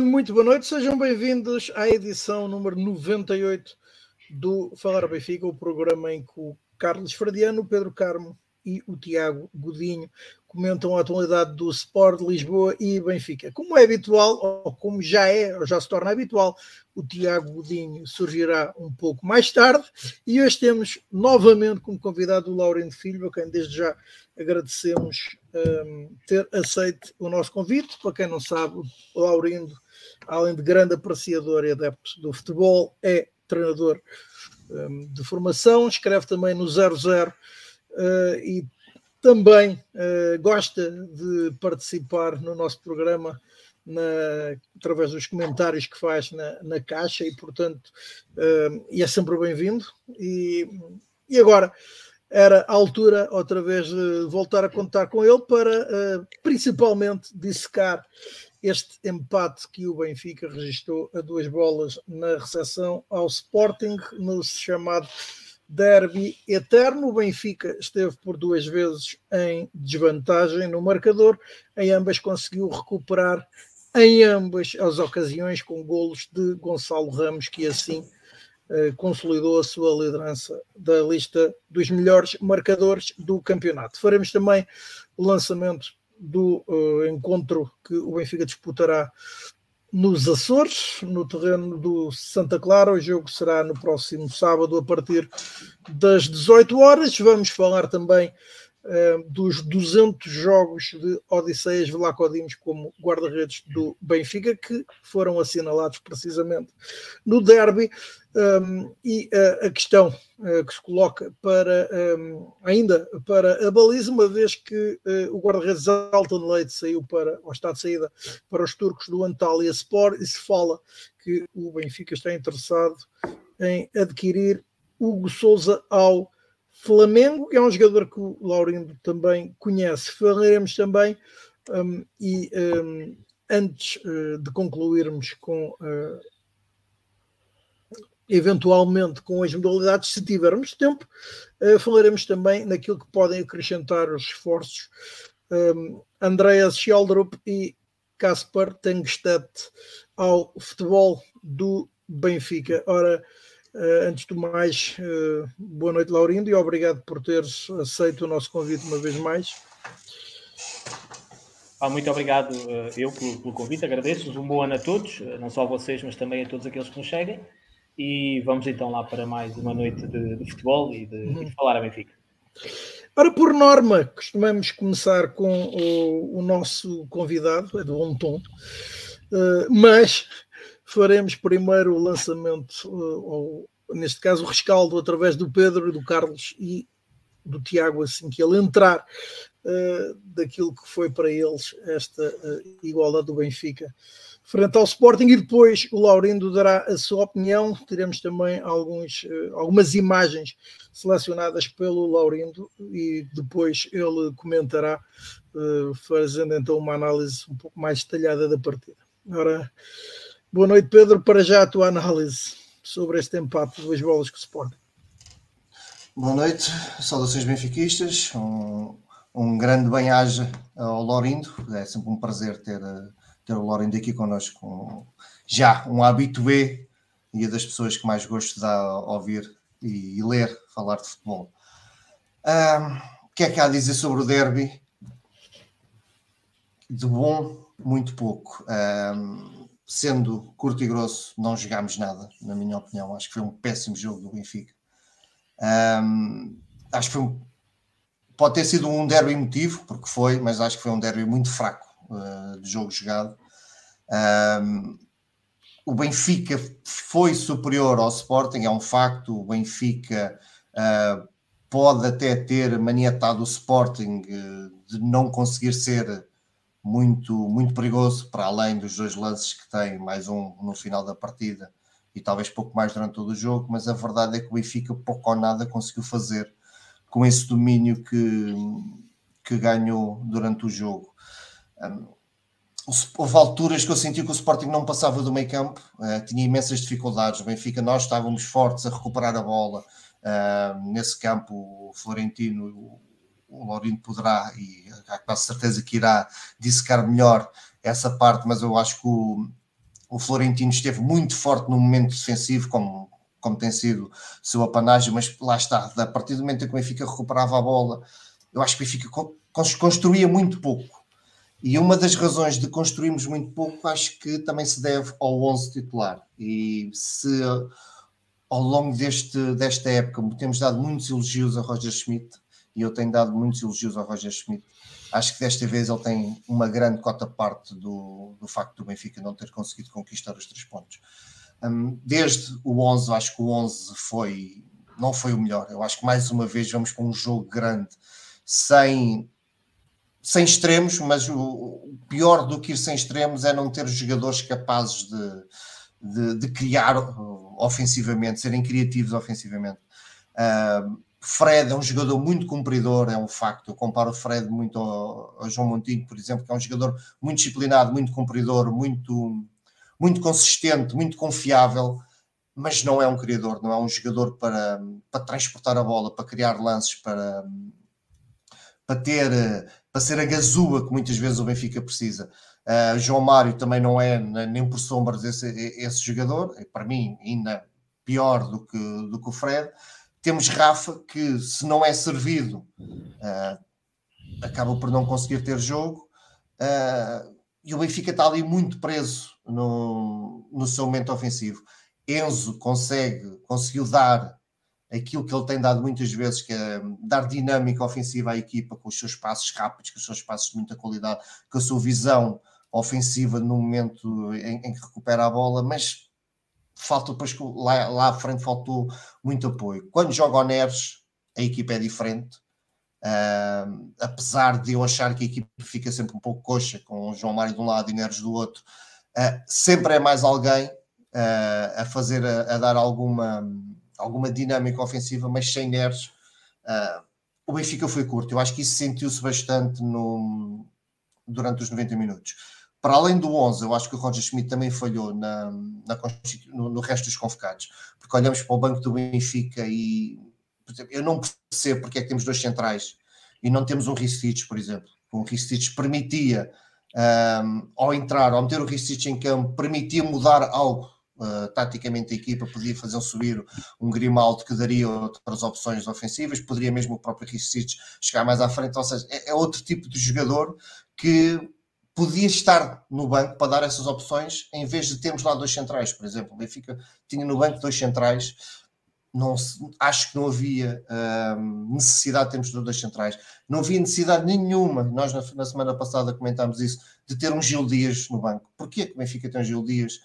Muito boa noite, sejam bem-vindos à edição número 98 do Falar Benfica, o programa em que o Carlos Fradiano, o Pedro Carmo e o Tiago Godinho comentam a atualidade do Sport Lisboa e Benfica. Como é habitual, ou como já é, ou já se torna habitual, o Tiago Godinho surgirá um pouco mais tarde e hoje temos novamente como convidado o Laurindo Filho, a quem desde já agradecemos um, ter aceito o nosso convite. Para quem não sabe, o Laurindo, além de grande apreciador e adepto do futebol, é treinador um, de formação, escreve também no 00 uh, e também uh, gosta de participar no nosso programa na, através dos comentários que faz na, na caixa e, portanto, uh, e é sempre bem-vindo. E, e agora era a altura, outra vez, de voltar a contar com ele para uh, principalmente dissecar este empate que o Benfica registrou a duas bolas na recepção ao Sporting, no chamado derby eterno. O Benfica esteve por duas vezes em desvantagem no marcador, em ambas conseguiu recuperar em ambas as ocasiões com golos de Gonçalo Ramos, que assim eh, consolidou a sua liderança da lista dos melhores marcadores do campeonato. Faremos também o lançamento do uh, encontro que o Benfica disputará nos Açores, no terreno do Santa Clara. O jogo será no próximo sábado, a partir das 18 horas. Vamos falar também dos 200 jogos de Odisseias Velacodimos como guarda-redes do Benfica, que foram assinalados precisamente no derby. Um, e uh, a questão uh, que se coloca para um, ainda para a baliza, uma vez que uh, o guarda-redes Alton Leite saiu para, ou está de saída para os turcos do Antalya Sport, e se fala que o Benfica está interessado em adquirir Hugo Souza ao Flamengo, que é um jogador que o Laurindo também conhece. Falaremos também, um, e antes de concluirmos com eventualmente com as modalidades, se tivermos tempo, uh, falaremos também naquilo que podem acrescentar os esforços um, Andreas Scheldrup e Kaspar Tengstedt ao futebol do Benfica. Ora, uh, antes de mais, uh, boa noite, Laurindo, e obrigado por teres aceito o nosso convite uma vez mais. Ah, muito obrigado eu pelo, pelo convite, agradeço-vos. Um bom ano a todos, não só a vocês, mas também a todos aqueles que nos seguem. E vamos então lá para mais uma noite de, de futebol e de, uhum. de, falar a Benfica. Ora, por norma, costumamos começar com o, o nosso convidado, é do bom tom, mas faremos primeiro o lançamento, uh, ou, neste caso o rescaldo, através do Pedro, do Carlos e do Tiago, assim que ele entrar, uh, daquilo que foi para eles esta igualdade do Benfica frente ao Sporting e depois o Laurindo dará a sua opinião. Teremos também alguns, eh, algumas imagens selecionadas pelo Laurindo e depois ele comentará, eh, fazendo então uma análise um pouco mais detalhada da partida. Ora, boa noite, Pedro. Para já a tua análise sobre este empate de duas bolas com o Sporting. Boa noite, saudações benfiquistas. Um, um grande bem-aja ao Laurindo. É sempre um prazer ter ter o Laurindo aqui connosco, já um habitué e é das pessoas que mais gosto de ouvir e, e ler falar de futebol. Um, o que é que há a dizer sobre o derby? De bom, muito pouco. Um, sendo curto e grosso, não jogámos nada, na minha opinião. Acho que foi um péssimo jogo do Benfica. Um, acho que foi um, pode ter sido um derby emotivo, porque foi, mas acho que foi um derby muito fraco uh, de jogo jogado. Um, o Benfica foi superior ao Sporting, é um facto. O Benfica uh, pode até ter maniatado o Sporting uh, de não conseguir ser muito, muito perigoso, para além dos dois lances que tem, mais um no final da partida e talvez pouco mais durante todo o jogo. Mas a verdade é que o Benfica pouco ou nada conseguiu fazer com esse domínio que, que ganhou durante o jogo. Um, houve alturas que eu senti que o Sporting não passava do meio campo, uh, tinha imensas dificuldades. O Benfica, nós estávamos fortes a recuperar a bola uh, nesse campo. O Florentino, o, Laurindo poderá, e há quase certeza que irá dissecar melhor essa parte, mas eu acho que o, o Florentino esteve muito forte no momento defensivo, como, como tem sido seu apanágio, mas lá está, a partir do momento em que o Benfica recuperava a bola, eu acho que o Benfica construía muito pouco. E uma das razões de construirmos muito pouco, acho que também se deve ao 11 titular. E se ao longo deste, desta época temos dado muitos elogios a Roger Schmidt, e eu tenho dado muitos elogios ao Roger Schmidt, acho que desta vez ele tem uma grande cota parte do, do facto do Benfica não ter conseguido conquistar os três pontos. Um, desde o 11, acho que o 11 foi, não foi o melhor. Eu acho que mais uma vez vamos para um jogo grande, sem, sem extremos, mas o, o pior do que ir sem extremos é não ter jogadores capazes de, de, de criar uh, ofensivamente, serem criativos ofensivamente. Uh, Fred é um jogador muito cumpridor, é um facto. Eu comparo o Fred muito ao, ao, João Montinho, por exemplo, que é um jogador muito disciplinado, muito cumpridor, muito, muito consistente, muito confiável, mas não é um criador, não é um jogador para, para transportar a bola, para criar lances, para, para ter para ser a gazua que muitas vezes o Benfica precisa. Uh, João Mário também não é nem por sombras esse, esse jogador, para mim ainda pior do que, do que o Fred. Temos Rafa, que se não é servido, uh, acaba por não conseguir ter jogo. Uh, e o Benfica está ali muito preso no, no seu momento ofensivo. Enzo consegue, conseguiu dar aquilo que ele tem dado muitas vezes, que é dar dinâmica ofensiva à equipa com os seus passos rápidos, com os seus passos de muita qualidade, com a sua visão ofensiva no momento em, em que recupera a bola, mas falta depois lá, lá à frente faltou muito apoio. Quando joga o Neres, a equipa é diferente. Uh, apesar de eu achar que a equipa fica sempre um pouco coxa, com o João Mário de um lado e Neres do outro, uh, sempre é mais alguém uh, a fazer, a, a, dar alguma, alguma dinâmica ofensiva, mas sem Neres. o Benfica foi curto. Eu acho que isso sentiu-se bastante no, durante os 90 minutos para além do 11, eu acho que o Roger Schmidt também falhou na, na no, no, resto dos convocados, porque olhamos para o banco do Benfica e eu não percebo porque é que temos dois centrais e não temos um Ristich, por exemplo. Um Ristich permitia, um, ao entrar, ao meter o Ristich em campo, permitia mudar algo uh, taticamente a equipa, podia fazer subir um Grimaldo que daria outras opções ofensivas, poderia mesmo o próprio Ristich chegar mais à frente, ou seja, é, é outro tipo de jogador que podia estar no banco para dar essas opções em vez de termos lá dois centrais, por exemplo. O Benfica tinha no banco dois centrais, não, acho que não havia hum, necessidade de termos dois centrais. Não havia necessidade nenhuma, nós na, na, semana passada comentámos isso, de ter um Gil Dias no banco. Porquê que o Benfica tem um Gil Dias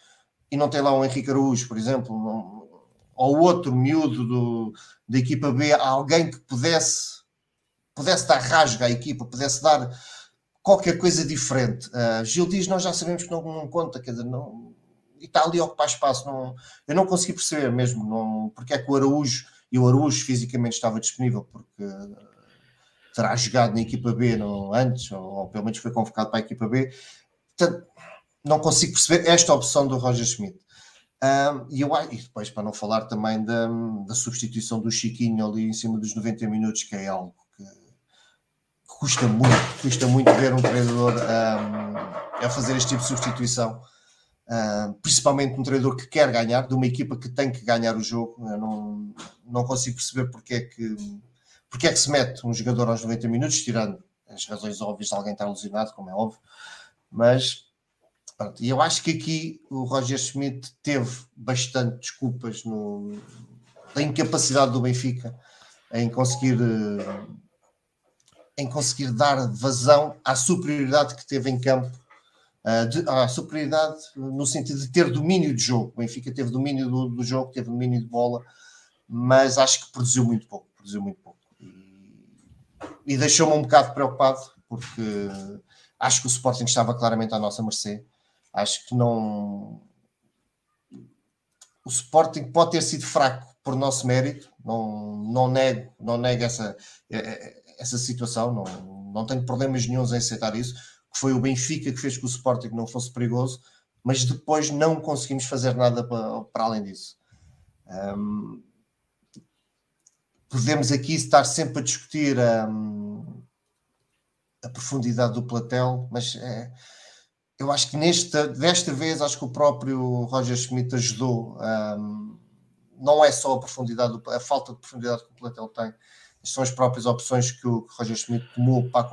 e não tem lá um Henrique Araújo, por exemplo, não, ou outro miúdo do, da equipa B, alguém que pudesse, pudesse dar rasga à equipa, pudesse dar qualquer coisa diferente. Uh, Gil diz, nós já sabemos que não, não conta, quer dizer, não, está ali a ocupar espaço. Não, eu não consegui perceber mesmo não, porque é que o Araújo, e o Araújo fisicamente estava disponível, porque terá jogado na equipa B não, antes, ou, ou, pelo menos foi convocado para a equipa B. Portanto, não consigo perceber esta opção do Roger Schmidt. Um, e, eu, e depois, para não falar também da, da substituição do Chiquinho ali em cima dos 90 minutos, que é algo custa muito, custa muito ver um treinador um, a fazer este tipo de substituição, principalmente um treinador que quer ganhar, de uma equipa que tem que ganhar o jogo. Eu não, não consigo perceber porque é, que, porque é que se mete um jogador aos 90 minutos, tirando as razões óbvias de alguém estar alucinado, como é óbvio, mas pronto, eu acho que aqui o Roger Schmidt teve bastante desculpas no, da incapacidade do Benfica em conseguir em conseguir dar vazão à superioridade que teve em campo, uh, de, à superioridade no sentido de ter domínio de jogo. O Benfica teve domínio do, do, jogo, teve domínio de bola, mas acho que produziu muito pouco, produziu muito pouco. E, e deixou-me um bocado preocupado, porque acho que o Sporting estava claramente à nossa mercê. Acho que não. O Sporting pode ter sido fraco por nosso mérito, não, não nego, não nego essa, essa situação, não, não tenho problemas nenhums em aceitar isso, que foi o Benfica que fez que o Sporting não fosse perigoso, mas depois não conseguimos fazer nada para, para além disso. Um, podemos aqui estar sempre a discutir a profundidade do platel, mas é, eu acho que nesta, desta vez, acho que o próprio Roger Schmidt ajudou. Um, não é só a profundidade, a falta de profundidade que o plantel tem, são as próprias opções que o Roger Schmidt tomou para a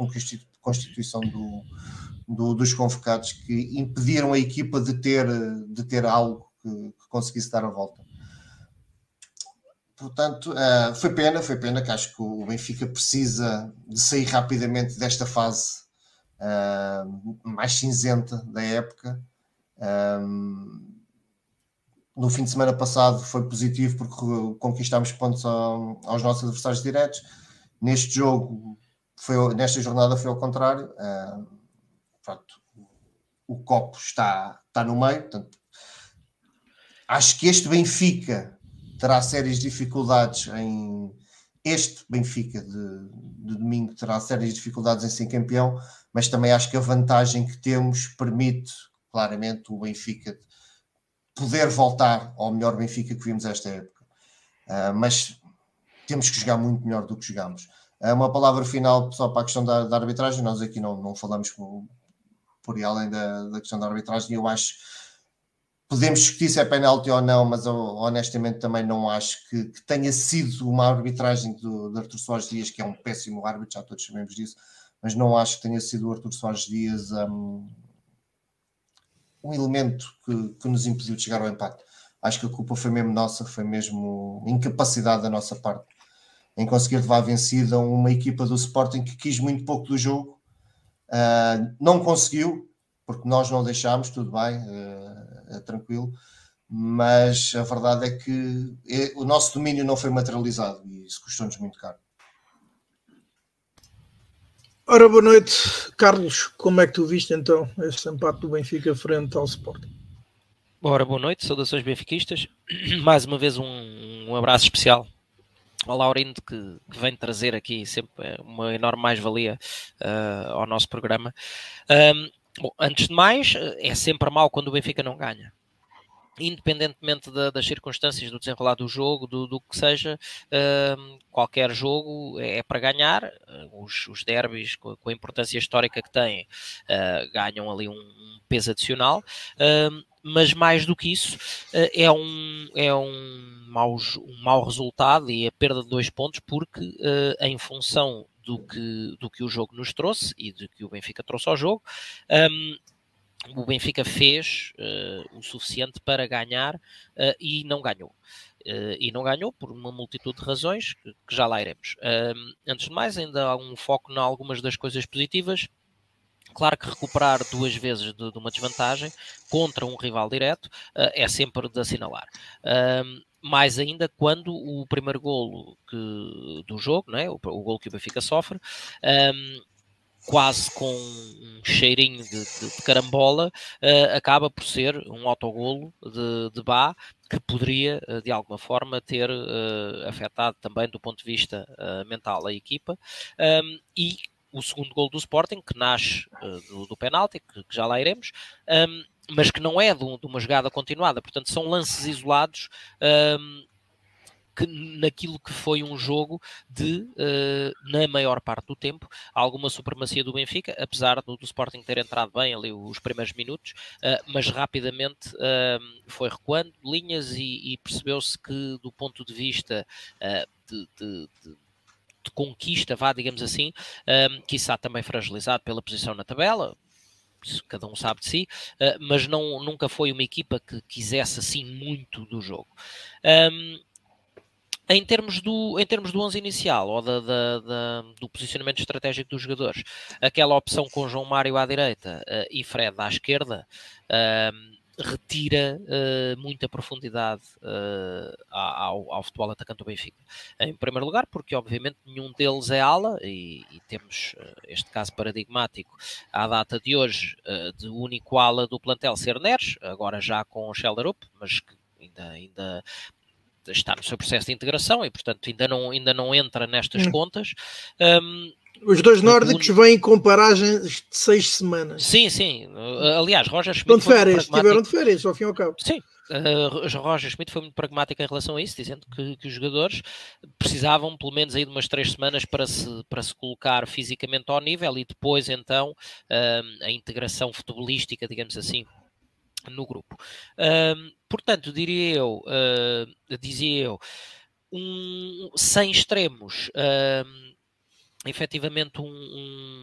constituição do, do, dos convocados que impediram a equipa de ter, de ter algo que, que conseguisse dar a volta. Portanto, uh, foi pena, foi pena que acho que o Benfica precisa de sair rapidamente desta fase uh, mais cinzenta da época. Um, no fim de semana passado foi positivo porque conquistámos pontos ao, aos nossos adversários diretos. Neste jogo, foi, nesta jornada, foi ao contrário. Uh, pronto, o copo está, está no meio. Portanto, acho que este Benfica terá sérias dificuldades em. Este Benfica de, de domingo terá sérias dificuldades em ser campeão, mas também acho que a vantagem que temos permite claramente o Benfica poder voltar ao melhor Benfica que vimos esta época. Uh, mas temos que jogar muito melhor do que jogamos. Uh, uma palavra final só para a questão da, da arbitragem. Nós aqui não, não falamos por, por além da, da questão da arbitragem. Eu acho podemos discutir se é penalti ou não, mas eu, honestamente também não acho que, que tenha sido uma arbitragem do, de Artur Soares Dias, que é um péssimo árbitro, já todos sabemos disso, mas não acho que tenha sido o Artur Soares Dias um, um elemento que, que, nos impediu de chegar ao empate. Acho que a culpa foi mesmo nossa, foi mesmo incapacidade da nossa parte em conseguir levar vencida uma equipa do Sporting que quis muito pouco do jogo, uh, não conseguiu, porque nós não deixámos, tudo bem, uh, é tranquilo, mas a verdade é que é, o nosso domínio não foi materializado e isso custou-nos muito caro. Ora, boa noite, Carlos. Como é que tu viste então este empate do Benfica frente ao Sporting? Ora, boa noite, saudações benfiquistas. Mais uma vez um, um abraço especial ao Laurindo que, que, vem trazer aqui sempre uma enorme mais-valia uh, ao nosso programa. Um, bom, antes de mais, é sempre mal quando o Benfica não ganha independentemente da, das circunstâncias do desenrolar do jogo, do, do que seja, uh, qualquer jogo é, é para ganhar. Uh, os, os derbys, com, com, a importância histórica que têm, uh, ganham ali um, um peso adicional. mas mais do que isso, uh, é um, é um, mau, um mau resultado e a perda de dois pontos, porque em função do que, do que o jogo nos trouxe e do que o Benfica trouxe ao jogo. Um, o Benfica fez uh, o suficiente para ganhar uh, e não ganhou. Uh, e não ganhou por uma multitude de razões que, que já lá iremos. antes de mais, ainda há um foco em algumas das coisas positivas. Claro que recuperar duas vezes de, de uma desvantagem contra um rival direto é sempre de assinalar mais ainda quando o primeiro golo que, do jogo, né, o, o golo que o Benfica sofre, um, quase com um cheirinho de, de, de carambola, uh, acaba por ser um autogolo de, de Bá que poderia, uh, de alguma forma, ter uh, afetado também do ponto de vista mental a equipa. Um, e o segundo gol do Sporting, que nasce do, do penalti, que, que, já lá iremos, um, mas que não é de, de, uma jogada continuada. Portanto, são lances isolados um, que naquilo que foi um jogo de, uh, na maior parte do tempo, alguma supremacia do Benfica, apesar do, do Sporting ter entrado bem ali os primeiros minutos, uh, mas rapidamente uh, foi recuando linhas e, e percebeu-se que do ponto de vista de, de, de de conquista, vá, digamos assim, um, que está também fragilizado pela posição na tabela, cada um sabe de si, uh, mas não, nunca foi uma equipa que quisesse assim muito do jogo. Um, em termos do, em termos do 11 inicial ou da, da, da, do posicionamento estratégico dos jogadores, aquela opção com João Mário à direita uh, e Fred à esquerda uh, retira uh, muita profundidade ao, ao, futebol atacante do Benfica. Em primeiro lugar, porque obviamente nenhum deles é ala e, e temos este caso paradigmático à data de hoje de único ala do plantel ser Neres, agora já com o Schellerup, mas que ainda, ainda está no seu processo de integração e, portanto, ainda não, ainda não entra nestas hum. contas. Um, os dois nórdicos vêm com paragens de seis semanas. Sim, sim. Aliás, Roger Schmidt. Estão de férias, estiveram de férias, ao fim e ao cabo. Sim, uh, Roger Schmidt foi muito pragmático em relação a isso, dizendo que, que, os jogadores precisavam pelo menos aí de umas três semanas para se, para se colocar fisicamente ao nível e depois então uh, a integração futebolística, digamos assim, no grupo. Uh, portanto, diria eu, uh, dizia eu, um, sem extremos, uh, efetivamente um, um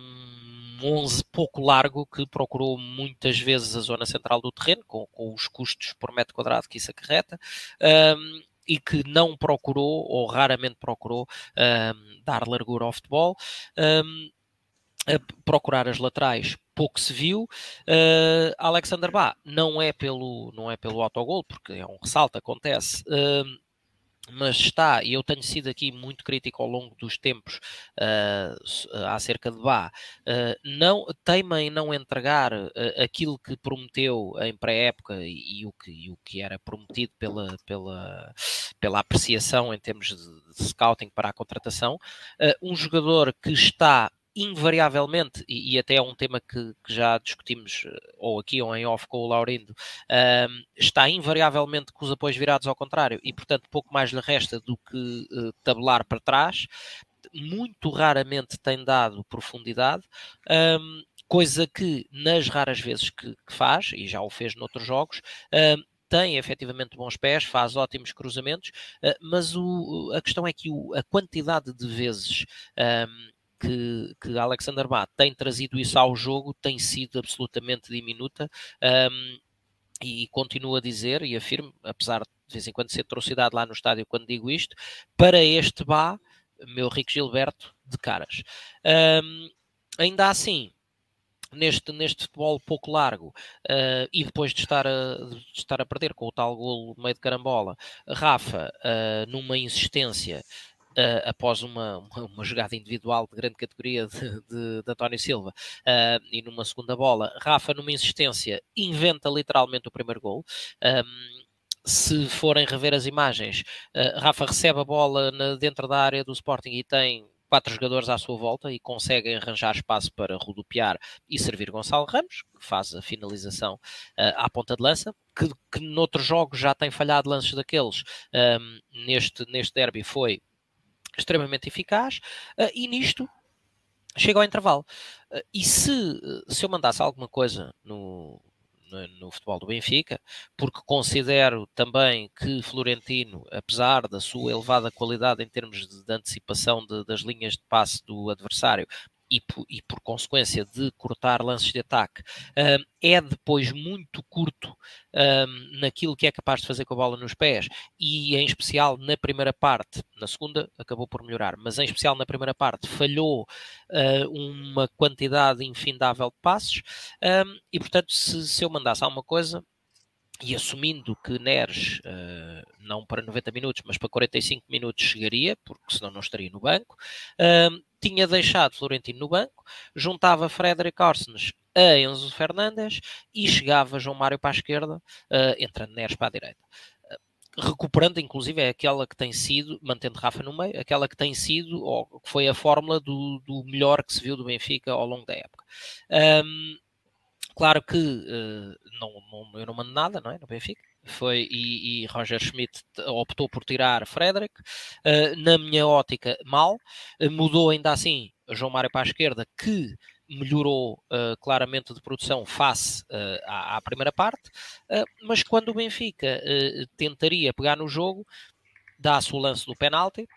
11 pouco largo que procurou muitas vezes a zona central do terreno, com, com os custos por metro quadrado que isso acarreta. Um, e que não procurou ou raramente procurou um, dar largura ao futebol. Um, procurar as laterais pouco se viu. Uh, Alexander Bá não é pelo não é pelo autogol, porque é um ressalto, acontece. Uh, mas está, e eu tenho sido aqui muito crítico ao longo dos tempos uh, acerca de Bá, uh, não, teima em não entregar uh, aquilo que prometeu em pré-época e, e, o que, e o que era prometido pela, pela, pela apreciação em termos de, de scouting para a contratação. um jogador que está invariavelmente, e, e, até é um tema que, que, já discutimos eh, ou aqui ou em off com o Laurindo, um, está invariavelmente com os apoios virados ao contrário e, portanto, pouco mais lhe resta do que uh, tabelar para trás. Muito raramente tem dado profundidade. Um, coisa que, nas raras vezes que, que, faz, e já o fez noutros jogos, um, tem efetivamente bons pés, faz ótimos cruzamentos, uh, mas o, a questão é que o, a quantidade de vezes um, que, que Alexander Bá tem trazido isso ao jogo tem sido absolutamente diminuta. Um, e continuo a dizer e afirmo, apesar de de vez em quando ser atrocidade lá no estádio quando digo isto, para este Bá, meu rico Gilberto, de caras. Um, ainda assim, neste, neste futebol pouco largo uh, e depois de estar, a, de estar a perder com o tal golo meio de carambola, Rafa, uh, numa insistência Uh, após uma, uma, jogada individual de grande categoria de, de, de António Silva uh, e numa segunda bola, Rafa, numa insistência, inventa literalmente o primeiro gol. Um, se forem rever as imagens, uh, Rafa recebe a bola na, dentro da área do Sporting e tem quatro jogadores à sua volta e consegue arranjar espaço para rodopiar e servir Gonçalo Ramos, que faz a finalização uh, à ponta de lança, que, que noutros jogos já tem falhado lances daqueles, um, neste, neste derby foi extremamente eficaz, uh, e nisto chega ao intervalo. Uh, e se, se eu mandasse alguma coisa no, no, no, futebol do Benfica, porque considero também que Florentino, apesar da sua elevada qualidade em termos de, de antecipação de, das linhas de passe do adversário, e, e por consequência de cortar lances de ataque, um, é depois muito curto um, naquilo que é capaz de fazer com a bola nos pés. E em especial na primeira parte, na segunda acabou por melhorar, mas em especial na primeira parte falhou uh, uma quantidade infindável de passes e portanto se, se eu mandasse alguma coisa e assumindo que Neres, não para 90 minutos, mas para 45 minutos chegaria, porque senão não estaria no banco, tinha deixado Florentino no banco, juntava Frederic Orsnes a Enzo Fernandes e chegava João Mário para a esquerda, uh, entrando Neres para a direita. recuperando, inclusive, é aquela que tem sido, mantendo Rafa no meio, aquela que tem sido, ou que foi a fórmula do, do melhor que se viu do Benfica ao longo da época. Um, Claro que uh, não, não, eu não mando nada, não é? No Benfica. Foi, e, e Roger Schmidt optou por tirar Frederick. Uh, na minha ótica, mal. Uh, mudou ainda assim João Mário para a esquerda, que melhorou uh, claramente de produção face uh, à, à, primeira parte, uh, mas quando o Benfica tentaria pegar no jogo, dá-se o lance do penalti,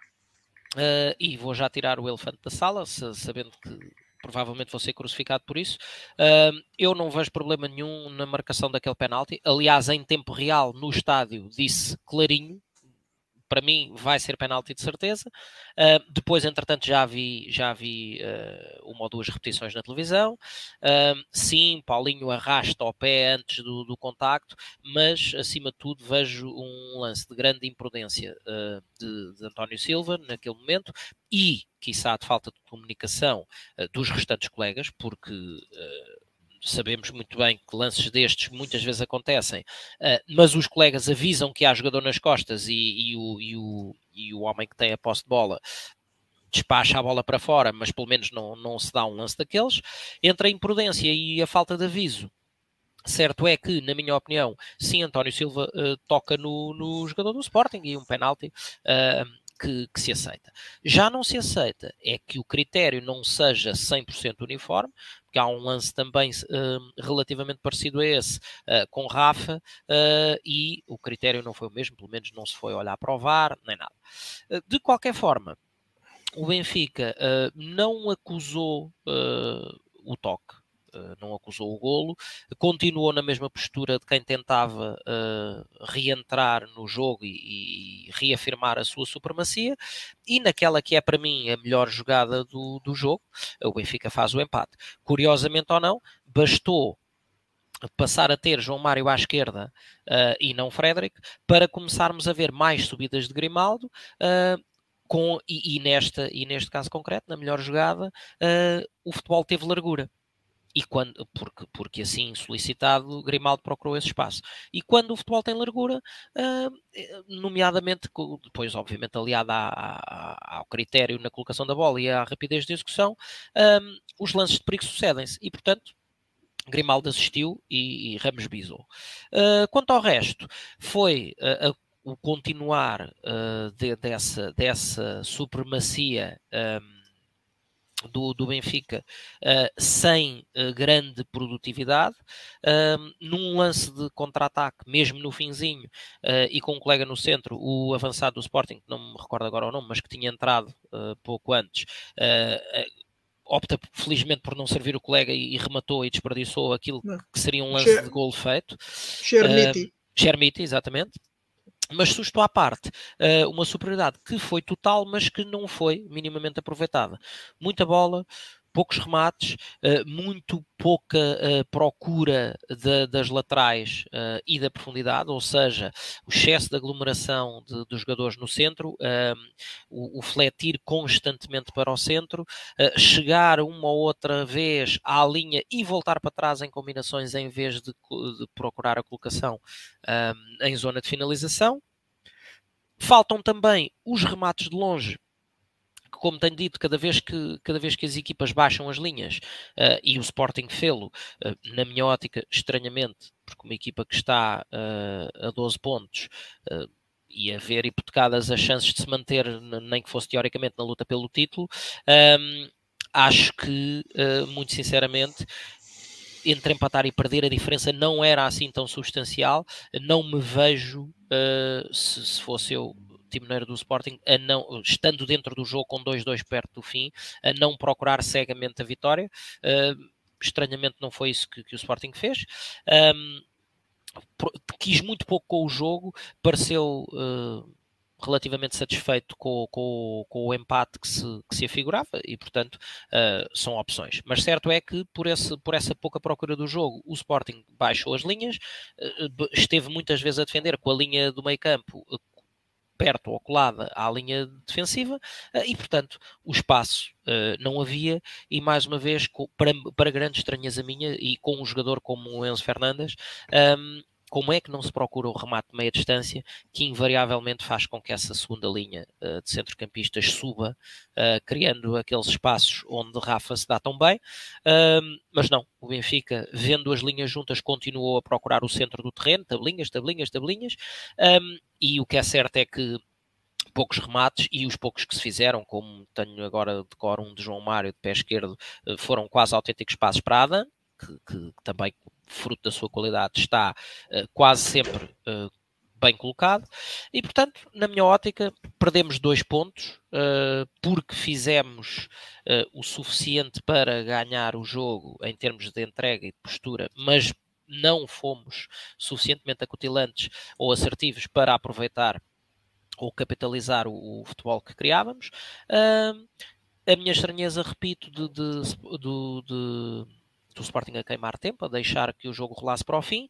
e vou já tirar o elefante da sala, sabendo que provavelmente vou ser crucificado por isso. Uh, eu não vejo problema nenhum na marcação daquele penalti. Aliás, em tempo real, no estádio, disse clarinho para mim vai ser penalti de certeza. Uh, depois, entretanto, já vi, já vi uh, uma ou duas repetições na televisão. Uh, sim, Paulinho arrasta o pé antes do, do, contacto, mas acima de tudo vejo um lance de grande imprudência de, de, António Silva naquele momento e, quiçá, de falta de comunicação dos restantes colegas, porque sabemos muito bem que lances destes muitas vezes acontecem, uh, mas os colegas avisam que há jogador nas costas e, e, o, e, o, e o homem que tem a posse de bola despacha a bola para fora, mas pelo menos não, não se dá um lance daqueles. Entre a imprudência e a falta de aviso, Certo é que, na minha opinião, sim, António Silva uh, toca no, no, jogador do Sporting e um penalti uh, que, que, se aceita. Já não se aceita é que o critério não seja 100% uniforme, porque há um lance também uh, relativamente parecido a esse com Rafa e o critério não foi o mesmo, pelo menos não se foi olhar para o VAR, nem nada. de qualquer forma, o Benfica não acusou o toque eh, não acusou o golo, continuou na mesma postura de quem tentava uh, reentrar no jogo e, e, reafirmar a sua supremacia, e naquela que é para mim a melhor jogada do, do jogo, o Benfica faz o empate. Curiosamente ou não, bastou passar a ter João Mário à esquerda uh, e não Frederic, para começarmos a ver mais subidas de Grimaldo, uh, com, e, e, nesta, e neste caso concreto, na melhor jogada, uh, o futebol teve largura e quando, porque, porque assim solicitado, Grimaldo procurou esse espaço. E quando o futebol tem largura, uh, nomeadamente, depois obviamente aliado à, à, ao critério na colocação da bola e à rapidez de execução, uh, os lances de perigo sucedem-se. E portanto, Grimaldo assistiu e, e Ramos bisou. Uh, quanto ao resto, foi a, o continuar de, dessa, dessa supremacia um, do, do Benfica uh, sem uh, grande produtividade, uh, num lance de contra-ataque, mesmo no finzinho, e com um colega no centro, o avançado do Sporting, que não me recordo agora o nome, mas que tinha entrado pouco antes, opta felizmente por não servir o colega e, e rematou e desperdiçou aquilo não. que seria um lance de gol feito. Chermiti. Chermiti, exatamente mas susto à parte, uh, uma superioridade que foi total, mas que não foi minimamente aproveitada. Muita bola, poucos remates, uh, muito pouca uh, procura de, das laterais uh, e da profundidade, ou seja, o excesso de aglomeração de, dos jogadores no centro, o, o, fletir constantemente para o centro, chegar uma ou outra vez à linha e voltar para trás em combinações em vez de, de procurar a colocação em zona de finalização. Faltam também os remates de longe como tenho dito, cada vez que, cada vez que as equipas baixam as linhas uh, e o Sporting fê-lo, uh, na minha ótica, estranhamente, porque uma equipa que está uh, a 12 pontos e a ver hipotecadas as chances de se manter, nem que fosse teoricamente, na luta pelo título, um, ehm, acho que, muito sinceramente, entre empatar e perder, a diferença não era assim tão substancial. Não me vejo, se, se, fosse eu, timoneiro do Sporting, a não, estando dentro do jogo com 2-2 perto do fim, a não procurar cegamente a vitória. Uh, estranhamente não foi isso que, que o Sporting fez. Um, quis muito pouco com o jogo, pareceu uh, relativamente satisfeito com, com, com, o empate que se, que se afigurava e, portanto, uh, são opções. Mas certo é que por, esse, por essa pouca procura do jogo, o Sporting baixou as linhas, uh, esteve muitas vezes a defender com a linha do meio campo perto ou colada à linha defensiva eh, e, portanto, o espaço uh, não havia e, mais uma vez, para, para grande estranheza minha e com um jogador como o Enzo Fernandes, um, ehm, como é que não se procura o remate de meia distância que invariavelmente faz com que essa segunda linha uh, de centrocampistas suba, uh, criando aqueles espaços onde Rafa se dá tão bem, uh, mas não, o Benfica, vendo as linhas juntas, continuou a procurar o centro do terreno, tabelinhas, tabelinhas, tabelinhas, um, e o que é certo é que poucos remates e os poucos que se fizeram, como tenho agora de cor um de João Mário de pé esquerdo, eh, foram quase autênticos passos para Adam, que, que, também fruto da sua qualidade, está uh, quase sempre uh, bem colocado. E, portanto, na minha ótica, perdemos dois pontos uh, porque fizemos o suficiente para ganhar o jogo em termos de entrega e de postura, mas não fomos suficientemente acutilantes ou assertivos para aproveitar ou capitalizar o, o futebol que criávamos. a minha estranheza, repito, de, de, de, de do Sporting a queimar tempo, a deixar que o jogo rolasse para o fim.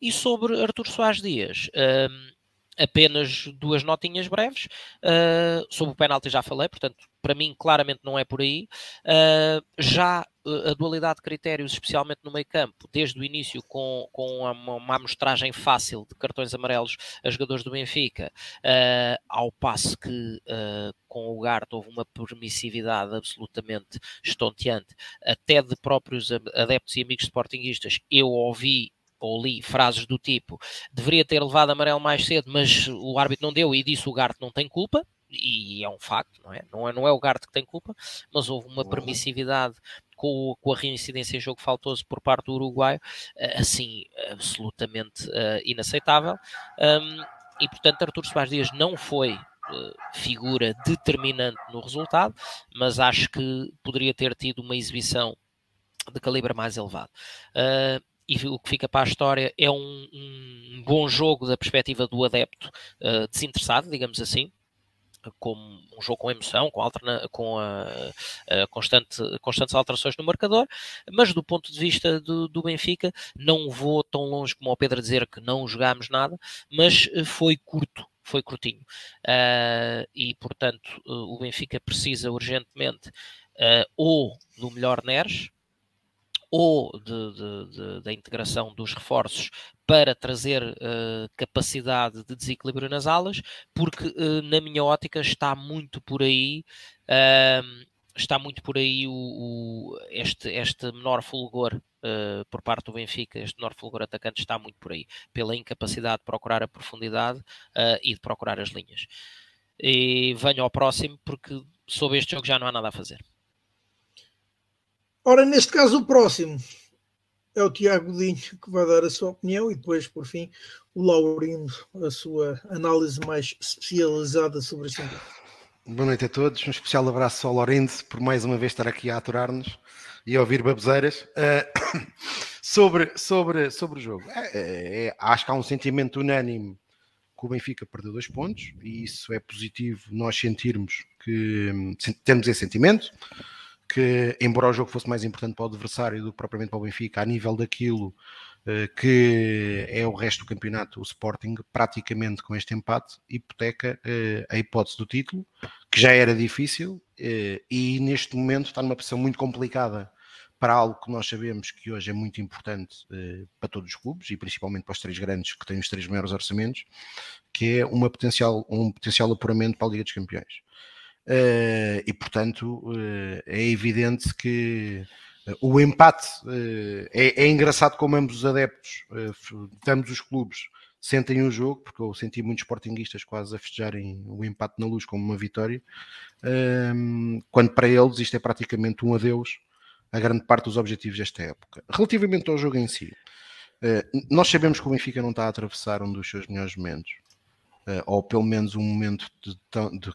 E sobre Artur Soares Dias, um, apenas duas notinhas breves. Uh, sobre o penalti já falei, portanto, para mim claramente não é por aí. Uh, já a dualidade de critérios, especialmente no meio campo, desde o início com, com uma, uma amostragem fácil de cartões amarelos a jogadores do Benfica, uh, ao passo que uh, com o Gart houve uma permissividade absolutamente estonteante, até de próprios adeptos e amigos sportinguistas, eu ouvi ou li frases do tipo deveria ter levado amarelo mais cedo, mas o árbitro não deu e disse o Garte não tem culpa, e é um facto, não é? Não é, não é o Garte que tem culpa, mas houve uma uhum. permissividade com, com, a reincidência em jogo faltoso por parte do Uruguai, eh, assim, absolutamente uh, inaceitável. Um, e portanto, Artur Soares Dias não foi uh, figura determinante no resultado, mas acho que poderia ter tido uma exibição de calibre mais elevado. Uh, e o que fica para a história é um, um bom jogo da perspectiva do adepto uh, desinteressado, digamos assim, como um jogo com emoção, com, alterna, com a, a constante, constantes alterações no marcador, mas do ponto de vista do, do, Benfica, não vou tão longe como o Pedro dizer que não jogámos nada, mas eh, foi curto, foi curtinho. Uh, e, portanto, o Benfica precisa urgentemente uh, ou do melhor Neres, ou de, de, de, da integração dos reforços para trazer uh, capacidade de desequilíbrio nas alas, porque uh, na minha ótica está muito por aí uh, está muito por aí o, o este, este menor fulgor Uh, por parte do Benfica, este menor fulgor atacante está muito por aí, pela incapacidade de procurar a profundidade uh, e de procurar as linhas. E venho ao próximo, porque sobre este jogo já não há nada a fazer. Ora, neste caso, o próximo é o Tiago Dinho que vai dar a sua opinião e depois, por fim, o Laurindo, a sua análise mais especializada sobre este tema. Boa noite a todos, um especial abraço ao Laurindo por mais uma vez estar aqui a aturar-nos e a ouvir baboseiras. Uh, sobre, sobre, sobre o jogo, é, é, é, acho que há um sentimento unânime que o Benfica perdeu dois pontos e isso é positivo nós sentirmos que hum, temos esse sentimento que, embora o jogo fosse mais importante para o adversário do que propriamente para o Benfica, a nível daquilo uh, que é o resto do campeonato, o Sporting, praticamente com este empate, hipoteca uh, a hipótese do título, que já era difícil uh, e neste momento está numa posição muito complicada para algo que nós sabemos que hoje é muito importante para todos os clubes e principalmente para os três grandes que têm os três maiores orçamentos, que é uma potencial, um potencial apuramento para a Liga dos Campeões. Uh, e portanto uh, é evidente que uh, o empate é, é, engraçado como ambos os adeptos, ambos os clubes sentem o jogo, porque eu senti muitos sportinguistas quase a festejarem o empate na luz como uma vitória, ehm, quando para eles isto é praticamente um adeus a grande parte dos objetivos desta época. Relativamente ao jogo em si, nós sabemos que o Benfica não está a atravessar um dos seus melhores momentos, ou pelo menos um momento de, de, de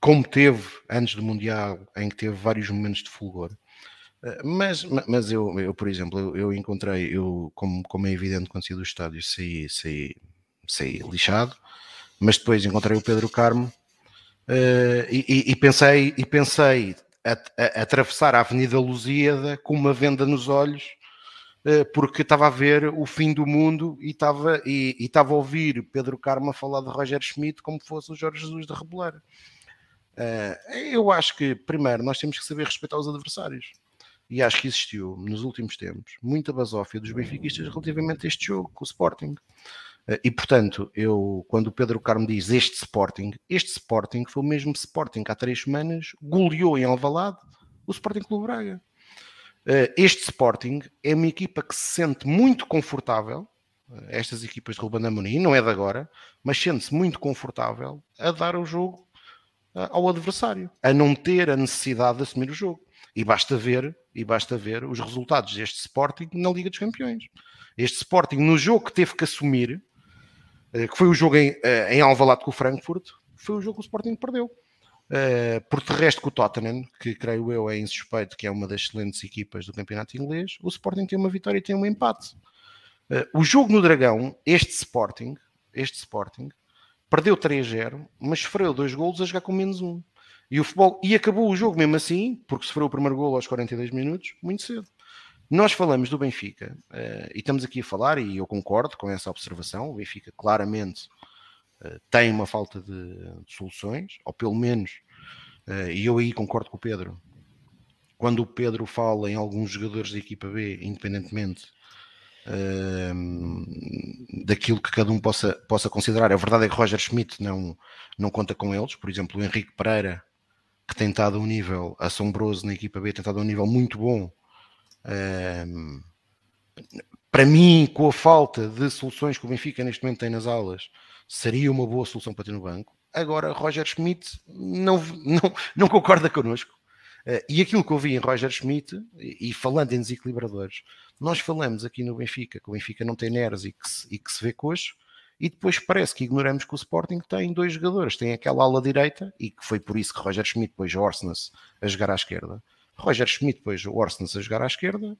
como teve antes do Mundial, em que teve vários momentos de fulgor. Eh, mas, mas eu, eu por exemplo, eu, eu, encontrei, eu, como, como é evidente quando saí do estádio, saí, saí, saí lixado, mas depois encontrei o Pedro Carmo uh, e, e, pensei, e pensei a, a, a, atravessar a Avenida Lusíada com uma venda nos olhos, uh, porque estava a ver o fim do mundo e estava, e, e estava a ouvir Pedro Carmo a falar de Roger Schmidt como fosse o Jorge Jesus de Reboleira. Uh, eu acho que, primeiro, nós temos que saber respeitar os adversários. E acho que existiu, nos últimos tempos, muita basófia dos benfiquistas relativamente a este jogo, com o Sporting. Uh, e, portanto, eu, quando o Pedro Carmo diz este Sporting, este Sporting foi o mesmo Sporting que há três semanas goleou em Alvalade o Sporting Clube Braga. Uh, este Sporting é uma equipa que se sente muito confortável, estas equipas de Ruben Amorim, não é de agora, mas sente-se muito confortável a dar o jogo ao adversário, a não ter a necessidade de assumir o jogo. E basta ver, e basta ver os resultados deste Sporting na Liga dos Campeões. Este Sporting, no jogo que teve que assumir, eh, que foi o jogo em, eh, em Alvalade com o Frankfurt, foi o jogo que o Sporting perdeu. Uh, por de resto com o Tottenham, que creio eu é insuspeito, que é uma das excelentes equipas do campeonato inglês, o Sporting tem uma vitória e tem um empate. Uh, o jogo no Dragão, este Sporting, este Sporting, perdeu 3-0, mas sofreu dois golos a jogar com menos um. E o futebol e acabou o jogo mesmo assim, porque sofreu o primeiro golo aos 42 minutos, muito cedo. Nós falamos do Benfica uh, e estamos aqui a falar, e eu concordo com essa observação. O Benfica claramente uh, tem uma falta de, de, soluções, ou pelo menos, uh, e eu aí concordo com o Pedro. Quando o Pedro fala em alguns jogadores da equipa B, independentemente daquilo que cada um possa, possa considerar. A verdade é que Roger Schmidt não, não conta com eles, por exemplo, o Henrique Pereira, que tem estado a um nível assombroso na equipa B, tem estado a um nível muito bom. para mim, com a falta de soluções que o Benfica neste momento tem nas aulas, seria uma boa solução para ter no banco. Agora, Roger Schmidt não, não, não concorda connosco. Uh, e aquilo que eu vi em Roger Schmidt, e, falando em desequilibradores, nós falamos aqui no Benfica que o Benfica não tem Neres e que se, e que se vê coxo, e depois parece que ignoramos que o Sporting tem dois jogadores. Tem aquela ala direita, e que foi por isso que Roger Schmidt pôs o Orsnes a jogar à esquerda. Roger Schmidt pôs o Orsnes a jogar à esquerda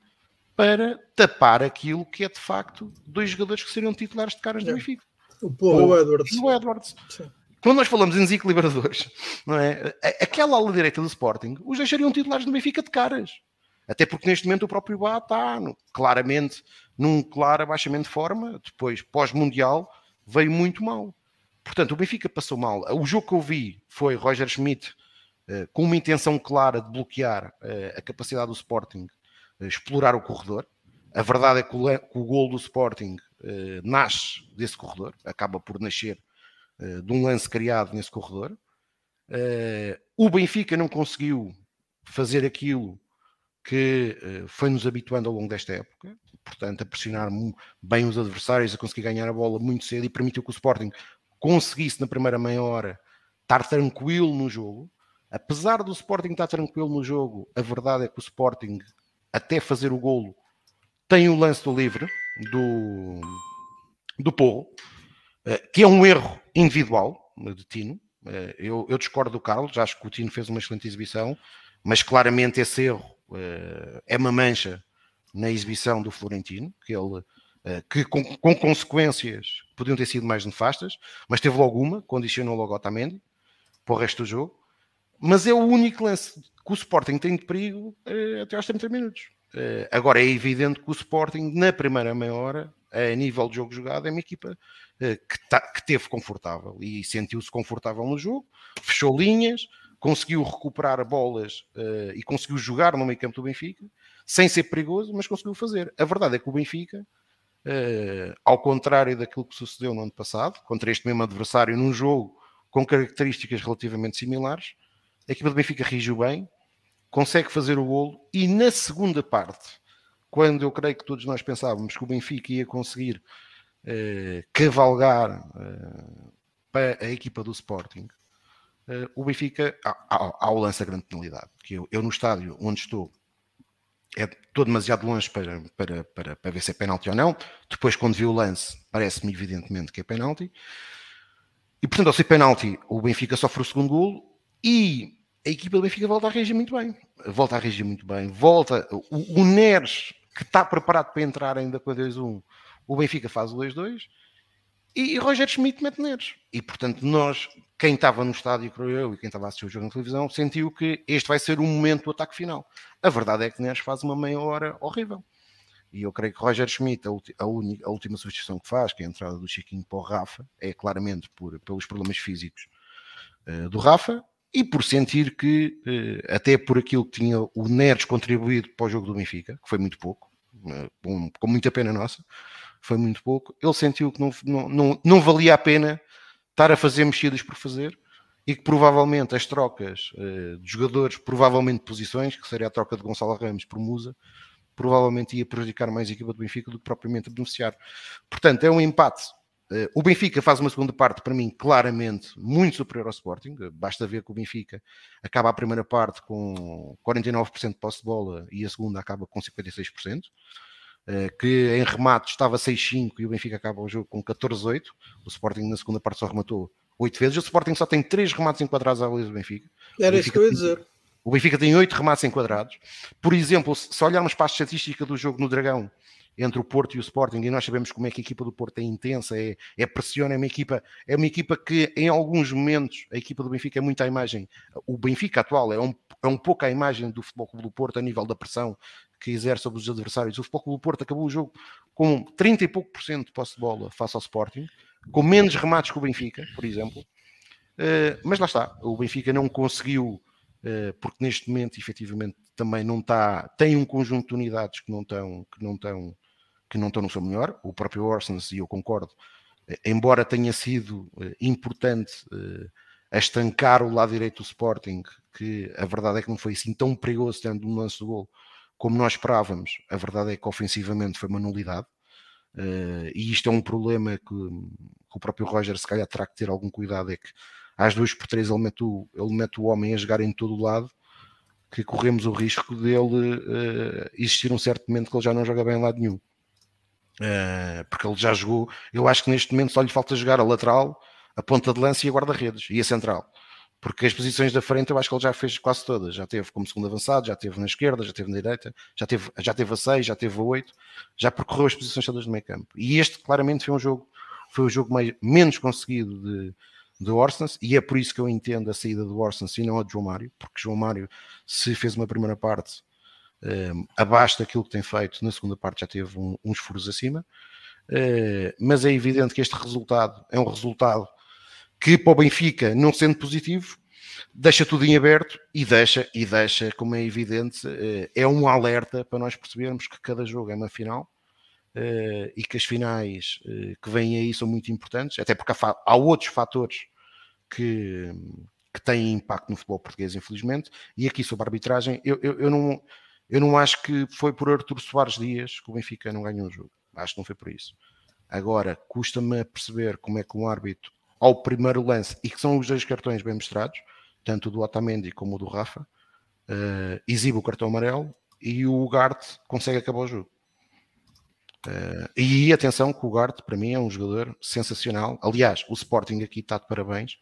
para tapar aquilo que é de facto dois jogadores que seriam titulares de caras do Benfica. O Paul o Edwards. E o Edwards. Sim. Quando nós falamos em desequilibradores, não é? aquela ala direita do Sporting, os deixariam titulares do Benfica de caras. Até porque neste momento o próprio Bá está claramente num claro abaixamento de forma, depois pós-mundial veio muito mal. Portanto, o Benfica passou mal. O jogo que eu vi foi Roger Schmidt uh, com uma intenção clara de bloquear uh, a capacidade do Sporting uh, explorar o corredor. A verdade é que o, que o gol do Sporting nasce desse corredor, acaba por nascer de um lance criado nesse corredor. o Benfica não conseguiu fazer aquilo que foi-nos habituando ao longo desta época, portanto, a pressionar bem os adversários, a conseguir ganhar a bola muito cedo e permitiu que o Sporting conseguisse na primeira meia hora estar tranquilo no jogo. Apesar do Sporting estar tranquilo no jogo, a verdade é que o Sporting, até fazer o golo, tem o lance do livre do, do Porro, eh, que é um erro individual de Tino. Eh, eu, eu discordo do Carlos, acho que o Tino fez uma excelente exibição, mas claramente esse erro eh, é uma mancha na exibição do Florentino, que ele eh, que com, com, consequências podiam ter sido mais nefastas, mas teve logo uma, condicionou logo Otamendi para o resto do jogo. Mas é o único lance que o Sporting tem de perigo eh, até aos 30 minutos. Eh, agora é evidente que o Sporting, na primeira meia hora, a nível de jogo jogado, é uma equipa que, tá, que teve confortável e sentiu-se confortável no jogo, fechou linhas, conseguiu recuperar bolas e conseguiu jogar no meio campo do Benfica sem ser perigoso, mas conseguiu fazer. A verdade é que o Benfica, uh, ao contrário daquilo que sucedeu no ano passado, contra este mesmo adversário, num jogo com características relativamente similares, a equipa do Benfica reagiu bem, consegue fazer o golo e na segunda parte, quando eu creio que todos nós pensávamos que o Benfica ia conseguir uh, cavalgar uh, para a equipa do Sporting, uh, o Benfica, ao, ao lance a grande penalidade, que eu, eu no estádio onde estou é, estou demasiado longe para, para, para, para ver se é penalti ou não. Depois, quando vi o lance, parece-me evidentemente que é penalti. E portanto, ao ser penalti, o Benfica sofre o segundo golo e a equipa do Benfica volta a reagir muito bem. Volta a reagir muito bem. Volta. O, o Neres, que está preparado para entrar ainda com a 2-1, o Benfica faz o 2-2 e, e Roger Schmidt mete Neres. E portanto, nós, quem estava no estádio, creio eu, e quem estava a assistir o jogo na televisão, sentiu que este vai ser o momento do ataque final. A verdade é que Neres faz uma meia hora horrível. E eu creio que Roger Schmidt, a, a, única, a última substituição que faz, que é a entrada do Chiquinho para o Rafa, é claramente por, pelos problemas físicos uh, do Rafa e por sentir que, uh, até por aquilo que tinha o Neres contribuído para o jogo do Benfica, que foi muito pouco, uh, com, com muita pena nossa, foi muito pouco. Ele sentiu que não, não, não, não valia a pena estar a fazer mexidas por fazer e que provavelmente as trocas uh, de jogadores, provavelmente posições, que seria a troca de Gonçalo Ramos por Musa, provavelmente ia prejudicar mais a equipa do Benfica do que propriamente beneficiar. Portanto, é um empate. Uh, o Benfica faz uma segunda parte, para mim, claramente muito superior ao Sporting. Basta ver que o Benfica acaba a primeira parte com 49% de posse de bola e a segunda acaba com 56%. Eh, que em remate estava 6-5 e o Benfica acaba o jogo com 14-8. O Sporting na segunda parte só rematou 8 vezes. O Sporting só tem 3 remates enquadrados à baliza do Benfica. Era isso que eu ia dizer. O Benfica tem 8 remates enquadrados. Por exemplo, se olharmos para a estatística do jogo no Dragão, entre o Porto e o Sporting, e nós sabemos como é que a equipa do Porto é intensa, é, é pressiona, é uma equipa, é uma equipa que em alguns momentos a equipa do Benfica é muito à imagem, o Benfica atual é um, é um pouco a imagem do Futebol Clube do Porto a nível da pressão que exerce sobre os adversários. O Futebol Clube do Porto acabou o jogo com 30 e pouco por cento de posse de bola face ao Sporting, com menos remates que o Benfica, por exemplo. Uh, mas lá está, o Benfica não conseguiu, uh, porque neste momento, efetivamente, também não está, tem um conjunto de unidades que não estão, que não estão, que não estão no seu melhor. O próprio Orsens, e eu concordo, uh, embora tenha sido importante a estancar o lado direito do Sporting, que a verdade é que não foi assim tão perigoso tendo um lance do gol como nós esperávamos, a verdade é que ofensivamente foi uma nulidade. Uh, e isto é um problema que, que, o próprio Roger se calhar terá que ter algum cuidado, é que às duas por três ele mete o, ele mete o homem a jogar em todo o lado, que corremos o risco dele uh, existir um certo momento que ele já não joga bem em lado nenhum. Uh, porque ele já jogou, eu acho que neste momento só lhe falta jogar a lateral, a ponta de lança e a guarda-redes, e a central porque as posições da frente eu acho que ele já fez quase todas. Já teve como segundo avançado, já teve na esquerda, já teve na direita, já teve, já teve a 6, já teve a 8, já percorreu as posições todas do meio campo. E este claramente foi um jogo, foi o jogo mais, menos conseguido de, de Orsens, e é por isso que eu entendo a saída do Orsens e não a de João Mário, porque João Mário, se fez uma primeira parte um, ehm, abaixo daquilo que tem feito, na segunda parte já teve um, uns furos acima. Uh, mas é evidente que este resultado é um resultado que para o Benfica, não sendo positivo, deixa tudo em aberto e deixa, e deixa, como é evidente, eh, é um alerta para nós percebermos que cada jogo é uma final eh, e que as finais eh, que vêm aí são muito importantes, até porque há, outros fatores que, que têm impacto no futebol português, infelizmente, e aqui sobre a arbitragem, eu, eu, eu não, eu não acho que foi por Artur Soares Dias que o Benfica não ganhou o jogo, acho que não foi por isso. Agora, custa-me perceber como é que um árbitro ao primeiro lance, e que são os dois cartões bem mostrados, tanto do Otamendi como do Rafa, uh, exibe o cartão amarelo e o Ugarte consegue acabar o jogo. Uh, e atenção que o Ugarte, para mim, é um jogador sensacional. Aliás, o Sporting aqui está de parabéns,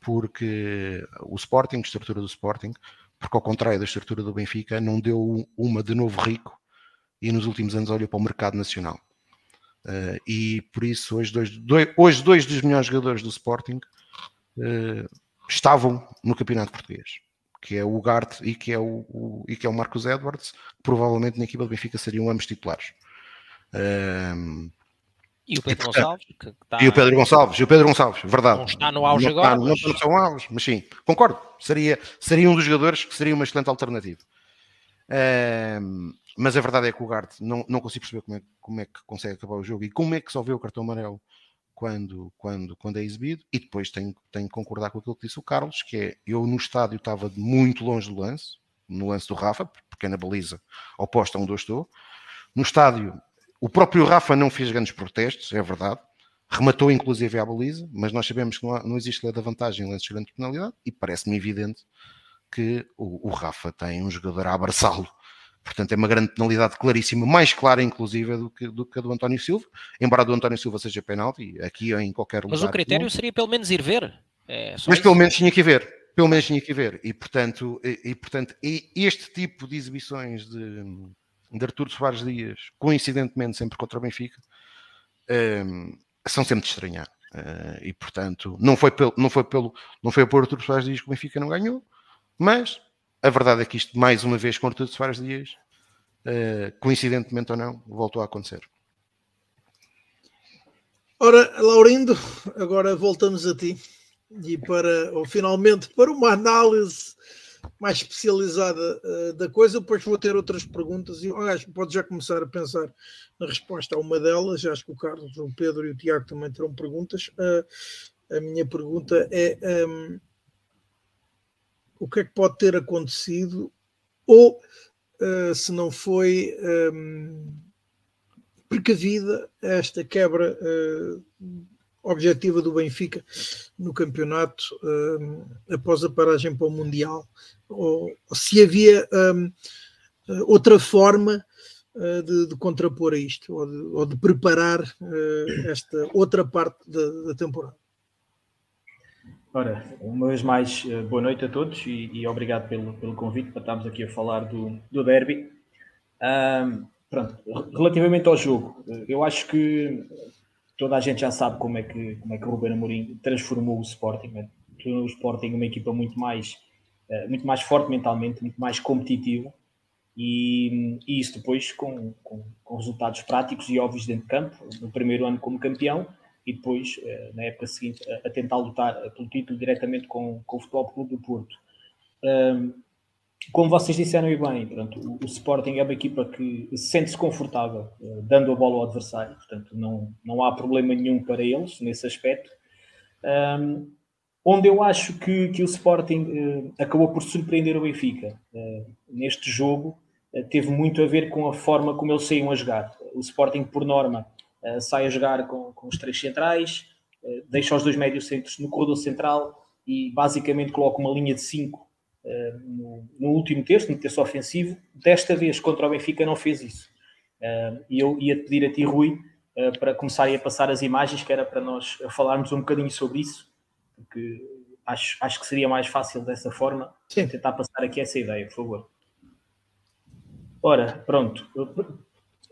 porque o Sporting, a estrutura do Sporting, porque ao contrário da estrutura do Benfica, não deu uma de novo rico e nos últimos anos olhou para o mercado nacional. Uh, e por isso hoje dois, dois, hoje dois dos melhores jogadores do Sporting uh, estavam no campeonato português, que é o Ugarte e que é o, o, e que é o Marcos Edwards, provavelmente na equipa do Benfica seriam ambos titulares. Uh, e o Pedro e, Gonçalves? Está... E o Pedro Gonçalves, e o Pedro Gonçalves, verdade. Não está no auge não agora. Está, mas... Não está no auge, mas sim, concordo. Seria, seria um dos jogadores que seria uma excelente alternativa. Uh, mas a verdade é que o Gart não, não consigo perceber como é, como é que consegue acabar o jogo e como é que só vê o cartão amarelo quando, quando, quando é exibido. E depois tenho, tenho que concordar com aquilo que disse o Carlos, que é eu no estádio estava muito longe do lance, no lance do Rafa, porque na baliza oposta onde eu estou. No estádio, o próprio Rafa não fez grandes protestos, é verdade. Rematou inclusive a baliza, mas nós sabemos que não, há, não existe lei da vantagem em lances de grande penalidade e parece-me evidente que o, o Rafa tem um jogador a abraçá-lo Portanto, é uma grande penalidade claríssima, mais clara, inclusive, do que, do que a do António Silva. Embora a do António Silva seja penalti, aqui ou em qualquer lugar. Mas o critério seria pelo menos ir ver. É Mas pelo menos tinha que ver. Pelo menos tinha que ver. E, portanto, e, e portanto este tipo de exibições de, de Artur Soares Dias, coincidentemente sempre contra o Benfica, um, são sempre de estranhar. Uh, e, portanto, não foi, pelo, não, foi pelo, não foi por Artur Soares Dias que o Benfica não ganhou, mas a verdade é que isto, mais uma vez, com Artur Soares Dias, uh, coincidentemente ou não, voltou a acontecer. Ora, Laurindo, agora voltamos a ti e para, ou finalmente, para uma análise mais especializada uh, da coisa. Depois vou ter outras perguntas e aliás, pode já começar a pensar na resposta a uma delas. Já acho que o Carlos, o Pedro e o Tiago também terão perguntas. Uh, a minha pergunta é. Um, o que é que pode ter acontecido, ou uh, se não foi um, precavida esta quebra uh, objetiva do Benfica no campeonato uh, após a paragem para o Mundial, ou, ou se havia um, outra forma de, de, contrapor a isto, ou de, ou de preparar esta outra parte da, da temporada. Ora, uma vez mais, eh, boa noite a todos e, e, obrigado pelo, pelo convite para estarmos aqui a falar do, do derby. Um, pronto, relativamente ao jogo, eh, eu acho que toda a gente já sabe como é que, como é que o Ruben Amorim transformou o Sporting. Né? Tornou o Sporting uma equipa muito mais, eh, muito mais forte mentalmente, muito mais competitiva e, e isso depois com, com, com resultados práticos e óbvios dentro de campo. No primeiro ano como campeão, e depois, eh, na época seguinte, a, tentar lutar pelo título diretamente com, com o Futebol Clube do Porto. como vocês disseram e bem, pronto, o, Sporting é uma equipa que sente-se confortável uh, dando a bola ao adversário, portanto não, não há problema nenhum para eles nesse aspecto. Onde eu acho que, que o Sporting acabou por surpreender o Benfica neste jogo teve muito a ver com a forma como eles saíam a jogar. O Sporting, por norma, uh, sai a jogar com, com os três centrais, uh, deixa os dois médios centros no corredor central e basicamente coloca uma linha de cinco uh, no, no, último terço, no terço ofensivo. Desta vez contra o Benfica não fez isso. e eu ia te pedir a ti, Rui, para começarem a passar as imagens, que era para nós falarmos um bocadinho sobre isso, porque acho, acho que seria mais fácil dessa forma Sim. tentar passar aqui essa ideia, por favor. Ora, pronto.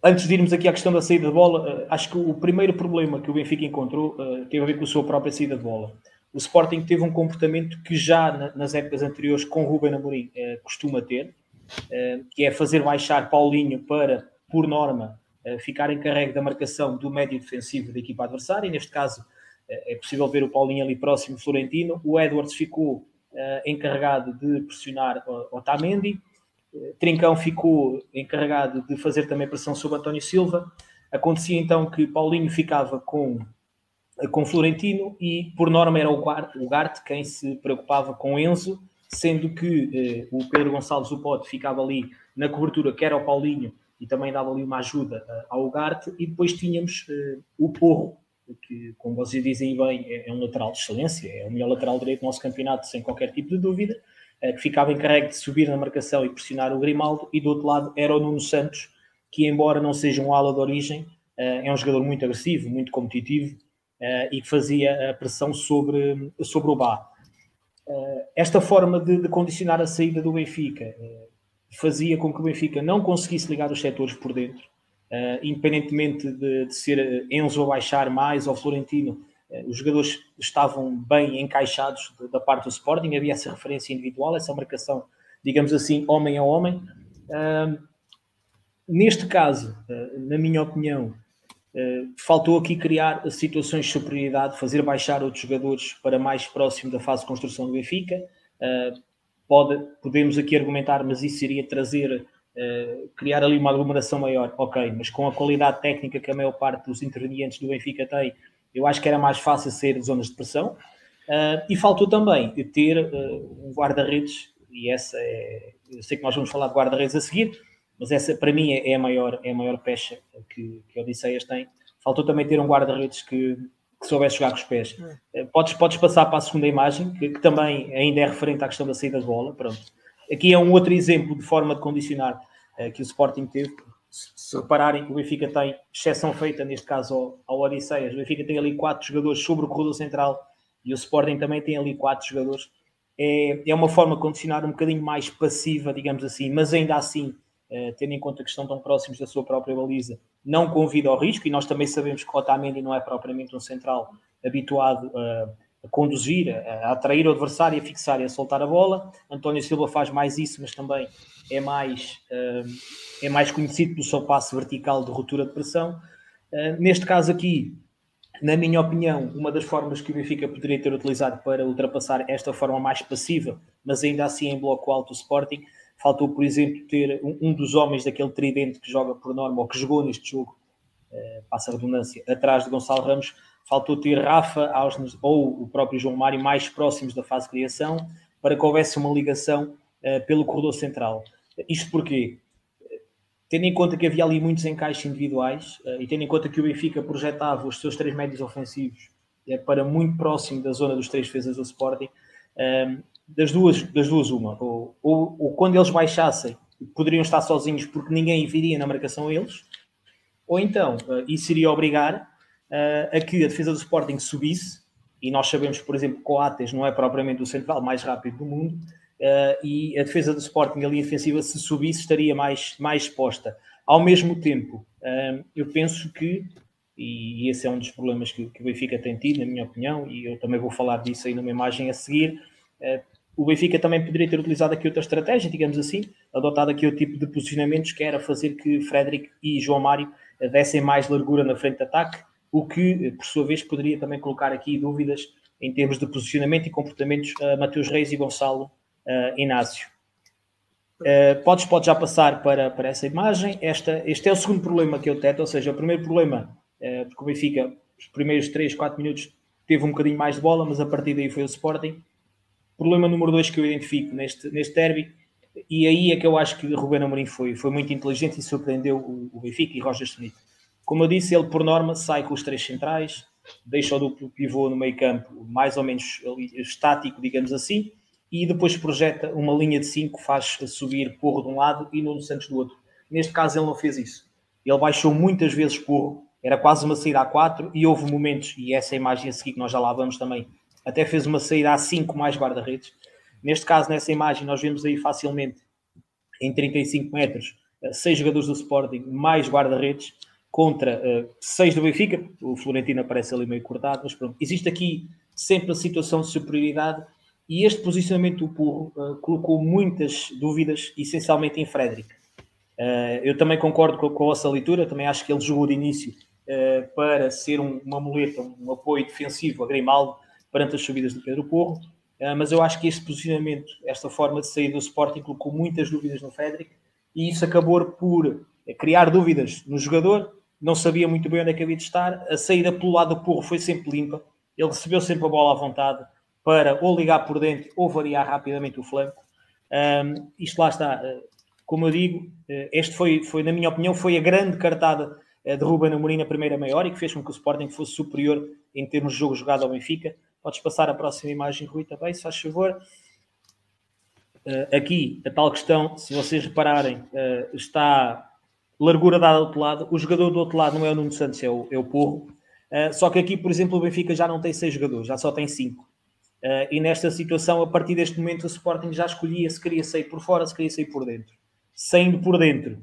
Antes de irmos aqui à questão da saída de bola, eh, acho que o primeiro problema que o Benfica encontrou uh, teve a ver com a sua própria saída de bola. O Sporting teve um comportamento que já nas épocas anteriores com Ruben Amorim uh, costuma ter, que é fazer baixar Paulinho para, por norma, ficar encarregue da marcação do médio defensivo da equipa adversária. E neste caso, é possível ver o Paulinho ali próximo Florentino. O Edwards ficou encarregado de pressionar Otamendi Trincão ficou encarregado de fazer também pressão sobre António Silva. Acontecia então que Paulinho ficava com, com Florentino e, por norma, era o Garte, quem se preocupava com Enzo, sendo que eh, o Pedro Gonçalves, o Pote, ficava ali na cobertura, que era o Paulinho, e também dava ali uma ajuda uh, ao Garte. E depois tínhamos uh, o Porro, que, como vocês dizem bem, é, é um lateral de excelência, é o melhor lateral direito do nosso campeonato, sem qualquer tipo de dúvida eh, que ficava encarregue de subir na marcação e pressionar o Grimaldo, e do outro lado era o Nuno Santos, que embora não seja um ala de origem, eh, é um jogador muito agressivo, muito competitivo eh, e que fazia a pressão sobre, sobre o Bá. Esta forma de, de condicionar a saída do Benfica fazia com que o Benfica não conseguisse ligar os setores por dentro, independentemente de, de ser Enzo a baixar mais ou Florentino eh, os jogadores estavam bem encaixados da parte do Sporting, havia essa referência individual, essa marcação, digamos assim, homem a homem. neste caso, eh, na minha opinião, eh, faltou aqui criar situações de superioridade, fazer baixar outros jogadores para mais próximo da fase de construção do Benfica. pode, podemos aqui argumentar, mas isso seria trazer, criar ali uma aglomeração maior, ok, mas com a qualidade técnica que a maior parte dos intervenientes do Benfica tem, eu acho que era mais fácil sair de zonas de pressão. Uh, e faltou também ter uh, um guarda-redes, e essa é. Eu sei que nós vamos falar de guarda-redes a seguir, mas essa para mim é, é, a, maior, é a maior pecha que, que Odisseias tem. Faltou também ter um guarda-redes que, que soubesse jogar com os pés. Uh, podes, podes passar para a segunda imagem, que, que, também ainda é referente à questão da saída de bola. Pronto. Aqui é um outro exemplo de forma de condicionar que o Sporting teve se repararem que o Benfica tem exceção feita, neste caso ao, ao Odisseias, o Benfica tem ali quatro jogadores sobre o corredor central e o Sporting também tem ali quatro jogadores. É, é uma forma de condicionar um bocadinho mais passiva, digamos assim, mas ainda assim, eh, tendo em conta que estão tão próximos da sua própria baliza, não convida ao risco. E nós também sabemos que Otamendi não é propriamente um central habituado a, a conduzir, a, atrair o adversário, a fixar e a soltar a bola. António Silva faz mais isso, mas também é mais, uh, é mais conhecido pelo seu passo vertical de ruptura de pressão. Uh, neste caso aqui, na minha opinião, uma das formas que o Benfica poderia ter utilizado para ultrapassar esta forma mais passiva, mas ainda assim em bloco alto o Sporting, faltou, por exemplo, ter um, dos homens daquele tridente que joga por norma, ou que jogou neste jogo, uh, passa a redundância, atrás de Gonçalo Ramos, faltou ter Rafa Ausnes, ou o próprio João Mário mais próximos da fase de criação, para que houvesse uma ligação uh, pelo corredor central. Isto porquê? Tendo em conta que havia ali muitos encaixes individuais uh, e tendo em conta que o Benfica projetava os seus três médios ofensivos uh, para muito próximo da zona dos três defesas do Sporting, uh, das, duas, das duas uma, ou, ou, ou, quando eles baixassem poderiam estar sozinhos porque ninguém viria na marcação a eles, ou então isso iria obrigar a que a defesa do Sporting subisse, e nós sabemos, por exemplo, que Coates não é propriamente o central mais rápido do mundo, uh, e a defesa do Sporting, a linha ofensiva, se subisse, estaria mais, mais exposta. Ao mesmo tempo, uh, eu penso que, e esse é um dos problemas que, que, o Benfica tem tido, na minha opinião, e eu também vou falar disso aí numa imagem a seguir, uh, o Benfica também poderia ter utilizado aqui outra estratégia, digamos assim, adotado aqui o tipo de posicionamentos que era fazer que Frederic e João Mário dessem mais largura na frente de ataque, o que, por sua vez, poderia também colocar aqui dúvidas em termos de posicionamento e comportamentos a Mateus Reis e Gonçalo uh, Inácio. Uh, podes, podes já passar para, para essa imagem. Esta, este é o segundo problema que eu teto, ou seja, o primeiro problema, uh, porque o Benfica, os primeiros 3, 4 minutos, teve um bocadinho mais de bola, mas a partir daí foi o Sporting. Problema número 2 que eu identifico neste, neste derby, e aí é que eu acho que Ruben Amorim foi, foi muito inteligente e surpreendeu o, o Benfica e Roger Smith. Como eu disse, ele por norma sai com os três centrais, deixa o duplo pivô no meio campo mais ou menos estático, digamos assim, e depois projeta uma linha de 5, faz subir Porro de um lado e Nuno Santos do outro. Neste caso ele não fez isso. Ele baixou muitas vezes Porro, era quase uma saída a 4 e houve momentos, e essa imagem a seguir que nós já lá vamos também, até fez uma saída a 5 mais guarda-redes. Neste caso, nessa imagem, nós vemos aí facilmente, em 35 metros, seis jogadores do Sporting mais guarda-redes contra uh, seis do Benfica. O Florentino aparece ali meio cortado, mas pronto. Existe aqui sempre a situação de superioridade e este posicionamento do Purro uh, colocou muitas dúvidas, essencialmente em Frederic. Uh, eu também concordo com, com, a vossa leitura, também acho que ele jogou de início para ser um, uma muleta, um apoio defensivo a Grimaldo perante as subidas de Pedro Porro, mas eu acho que este posicionamento, esta forma de sair do Sporting colocou muitas dúvidas no Frederic e isso acabou por criar dúvidas no jogador não sabia muito bem onde é que havia de estar. A saída pelo lado do Porro foi sempre limpa. Ele recebeu sempre a bola à vontade para ou ligar por dentro ou variar rapidamente o flanco. Um, isto lá está. Eh, como eu digo, eh, este foi, foi, na minha opinião, foi a grande cartada eh, de Ruben Amorim na primeira meia hora e que fez com que o Sporting fosse superior em termos de jogo jogado ao Benfica. Podes passar a próxima imagem, Rui, também, se faz favor. aqui, a tal questão, se vocês repararem, está largura dada do outro lado. O jogador do outro lado não é o Nuno Santos, é o, é o Porro. Uh, só que aqui, por exemplo, o Benfica já não tem seis jogadores, já só tem cinco. Uh, e nesta situação, a partir deste momento, o Sporting já escolhia se queria sair por fora, se queria sair por dentro. Saindo por dentro,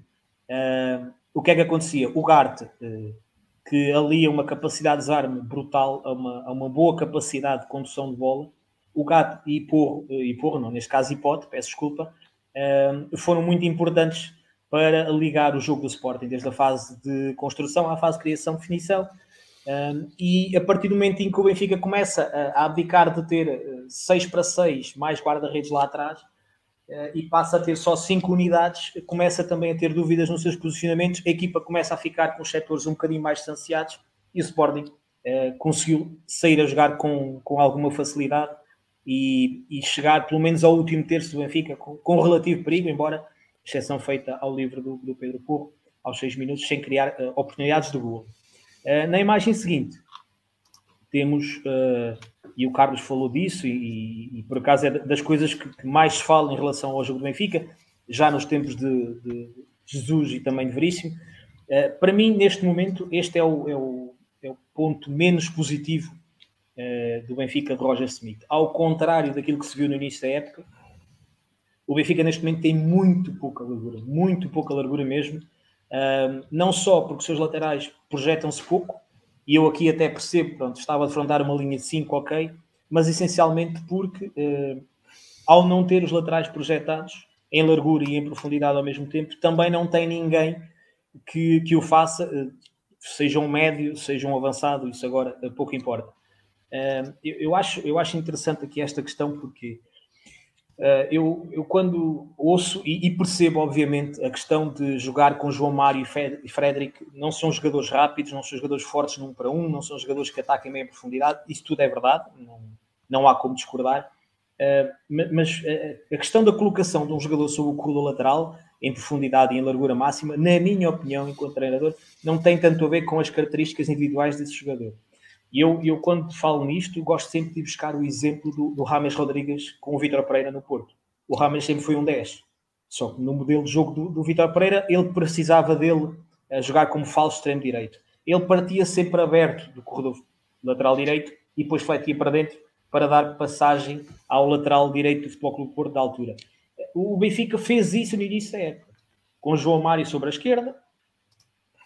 uh, o que é que acontecia? O Garte, que alia uma capacidade de desarme brutal, a uma, a uma boa capacidade de condução de bola, o Gato e Porro, e Porro não, neste caso Hipote, peço desculpa, foram muito importantes para ligar o jogo do Sporting, desde a fase de construção à fase de criação, definição. Um, e a partir do momento em que o Benfica começa a, a abdicar de ter 6 uh, para 6 mais guarda-redes lá atrás uh, e passa a ter só 5 unidades, começa também a ter dúvidas nos seus posicionamentos, a equipa começa a ficar com os setores um bocadinho mais distanciados e o Sporting uh, conseguiu sair a jogar com, com alguma facilidade e, e, chegar pelo menos ao último terço do Benfica com, com relativo perigo, embora exceção feita ao livro do, do Pedro Porro, aos seis minutos, sem criar uh, oportunidades de gol. Uh, na imagem seguinte, temos, uh, e o Carlos falou disso, e, e, por acaso é das coisas que, que, mais se fala em relação ao jogo do Benfica, já nos tempos de, de Jesus e também de Veríssimo. para mim, neste momento, este é o, é o, é o ponto menos positivo do Benfica de Roger Smith. Ao contrário daquilo que se viu no início da época, o Benfica neste momento tem muito pouca largura, muito pouca largura mesmo. Uh, não só porque os seus laterais projetam-se pouco, e eu aqui até percebo, pronto, estava a defrontar uma linha de 5, ok, mas essencialmente porque uh, ao não ter os laterais projetados em largura e em profundidade ao mesmo tempo, também não tem ninguém que, que o faça, uh, seja um médio, seja um avançado, isso agora pouco importa. Eu, eu, acho, eu acho interessante aqui esta questão porque eu, eu, quando ouço e, e, percebo, obviamente, a questão de jogar com João Mário e Frederic, não são jogadores rápidos, não são jogadores fortes num para um, não são jogadores que ataquem bem profundidade, isso tudo é verdade, não, não há como discordar. Uh, mas uh, a questão da colocação de um jogador sobre o corredor lateral, em profundidade e em largura máxima, na minha opinião, enquanto treinador, não tem tanto a ver com as características individuais desse jogador. E eu, eu, quando falo nisto, gosto sempre de buscar o exemplo do, do Rames Rodrigues com o Vitor Pereira no Porto. O Rames sempre foi um 10. Só que no modelo de jogo do, do Vitor Pereira, ele precisava dele a jogar como falso extremo direito. Ele partia sempre aberto do corredor lateral direito e depois fletia para dentro para dar passagem ao lateral direito do Futebol Clube Porto da altura. O Benfica fez isso no início da época, com João Mário sobre a esquerda,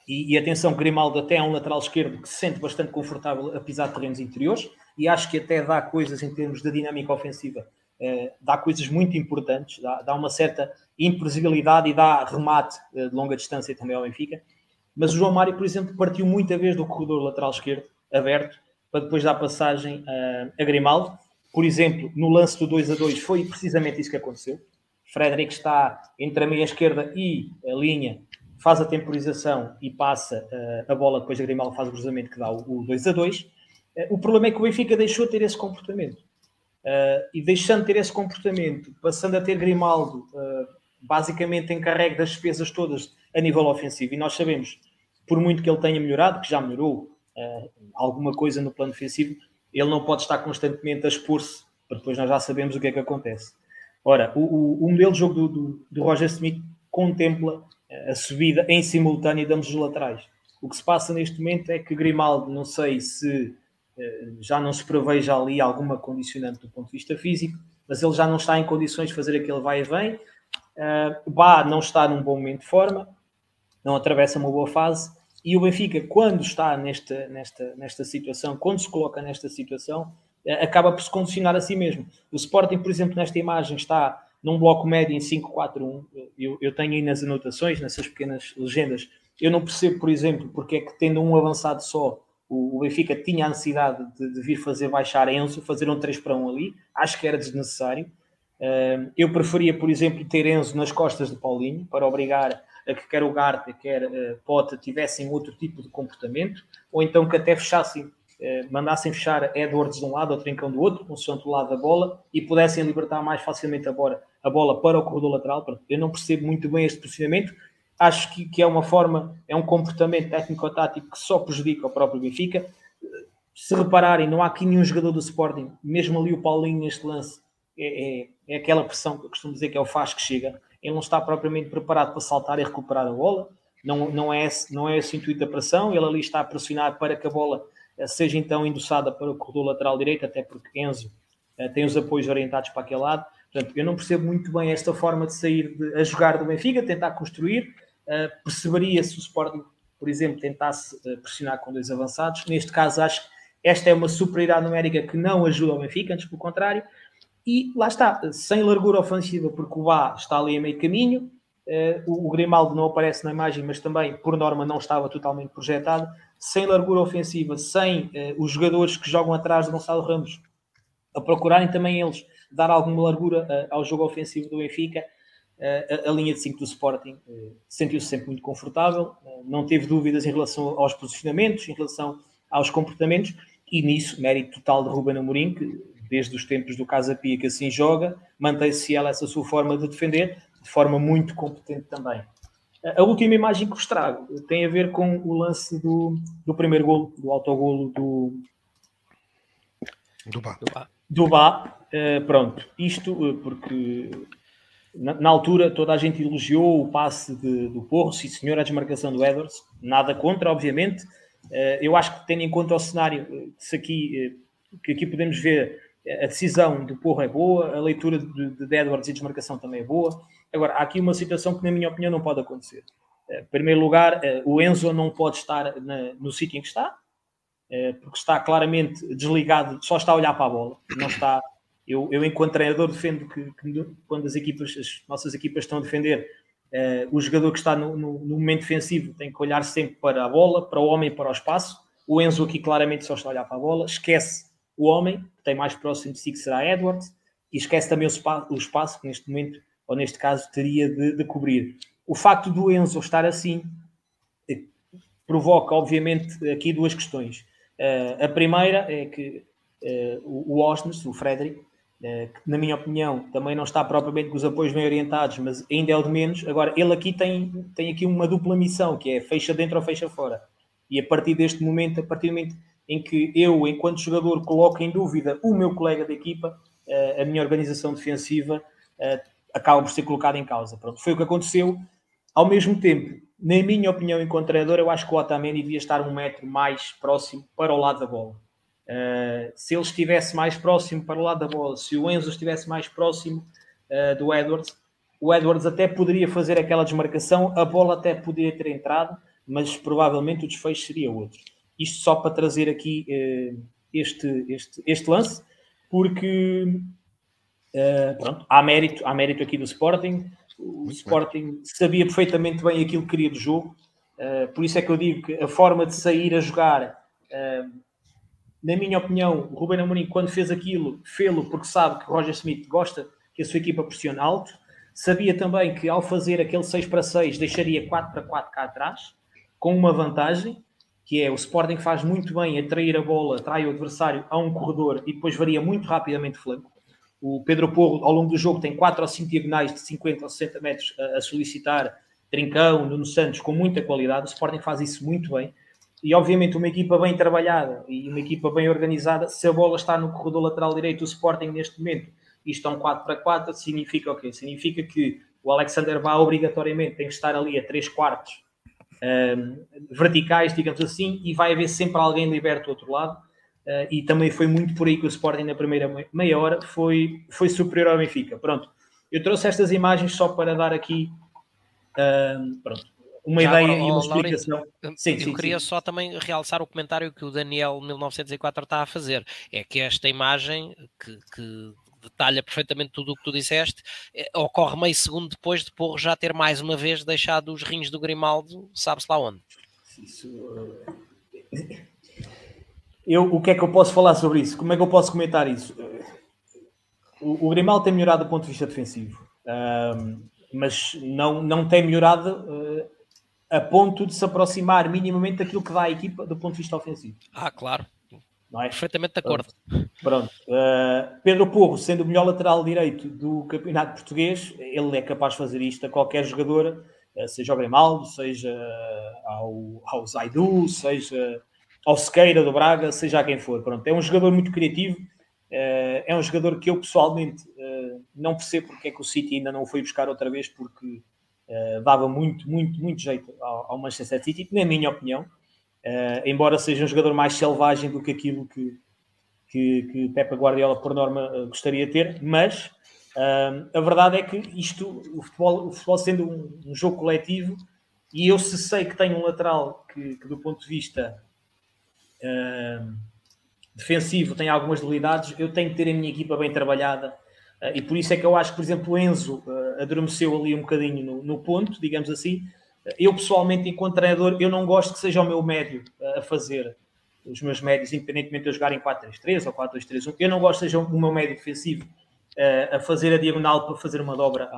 e, e, atenção, Grimaldo até é um lateral esquerdo que se sente bastante confortável a pisar terrenos interiores e acho que até dá coisas em termos de dinâmica ofensiva, eh, dá coisas muito importantes, dá, dá, uma certa imprevisibilidade e dá remate eh, de longa distância também ao Benfica. Mas o João Mário, por exemplo, partiu muita vez do corredor lateral esquerdo aberto para depois dar passagem a, Grimaldo. Por exemplo, no lance do 2 a 2 foi precisamente isso que aconteceu. Frederic está entre a meia esquerda e a linha faz a temporização e passa uh, a bola, depois a Grimaldo faz o cruzamento que dá o, o 2 a 2. Uh, eh, o problema é que o Benfica deixou de ter esse comportamento. Uh, e deixando de ter esse comportamento, passando a ter Grimaldo basicamente encarregue das despesas todas a nível ofensivo, e nós sabemos, por muito que ele tenha melhorado, que já melhorou alguma coisa no plano defensivo, ele não pode estar constantemente a expor-se, para depois nós já sabemos o que é que acontece. Ora, o, o, o modelo de jogo do, do, do, Roger Smith contempla a subida em simultâneo de ambos os laterais. O que se passa neste momento é que Grimaldo, não sei se uh, já não se preveja ali alguma condicionante do ponto de vista físico, mas ele já não está em condições de fazer aquele vai e vem. Uh, Bá não está num bom momento de forma, não atravessa uma boa fase. E o Benfica, quando está nesta, nesta, nesta situação, quando se coloca nesta situação, uh, acaba por se condicionar a si mesmo. O Sporting, por exemplo, nesta imagem está num bloco médio em 5-4-1. Eu, eu tenho aí nas anotações, nessas pequenas legendas. Eu não percebo, por exemplo, porque é que tendo um avançado só, o, Benfica tinha a necessidade de, de, vir fazer baixar Enzo, fazer um 3 para 1 ali, acho que era desnecessário. Eu preferia, por exemplo, ter Enzo nas costas de Paulinho, para obrigar a que quer o Garta, quer uh, Pota tivessem outro tipo de comportamento, ou então que até fechassem, uh, mandassem fechar Edwards de um lado ou Trincão do outro, com o do lado da bola, e pudessem libertar mais facilmente a bola, a bola para o corredor lateral. Eu não percebo muito bem este posicionamento, acho que, que é uma forma, é um comportamento técnico-tático que só prejudica o próprio Benfica. Se repararem, não há aqui nenhum jogador do Sporting, mesmo ali o Paulinho neste lance, é, é, é aquela pressão que eu costumo dizer que é o faz que chega. Ele não está propriamente preparado para saltar e recuperar a bola, não, não, é, esse, não é esse o intuito da pressão, ele ali está a pressionar para que a bola eh, seja então endossada para o corredor lateral direito, até porque Enzo uh, tem os apoios orientados para aquele lado. Portanto, eu não percebo muito bem esta forma de sair de, a jogar do Benfica, tentar construir, Uh, perceberia se o Sporting, por exemplo, tentasse uh, pressionar com dois avançados. Neste caso, acho que esta é uma superioridade numérica que não ajuda ao Benfica, antes pelo contrário. E lá está, sem largura ofensiva, porque o Bá está ali a meio caminho. Uh, o, o Grimaldo não aparece na imagem, mas também, por norma, não estava totalmente projetado. Sem largura ofensiva, sem os jogadores que jogam atrás de Gonçalo Ramos a procurarem também eles dar alguma largura ao jogo ofensivo do Benfica a, a, linha de 5 do Sporting uh, sentiu-se sempre muito confortável, uh, não teve dúvidas em relação aos posicionamentos, em relação aos comportamentos, e nisso, mérito total de Ruben Amorim, que desde os tempos do Casa Pia que assim joga, mantém-se ela essa sua forma de defender, de forma muito competente também. A última imagem que vos trago tem a ver com o lance do, do primeiro golo, do autogolo do... Do Bá. Do Bá. Uh, pronto, isto porque na, na, altura, toda a gente elogiou o passe de, do Porro, sim senhor, a desmarcação do Edwards. Nada contra, obviamente. Uh, eu acho que, tendo em conta o cenário, eh, se aqui, que aqui podemos ver a decisão do Porro é boa, a leitura de, de Edwards e desmarcação também é boa. Agora, há aqui uma situação que, na minha opinião, não pode acontecer. Em primeiro lugar, o Enzo não pode estar na, no sítio em que está, porque está claramente desligado, só está a olhar para a bola, não está eu, eu enquanto treinador, defendo que, que, quando as equipas, as nossas equipas estão a defender, uh, o jogador que está no, no, no, momento defensivo tem que olhar sempre para a bola, para o homem e para o espaço. O Enzo aqui claramente só está a olhar para a bola, esquece o homem, que tem mais próximo de si, que será Edwards, e esquece também o espaço, o espaço que neste momento, ou neste caso, teria de, de cobrir. O facto do Enzo estar assim eh, provoca, obviamente, aqui duas questões. Uh, a primeira é que uh, o Osnes, o Frederick, que na minha opinião também não está propriamente com os apoios bem orientados, mas ainda é o de menos. Agora, ele aqui tem, tem aqui uma dupla missão, que é fecha dentro ou fecha fora. E a partir deste momento, a partir do momento em que eu, enquanto jogador, coloco em dúvida o meu colega de equipa, eh, a minha organização defensiva eh, acaba por ser colocada em causa. Pronto, foi o que aconteceu. Ao mesmo tempo, na minha opinião, enquanto treinador, eu acho que o Otamendi devia estar um metro mais próximo para o lado da bola Uh, se ele estivesse mais próximo para o lado da bola, se o Enzo estivesse mais próximo uh, do Edwards, o Edwards até poderia fazer aquela desmarcação, a bola até poderia ter entrado, mas provavelmente o desfecho seria outro. Isto só para trazer aqui uh, este, este, este lance, porque pronto, há, mérito, há mérito aqui do Sporting. O Muito Sporting bem. sabia perfeitamente bem aquilo que queria do jogo, por isso é que eu digo que a forma de sair a jogar na minha opinião, o Ruben Amorim, quando fez aquilo, fê-lo porque sabe que Roger Smith gosta que a sua equipa pressione alto. Sabia também que ao fazer aquele 6 para 6 deixaria 4 para 4 cá atrás, com uma vantagem, que é o Sporting faz muito bem atrair a bola, atrai o adversário a um corredor e depois varia muito rapidamente o flanco. O Pedro Porro, ao longo do jogo, tem 4 ou 5 diagonais de 50 ou 60 metros a, a solicitar Trincão, Nuno Santos, com muita qualidade. O Sporting faz isso muito bem. E obviamente uma equipa bem trabalhada e uma equipa bem organizada, se a bola está no corredor lateral direito do Sporting neste momento e estão 4 para 4, significa o quê? Significa que o Alexander Bá obrigatoriamente tem que estar ali a 3 quartos um, verticais, digamos assim, e vai haver sempre alguém liberto do outro lado. Uh, e também foi muito por aí que o Sporting na primeira meia hora foi, foi superior ao Benfica. Pronto, eu trouxe estas imagens só para dar aqui uh, pronto, uma Já ideia agora, e uma explicação. sim, eu sim, queria sim. só também realçar o comentário que o Daniel 1904 está a fazer. É que esta imagem que, que detalha perfeitamente tudo o que tu disseste, é, ocorre meio segundo depois de Porro já ter mais uma vez deixado os rins do Grimaldo, sabe-se lá onde. Isso, uh... eu, o que é que eu posso falar sobre isso? Como é que eu posso comentar isso? O, o Grimaldo tem melhorado do ponto de vista defensivo, uh, mas não, não tem melhorado uh, a ponto de se aproximar minimamente daquilo que dá à equipa do ponto de vista ofensivo. Ah, claro. É? Perfeitamente de acordo. Pronto. Uh, Pedro Porro, sendo o melhor lateral direito do campeonato português, ele é capaz de fazer isto a qualquer jogador, uh, seja ao Grimaldo, seja ao, ao Zaidu, seja ao Sequeira do Braga, seja a quem for. Pronto. É um jogador muito criativo, uh, é um jogador que eu pessoalmente não percebo porque é que o City ainda não o foi buscar outra vez, porque dava muito, muito, muito jeito ao, ao Manchester City, na minha opinião. Uh, embora seja um jogador mais selvagem do que aquilo que, que, que Pepe Guardiola, por norma, uh, gostaria de ter, mas a verdade é que isto, o futebol, o futebol sendo um, um, jogo coletivo, e eu se sei que tenho um lateral que, que do ponto de vista defensivo tem algumas debilidades, eu tenho que ter a minha equipa bem trabalhada, e por isso é que eu acho que, por exemplo, o Enzo adormeceu ali um bocadinho no, no ponto, digamos assim, eu, pessoalmente, enquanto treinador, eu não gosto que seja o meu médio a fazer os meus médios, independentemente de eu jogar em 4-3-3 ou 4-2-3-1, eu não gosto que seja o meu médio defensivo a fazer a diagonal para fazer uma dobra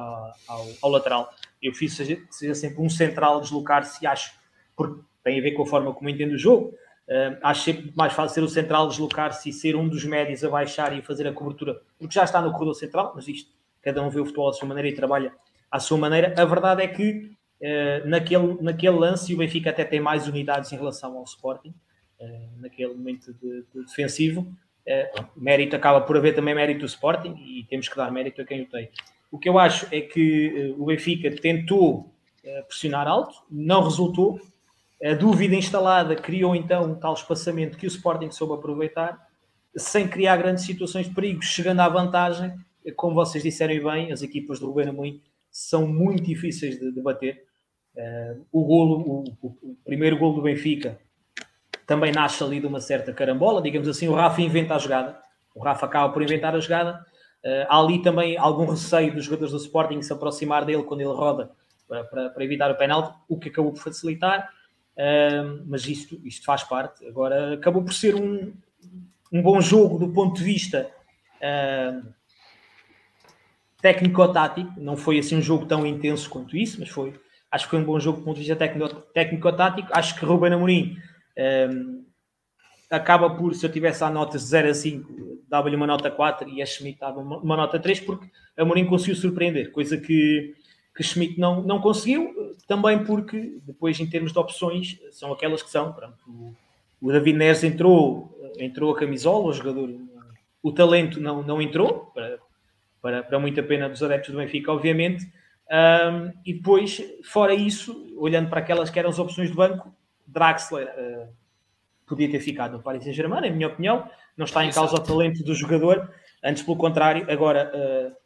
ao, ao lateral. Eu fiz seja, seja sempre um central deslocar-se, acho, porque tem a ver com a forma como entendo o jogo. Uh, acho sempre mais fácil ser o central deslocar-se e ser um dos médios a baixar e fazer a cobertura, porque já está no corredor central, mas isto, cada um vê o futebol à sua maneira e trabalha à sua maneira. A verdade é que Uh, naquele, naquele lance, o Benfica até tem mais unidades em relação ao Sporting, uh, naquele momento de, de defensivo. Uh, mérito acaba por haver também mérito do Sporting e temos que dar mérito a quem o tem. O que eu acho é que o Benfica tentou pressionar alto, não resultou. A dúvida instalada criou então um tal espaçamento que o Sporting soube aproveitar, sem criar grandes situações de perigo, chegando à vantagem. Como vocês disseram bem, as equipas do Rubén Amorim são muito difíceis de, de bater Uh, o, golo, o, o, o, primeiro golo do Benfica também nasce ali de uma certa carambola, digamos assim. O Rafa inventa a jogada, o Rafa acaba por inventar a jogada. Uh, há ali também algum receio dos jogadores do Sporting se aproximar dele quando ele roda para, para, para evitar o penalti, o que acabou por facilitar. Uh, mas isto, isto faz parte. Agora acabou por ser um, um bom jogo do ponto de vista técnico-tático. Não foi assim um jogo tão intenso quanto isso, mas foi Acho que foi um bom jogo do ponto de vista técnico-tático. Acho que Ruben Amorim acaba por, se eu tivesse a nota de 0 a 5, dava-lhe uma nota 4 e a Schmidt dava uma, uma nota 3, porque Amorim conseguiu surpreender, coisa que, que Schmidt não, não conseguiu, também porque depois, em termos de opções, são aquelas que são. Pronto, o, o David Neres entrou, entrou a camisola, o jogador, o talento não, não entrou, para, para, para muita pena dos adeptos do Benfica, obviamente. Um, e depois, fora isso, olhando para aquelas que eram as opções do banco, Draxler uh, podia ter ficado no Paris Saint-Germain, na minha opinião. Não está em causa o talento do jogador, antes pelo contrário. Agora, uh,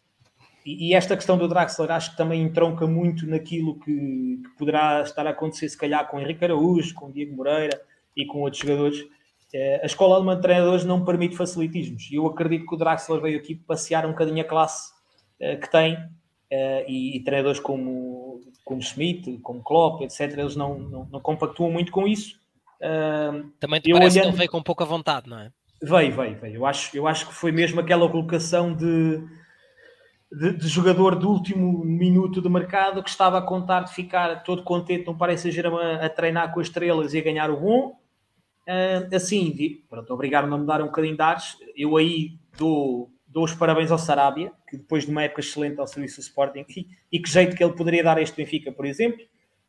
e, e, esta questão do Draxler acho que também entronca muito naquilo que, que, poderá estar a acontecer, se calhar, com Henrique Araújo, com Diego Moreira e com outros jogadores. Uh, a escola alemã de treinadores não permite facilitismos. E eu acredito que o Draxler veio aqui passear um bocadinho a classe que tem uh, e, e, treinadores como, como Schmidt, como Klopp, etc., eles não, não, não compactuam muito com isso. Também te parece olhando... que ele veio com pouca vontade, não é? Veio, veio, veio. Eu acho, eu acho que foi mesmo aquela colocação de, de, de, jogador do último minuto de mercado que estava a contar de ficar todo contente não parece a, a treinar com as estrelas e a ganhar o bom. Uh, assim, pronto, obrigaram-me a mudar um bocadinho de ares. Eu aí dou dou os parabéns ao Sarabia, que depois de uma época excelente ao serviço do Sporting, e, e que jeito que ele poderia dar a este Benfica, por exemplo.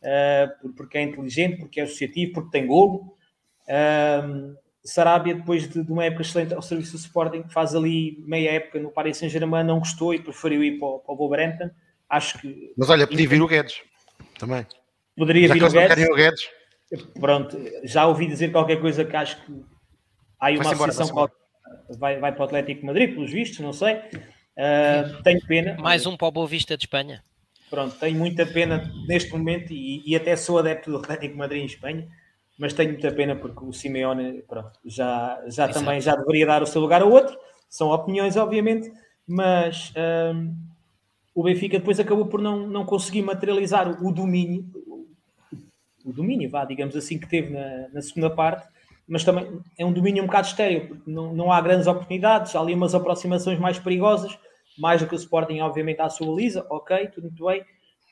uh, porque é inteligente, porque é associativo, porque tem golo. Uh, Sarabia, depois de, de, uma época excelente ao serviço do Sporting, faz ali meia época no Paris Saint-Germain, não gostou e preferiu ir para, para o Wolverhampton. Acho que. Mas olha, podia vir o Guedes também. Poderia já vir o Guedes. o Guedes. Pronto, já ouvi dizer qualquer coisa que acho que há aí uma associação vai, vai para o Atlético de Madrid, pelos vistos, não sei. Uh, tenho pena. Mais um para o Boa Vista de Espanha. Pronto, tenho muita pena neste momento e, e até sou adepto do Atlético de Madrid em Espanha, mas tenho muita pena porque o Simeone pronto, já, já também já deveria dar o seu lugar a outro. São opiniões, obviamente, mas um, o Benfica depois acabou por não, não conseguir materializar o domínio, o domínio, vá, digamos assim, que teve na, na segunda parte, mas também é um domínio um bocado estéreo, porque não, não há grandes oportunidades, há ali umas aproximações mais perigosas, mais do que o Sporting, obviamente, à sua Lisa, ok, tudo muito bem,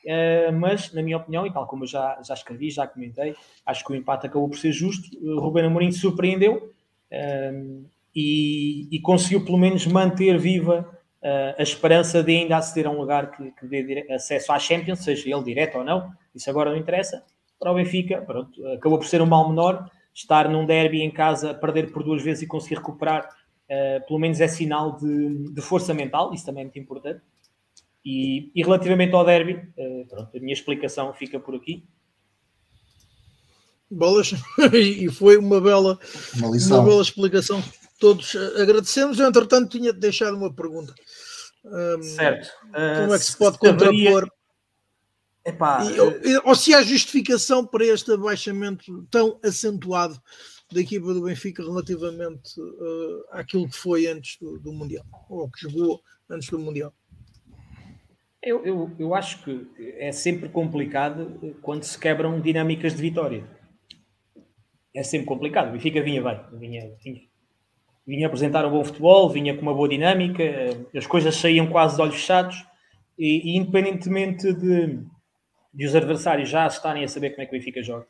uh, mas, na minha opinião, e tal como eu já, já escrevi, já comentei, acho que o empate acabou por ser justo, o Ruben Amorim surpreendeu uh, e, e, conseguiu pelo menos manter viva uh, a esperança de ainda aceder a um lugar que, que dê acesso à Champions, seja ele direto ou não, isso agora não interessa, para o Benfica, pronto, acabou por ser um mal menor, estar num derby em casa, perder por duas vezes e conseguir recuperar pelo menos é sinal de, de, força mental, isso também é muito importante. E, e relativamente ao derby, uh, pronto, a minha explicação fica por aqui. Bolas, e foi uma bela, uma, uma, bela explicação. Todos agradecemos. Eu, entretanto, tinha deixado uma pergunta. Um, certo. Uh, como é que se pode contrapor? Epá, e, ou se há justificação para este abaixamento tão acentuado da equipa do Benfica relativamente uh, àquilo que foi antes do, do, Mundial, ou que jogou antes do Mundial? Eu, eu, eu acho que é sempre complicado quando se quebram dinâmicas de vitória. É sempre complicado. O Benfica vinha bem, vinha, vinha, vinha apresentar um bom futebol, vinha com uma boa dinâmica, as coisas saíam quase de olhos fechados, e, e independentemente de, de os adversários já estarem a saber como é que o Benfica joga,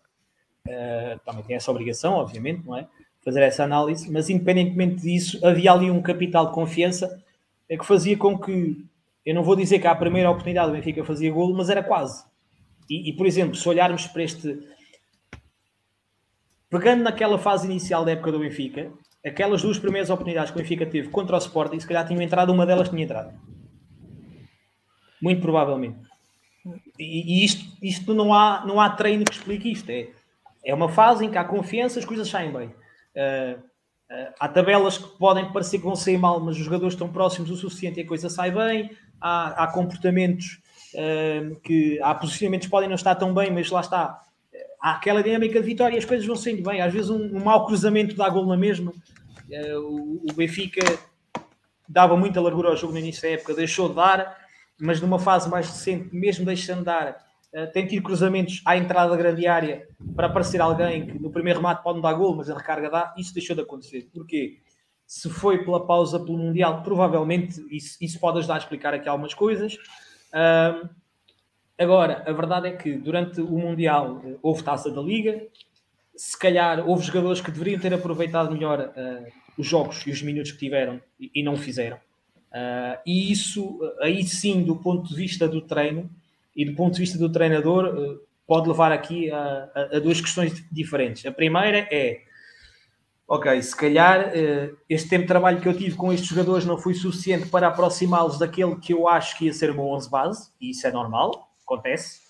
uh, também tem essa obrigação, obviamente, não é? Fazer essa análise, mas independentemente disso, havia ali um capital de confiança que fazia com que, eu não vou dizer que à primeira oportunidade o Benfica fazia golo, mas era quase. E, e, por exemplo, se olharmos para este. Pegando naquela fase inicial da época do Benfica, aquelas duas primeiras oportunidades que o Benfica teve contra o Sporting, se calhar tinham entrado, uma delas tinha entrado. Muito provavelmente. E, e isto, isto não, há, não há treino que explique isto. É, é uma fase em que há confiança, as coisas saem bem. Uh, uh, há tabelas que podem parecer que vão sair mal, mas os jogadores estão próximos o suficiente e a coisa sai bem. Há, há comportamentos uh, que há posicionamentos que podem não estar tão bem, mas lá está. Há aquela dinâmica de vitória e as coisas vão saindo bem. Às vezes um, um mau cruzamento dá gol na mesma. O, o Benfica dava muita largura ao jogo no início da época, deixou de dar, mas numa fase mais recente, mesmo deixando de dar, eh, tem tido cruzamentos à entrada da grande área para aparecer alguém que no primeiro remate pode não dar gol, mas a recarga dá. Isso deixou de acontecer. Porquê? Se foi pela pausa pelo Mundial, provavelmente isso, isso pode ajudar a explicar aqui algumas coisas. Uh, agora, a verdade é que durante o Mundial uh, houve taça da Liga, se calhar houve jogadores que deveriam ter aproveitado melhor uh, os jogos e os minutos que tiveram e, e não fizeram. e isso, aí sim, do ponto de vista do treino, e do ponto de vista do treinador, eh, pode levar aqui a, a, a duas questões diferentes. A primeira é, ok, se calhar eh, este tempo de trabalho que eu tive com estes jogadores não foi suficiente para aproximá-los daquele que eu acho que ia ser o meu 11 base, e isso é normal, acontece.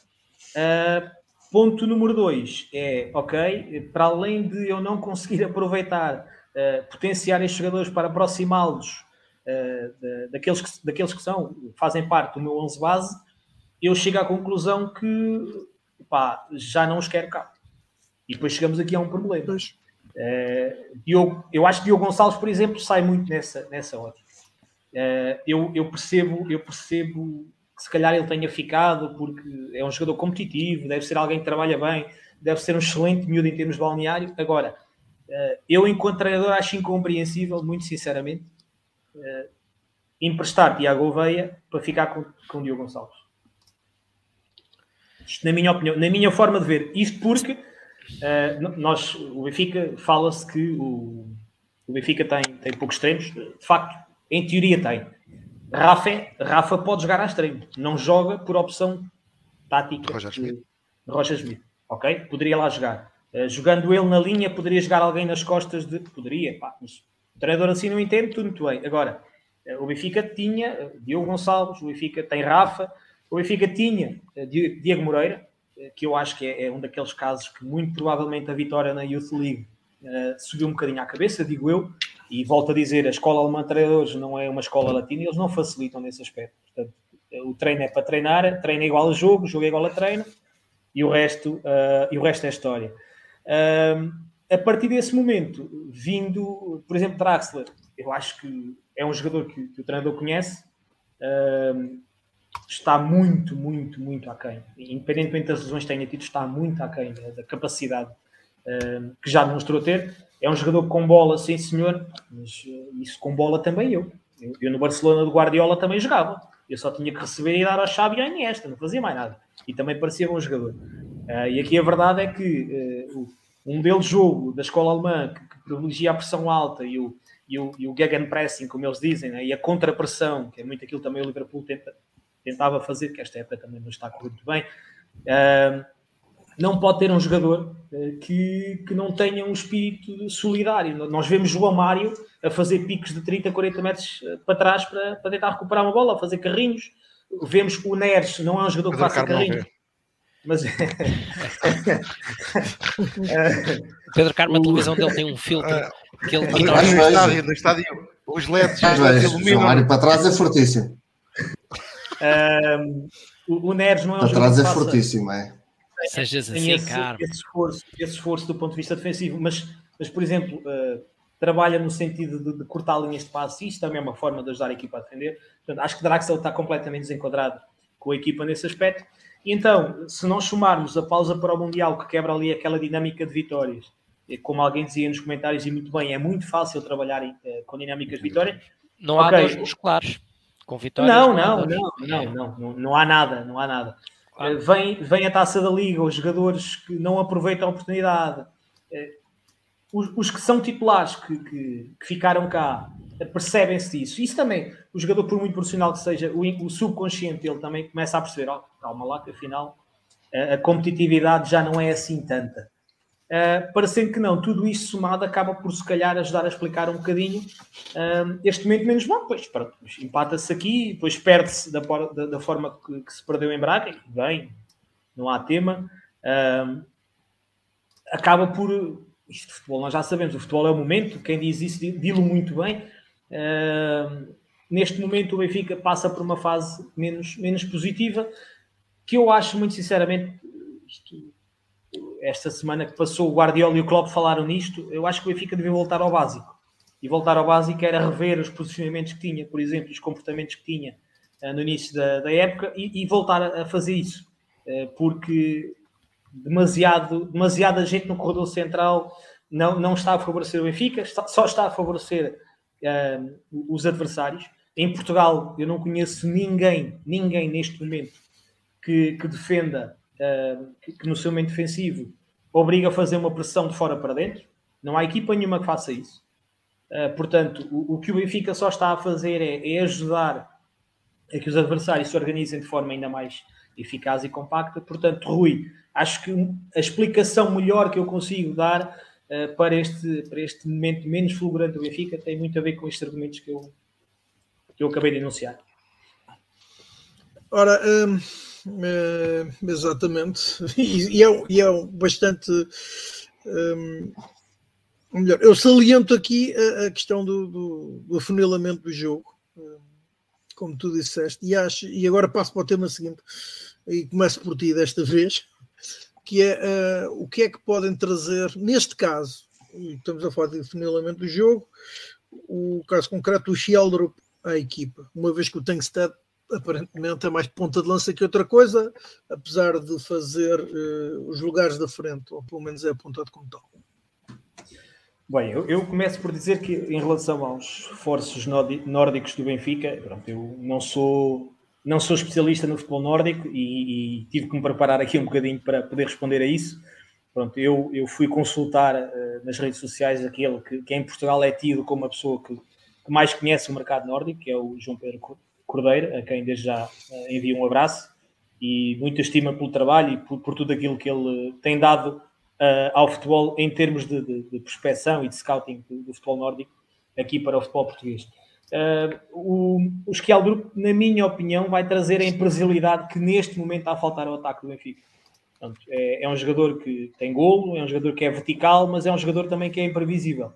Uh, ponto número dois é, ok, para além de eu não conseguir aproveitar, uh, potenciar estes jogadores para aproximá-los uh, daqueles, que, daqueles que são, fazem parte do meu 11 base, eu chego à conclusão que pá, já não os quero cá. E depois chegamos aqui a um problema. Uh, eu, eu acho que Diogo Gonçalves, por exemplo, sai muito nessa, nessa hora. Uh, eu, eu, percebo, eu percebo que se calhar ele tenha ficado porque é um jogador competitivo, deve ser alguém que trabalha bem, deve ser um excelente miúdo em termos de balneário. Agora, uh, eu, enquanto treinador, acho incompreensível, muito sinceramente, emprestar Tiago Oveia para ficar com, com Diogo Gonçalves. Isto, na minha opinião, na minha forma de ver, isto porque uh, nós, o Benfica, fala-se que o, o Benfica tem, tem poucos extremos, de facto, em teoria tem. Rafa, Rafa pode jogar a extremo, não joga por opção tática de, Rocha Smith, ok? Poderia lá jogar. Uh, jogando ele na linha, poderia jogar alguém nas costas de. Poderia, pá, mas o treinador assim não entende, tudo muito bem. Agora, uh, o Benfica tinha Diogo Gonçalves, o Benfica tem Rafa, o Benfica tinha Diego Moreira, que eu acho que é, é, um daqueles casos que muito provavelmente a vitória na Youth League subiu um bocadinho à cabeça, digo eu, e volto a dizer, a escola alemã de treinadores não é uma escola latina, eles não facilitam nesse aspecto. Portanto, o treino é para treinar, treino é igual a jogo, jogo é igual a treino, e o resto, uh, e o resto é história. Uh, a partir desse momento, vindo, por exemplo, Draxler, eu acho que é um jogador que, que o treinador conhece, uh, está muito, muito, muito aquém. Independentemente das lesões que tenha tido, está muito aquém da, da capacidade que já demonstrou ter. É um jogador com bola, sim senhor, mas isso com bola também eu. Eu, eu no Barcelona do Guardiola também jogava. Eu só tinha que receber e dar a chave e a Iniesta, não fazia mais nada. E também parecia bom jogador. Uh, e aqui a verdade é que uh, um modelo de jogo da escola alemã que, que privilegia a pressão alta e o, e o, e o gegenpressing, como eles dizem, né? e a contrapressão, que é muito aquilo também o Liverpool tenta, tentava fazer, que esta época também não está correndo muito bem. Uh, não pode ter um jogador uh, que, que não tenha um espírito solidário. Nós vemos João Mário a fazer picos de 30, 40 metros uh, para trás para, para tentar recuperar uma bola, a fazer carrinhos. Vemos o Neres, não é um jogador que faça carrinhos. Mas... Pedro Carmo, a televisão dele tem um filtro que ele no, estádio, no estádio, os LEDs, iluminam. Mário para trás é fortíssimo. O, o Neres não é um para trás é fortíssimo, é Sejas assim, esse, esse, esforço, esse esforço do ponto de vista defensivo, mas, mas por exemplo, uh, trabalha no sentido de, de, cortar linhas de passe, e isso também é uma forma de ajudar a equipa a defender. Portanto, acho que Draxel está completamente desenquadrado com a equipa nesse aspecto. E então, se nós somarmos a pausa para o Mundial, que quebra ali aquela dinâmica de vitórias, como alguém dizia nos comentários, e muito bem, é muito fácil trabalhar uh, com dinâmicas de vitória. Não okay. há dois musculares com vitórias. Não, não, não, não, não, não, há nada, não há nada. Ah. Vem, vem a taça da liga, os jogadores que não aproveitam a oportunidade, eh, os, que são titulares que, que, que ficaram cá percebem-se disso. Isso também, o jogador, por muito profissional que seja, o, subconsciente ele também começa a perceber: oh, calma lá, que afinal a competitividade já não é assim tanta. Uh, parecendo que não, tudo isto somado acaba por se calhar ajudar a explicar um bocadinho uh, este momento menos bom. Pois, empata-se aqui, depois perde-se da, da, da, forma que, que, se perdeu em Braga, e bem, não há tema. Uh, acaba por. Isto de futebol, nós já sabemos, o futebol é o momento, quem diz isso dilo muito bem. neste momento, o Benfica passa por uma fase menos, menos positiva, que eu acho, muito sinceramente, esta semana que passou, o Guardiola e o Klopp falaram nisto, eu acho que o Benfica devia voltar ao básico. E voltar ao básico era rever os posicionamentos que tinha, por exemplo, os comportamentos que tinha uh, no início da, da época e, e, voltar a, fazer isso. Uh, porque demasiado, demasiada gente no corredor central não, não está a favorecer o Benfica, está, só está a favorecer uh, os adversários. Em Portugal, eu não conheço ninguém, ninguém neste momento que, que defenda que, que, no seu momento defensivo obriga a fazer uma pressão de fora para dentro. Não há equipa nenhuma que faça isso. Uh, portanto, o, o, que o Benfica só está a fazer é, é, ajudar a que os adversários se organizem de forma ainda mais eficaz e compacta. Portanto, Rui, acho que a explicação melhor que eu consigo dar uh, para, este, para este momento menos fulgurante do Benfica tem muito a ver com estes argumentos que eu, que eu acabei de enunciar. Ora, hum, Uh, exatamente. E, e, é, e, é, bastante. Um, melhor, eu saliento aqui a, a questão do, do, do, afunilamento do jogo, uh, como tu disseste, e, acho, e agora passo para o tema seguinte, e começo por ti desta vez, que é uh, o que é que podem trazer, neste caso, estamos a falar de afunilamento do jogo, o caso concreto do Sheldrup à equipa, uma vez que o Tankstead aparentemente é mais ponta de lança que outra coisa, apesar de fazer uh, os lugares da frente, ou pelo menos é apontado como tal. Bem, eu, eu, começo por dizer que em relação aos reforços nórdicos do Benfica, pronto, eu não sou não sou especialista no futebol nórdico e, e, tive que me preparar aqui um bocadinho para poder responder a isso. Pronto, eu, eu fui consultar uh, nas redes sociais aquele que, que, em Portugal é tido como a pessoa que, que mais conhece o mercado nórdico, que é o João Pedro Cordeiro, a quem desde já eh, envio um abraço. e muita estima pelo trabalho e por, por tudo aquilo que ele tem dado uh, ao futebol em termos de, de, de prospecção e de scouting do, do, futebol nórdico aqui para o futebol português. Uh, o, o na minha opinião, vai trazer a imprevisibilidade que neste momento está a faltar ao ataque do Benfica. Portanto, é, é, um jogador que tem golo, é um jogador que é vertical, mas é um jogador também que é imprevisível.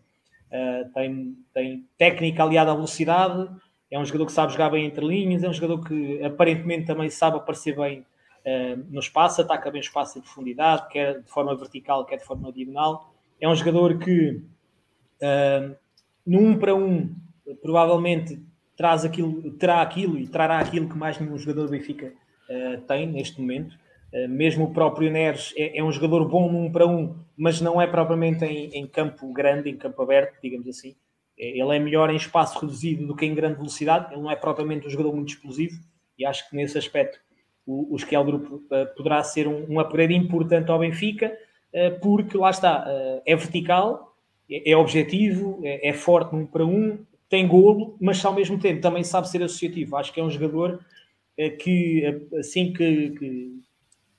Uh, tem, tem técnica aliada à velocidade, é um jogador que sabe jogar bem entre linhas, é um jogador que aparentemente também sabe aparecer bem uh, no espaço, ataca bem o espaço em profundidade, quer de forma vertical, quer de forma diagonal. É um jogador que uh, no 1 um para 1 um, provavelmente traz aquilo, terá aquilo e trará aquilo que mais nenhum jogador do Benfica tem neste momento mesmo o próprio Neres é, é, um jogador bom num para um, mas não é propriamente em, em, campo grande, em campo aberto, digamos assim. Ele é melhor em espaço reduzido do que em grande velocidade. Ele não é propriamente um jogador muito explosivo e acho que nesse aspecto o, o Group uh, poderá ser um, um upgrade importante ao Benfica, uh, porque lá está, uh, é vertical, é, é objetivo, é, é, forte num para um, tem golo, mas ao mesmo tempo também sabe ser associativo. Acho que é um jogador que assim que, que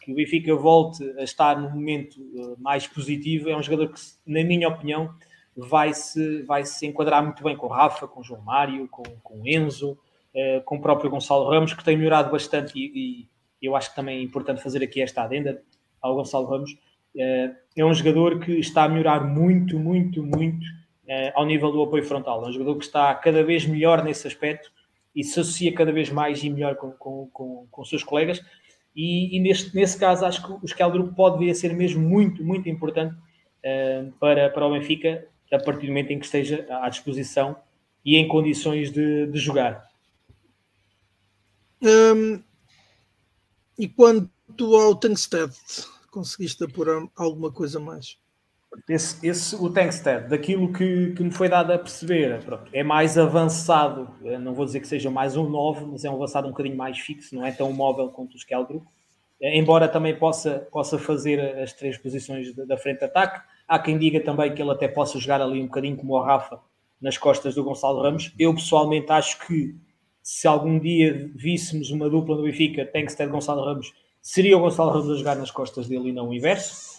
que o Benfica volte a estar num momento eh, mais positivo. É um jogador que, na minha opinião, vai se, vai -se enquadrar muito bem com o Rafa, com o João Mário, com, com o Enzo, eh, com o próprio Gonçalo Ramos, que tem melhorado bastante e, e eu acho que também é importante fazer aqui esta adenda ao Gonçalo Ramos. Eh, é um jogador que está a melhorar muito, muito, muito ao nível do apoio frontal. É um jogador que está cada vez melhor nesse aspecto e se associa cada vez mais e melhor com, com, com, com seus colegas e, e neste, nesse caso acho que o Scalgrupo pode vir a ser mesmo muito, muito importante para, para o Benfica a partir do momento em que esteja à disposição e em condições de, de jogar. Um, e quanto ao Tankstead, conseguiste apurar alguma coisa mais? Esse, esse, o Tankstead, daquilo que, que me foi dado a perceber, pronto, é mais avançado. Não vou dizer que seja mais um 9, mas é um avançado um bocadinho mais fixo, não é tão móvel quanto o Skelgroup. Embora também possa, possa fazer as três posições da frente de ataque. Há quem diga também que ele até possa jogar ali um bocadinho como o Rafa nas costas do Gonçalo Ramos. Eu pessoalmente acho que se algum dia víssemos uma dupla no Benfica, Tankstead Gonçalo Ramos, seria o Gonçalo Ramos a jogar nas costas dele e não o inverso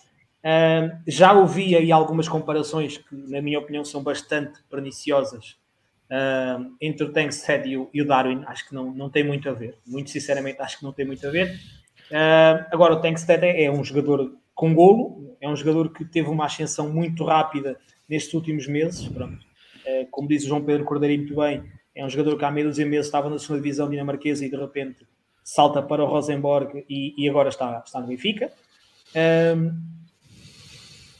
Uh, já ouvi aí algumas comparações que, na minha opinião, são bastante perniciosas uh, entre o Tankstead e o, e o, Darwin. Acho que não, não tem muito a ver. Muito sinceramente, acho que não tem muito a ver. Uh, agora, o Tankstead é, é um jogador com golo, é um jogador que teve uma ascensão muito rápida nestes últimos meses. Pronto. Ah, como diz o João Pedro Cordeiro muito bem, é um jogador que há meio de meses estava na segunda divisão dinamarquesa e de repente salta para o Rosenborg e, e agora está, está no Benfica. Um,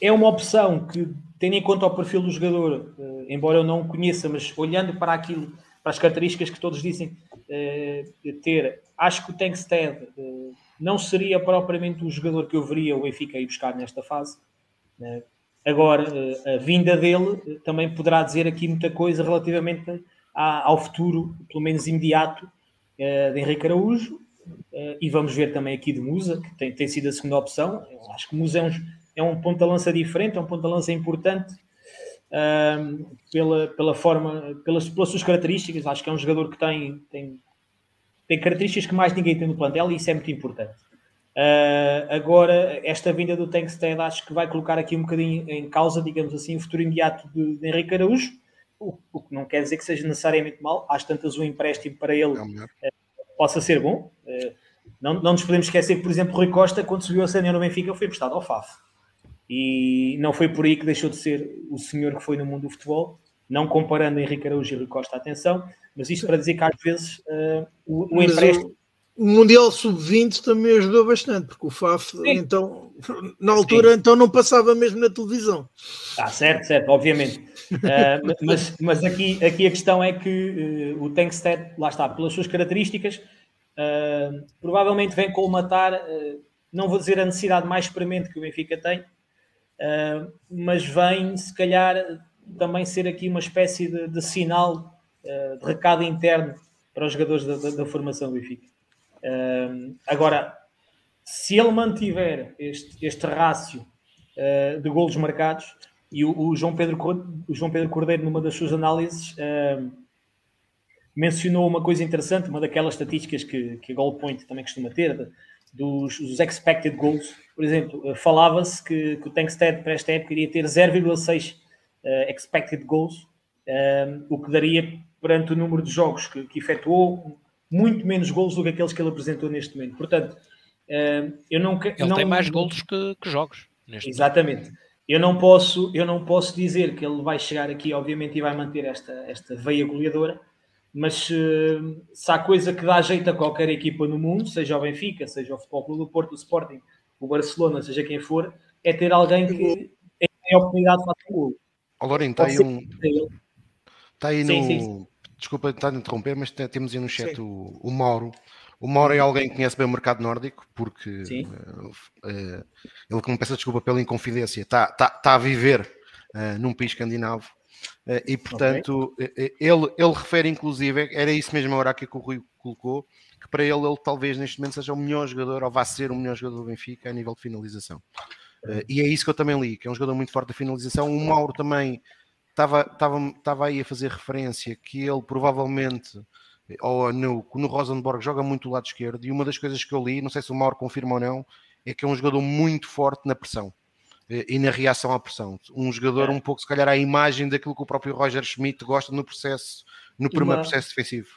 é uma opção que, tendo em conta o perfil do jogador, uh, embora eu não o conheça, mas olhando para aquilo, para as características que todos dizem uh, ter, acho que o Tankstead não seria propriamente o jogador que eu veria o Benfica ir buscar nesta fase. agora, a vinda dele também poderá dizer aqui muita coisa relativamente à, ao futuro, pelo menos imediato, de Henrique Araújo. e vamos ver também aqui de Musa, que tem, tem sido a segunda opção. Eu acho que Musa é um é um ponto de lança diferente, é um ponto de lança importante uh, pela, pela forma, pelas, pelas suas características. Acho que é um jogador que tem, tem, tem características que mais ninguém tem no plantel e isso é muito importante. Uh, agora, esta vinda do Tankstead acho que vai colocar aqui um bocadinho em causa, digamos assim, o futuro imediato de, de Henrique Araújo, o, o, que não quer dizer que seja necessariamente mal. Às tantas, o um empréstimo para ele uh, possa ser bom. Uh, não, não nos podemos esquecer que, por exemplo, Rui Costa, quando subiu a sénior no Benfica, foi emprestado ao FAF. E não foi por aí que deixou de ser o senhor que foi no mundo do futebol, não comparando Henrique Araújo e Rui Costa, atenção, mas isto para dizer que às vezes uh, o, o empréstimo. O Mundial Sub-20 também ajudou bastante, porque o FAF, Sim. então, na altura, Sim. então não passava mesmo na televisão. Ah, certo, certo, obviamente. uh, mas, mas aqui, aqui a questão é que uh, o Tankstead, lá está, pelas suas características, uh, provavelmente vem colmatar, não vou dizer a necessidade mais premente que o Benfica tem, mas vem, se calhar, também ser aqui uma espécie de, de sinal, uh, de recado interno para os jogadores da, da, da formação do Benfica. Uh, agora, se ele mantiver este, este rácio de golos marcados, e o, o, João Pedro, o João Pedro Cordeiro, numa das suas análises, mencionou uma coisa interessante, uma daquelas estatísticas que, que a Goal Point também costuma ter, dos, dos expected goals. Por exemplo, falava-se que, que o Tankstead para esta época iria ter 0,6 uh, expected goals, o que daria perante o número de jogos que, que efetuou muito menos gols do que aqueles que ele apresentou neste momento. Portanto, eu não Ele não, tem mais gols que, que jogos. exatamente. Momento. Eu não posso, eu não posso dizer que ele vai chegar aqui, obviamente, e vai manter esta, esta veia goleadora, mas uh, se há coisa que dá jeito a qualquer equipa no mundo, seja o Benfica, seja o Futebol Clube do Porto, o Sporting, o Barcelona, seja quem for, é ter alguém que tem a oportunidade de fazer um gol. Ó Lourinho, está aí um... Está aí sim, no... Sim. Desculpa estar a interromper, mas temos aí no chat o, o Mauro, o Mauro é alguém que conhece bem o mercado nórdico, porque uh, uh, ele, como peça desculpa pela inconfidência, está tá, tá a viver uh, num país escandinavo. e portanto, okay. ele, ele refere inclusive, era isso mesmo agora que o Rui colocou, que para ele, ele talvez neste momento seja o melhor jogador, ou vá ser o melhor jogador do Benfica a nível de finalização. e é isso que eu também li, que é um jogador muito forte da finalização. O Mauro também estava, estava, estava aí a fazer referência que ele provavelmente ou no, no Rosenborg joga muito do lado esquerdo, e uma das coisas que eu li, não sei se o Mauro confirma ou não, é que é um jogador muito forte na pressão eh, e na reação à pressão. Um jogador é. um pouco, se calhar, à imagem daquilo que o próprio Roger Schmidt gosta no processo, no primeiro uma, processo defensivo.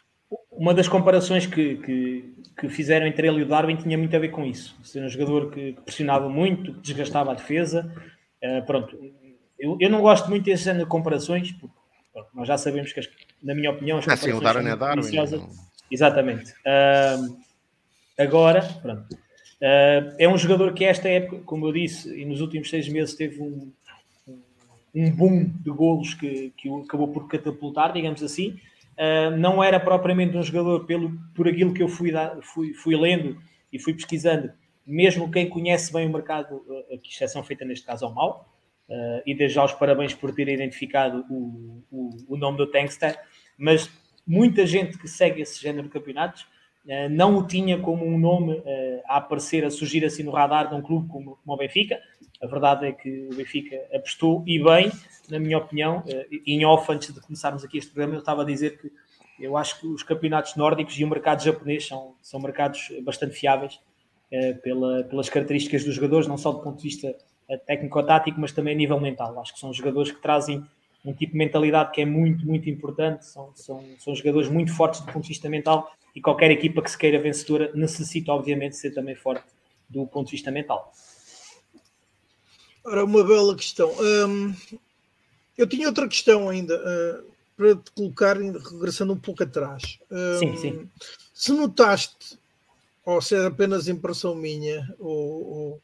Uma das comparações que, que, que, fizeram entre ele e o Darwin tinha muito a ver com isso. Ser um jogador que, que pressionava muito, que desgastava a defesa. Uh, pronto, eu, eu não gosto muito desse género de comparações, porque pronto, nós já sabemos que as, na minha opinião, as ah, sim, o Darwin é Darwin. Exatamente. Uh, agora, pronto. Uh, é um jogador que esta época, como eu disse, e nos últimos seis meses teve um, um boom de golos que, que o acabou por catapultar, digamos assim. Uh, não era propriamente um jogador pelo, por aquilo que eu fui, fui, fui lendo e fui pesquisando, mesmo quem conhece bem o mercado, aqui exceção feita neste caso ao mal, Uh, e desde já os parabéns por terem identificado o, o, o, nome do Tankster, mas muita gente que segue esse género de campeonatos uh, não o tinha como um nome uh, a aparecer, a surgir assim no radar de um clube como, como, o Benfica. A verdade é que o Benfica apostou e bem, na minha opinião, em off, antes de começarmos aqui este programa, eu estava a dizer que eu acho que os campeonatos nórdicos e o mercado japonês são, são mercados bastante fiáveis pela, pelas características dos jogadores, não só do ponto de vista técnico-tático, mas também a nível mental. Acho que são jogadores que trazem um tipo de mentalidade que é muito, muito importante. São, são, são jogadores muito fortes do ponto de vista mental e qualquer equipa que se queira vencedora necessita, obviamente, ser também forte do ponto de vista mental. Ora, uma bela questão. Hum, eu tinha outra questão ainda uh, para te colocar, regressando um pouco atrás. Hum, sim, sim. Se notaste, ou se é apenas impressão minha, ou, ou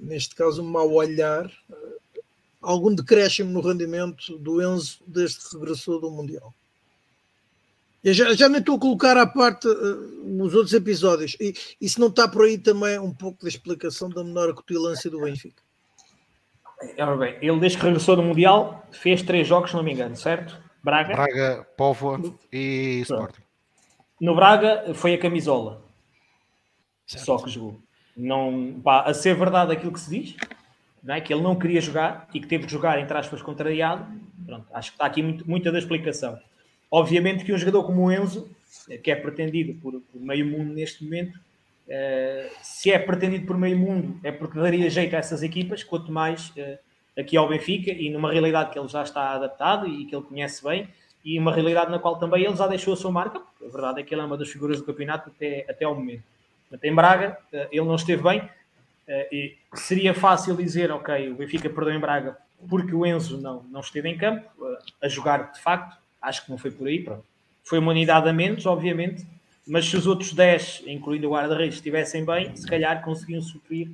neste caso, um mau olhar, uh, algum decréscimo no rendimento do Enzo desde que regressou do Mundial. Eu já, já nem estou a colocar à parte uh, os outros episódios. E, e se não está por aí também um pouco da explicação da menor acutilância do Benfica? Ora bem, ele desde que regressou do Mundial fez três jogos, se não me engano, certo? Braga. Braga, Póvoa e Sporting. No Braga foi a camisola. Certo. Só que jogou não, pá, a ser verdade aquilo que se diz, não é? que ele não queria jogar e que teve de jogar, entre aspas, contrariado, pronto, acho que está aqui muito, muita da explicação. Obviamente que um jogador como o Enzo, que é pretendido por, por meio mundo neste momento, uh, se é pretendido por meio mundo é porque daria jeito a essas equipas, quanto mais uh, aqui ao Benfica e numa realidade que ele já está adaptado e que ele conhece bem e uma realidade na qual também ele já deixou a sua marca, a verdade é que ele é uma das figuras do campeonato até, até ao momento. Em Braga, eh, ele não esteve bem. Eh, e seria fácil dizer, ok, o Benfica perdeu em Braga porque o Enzo não, não esteve em campo eh, a jogar de facto. Acho que não foi por aí. Pronto. Foi uma unidade a menos, obviamente, mas se os outros 10, incluindo o guarda-redes, estivessem bem, se calhar conseguiam suprir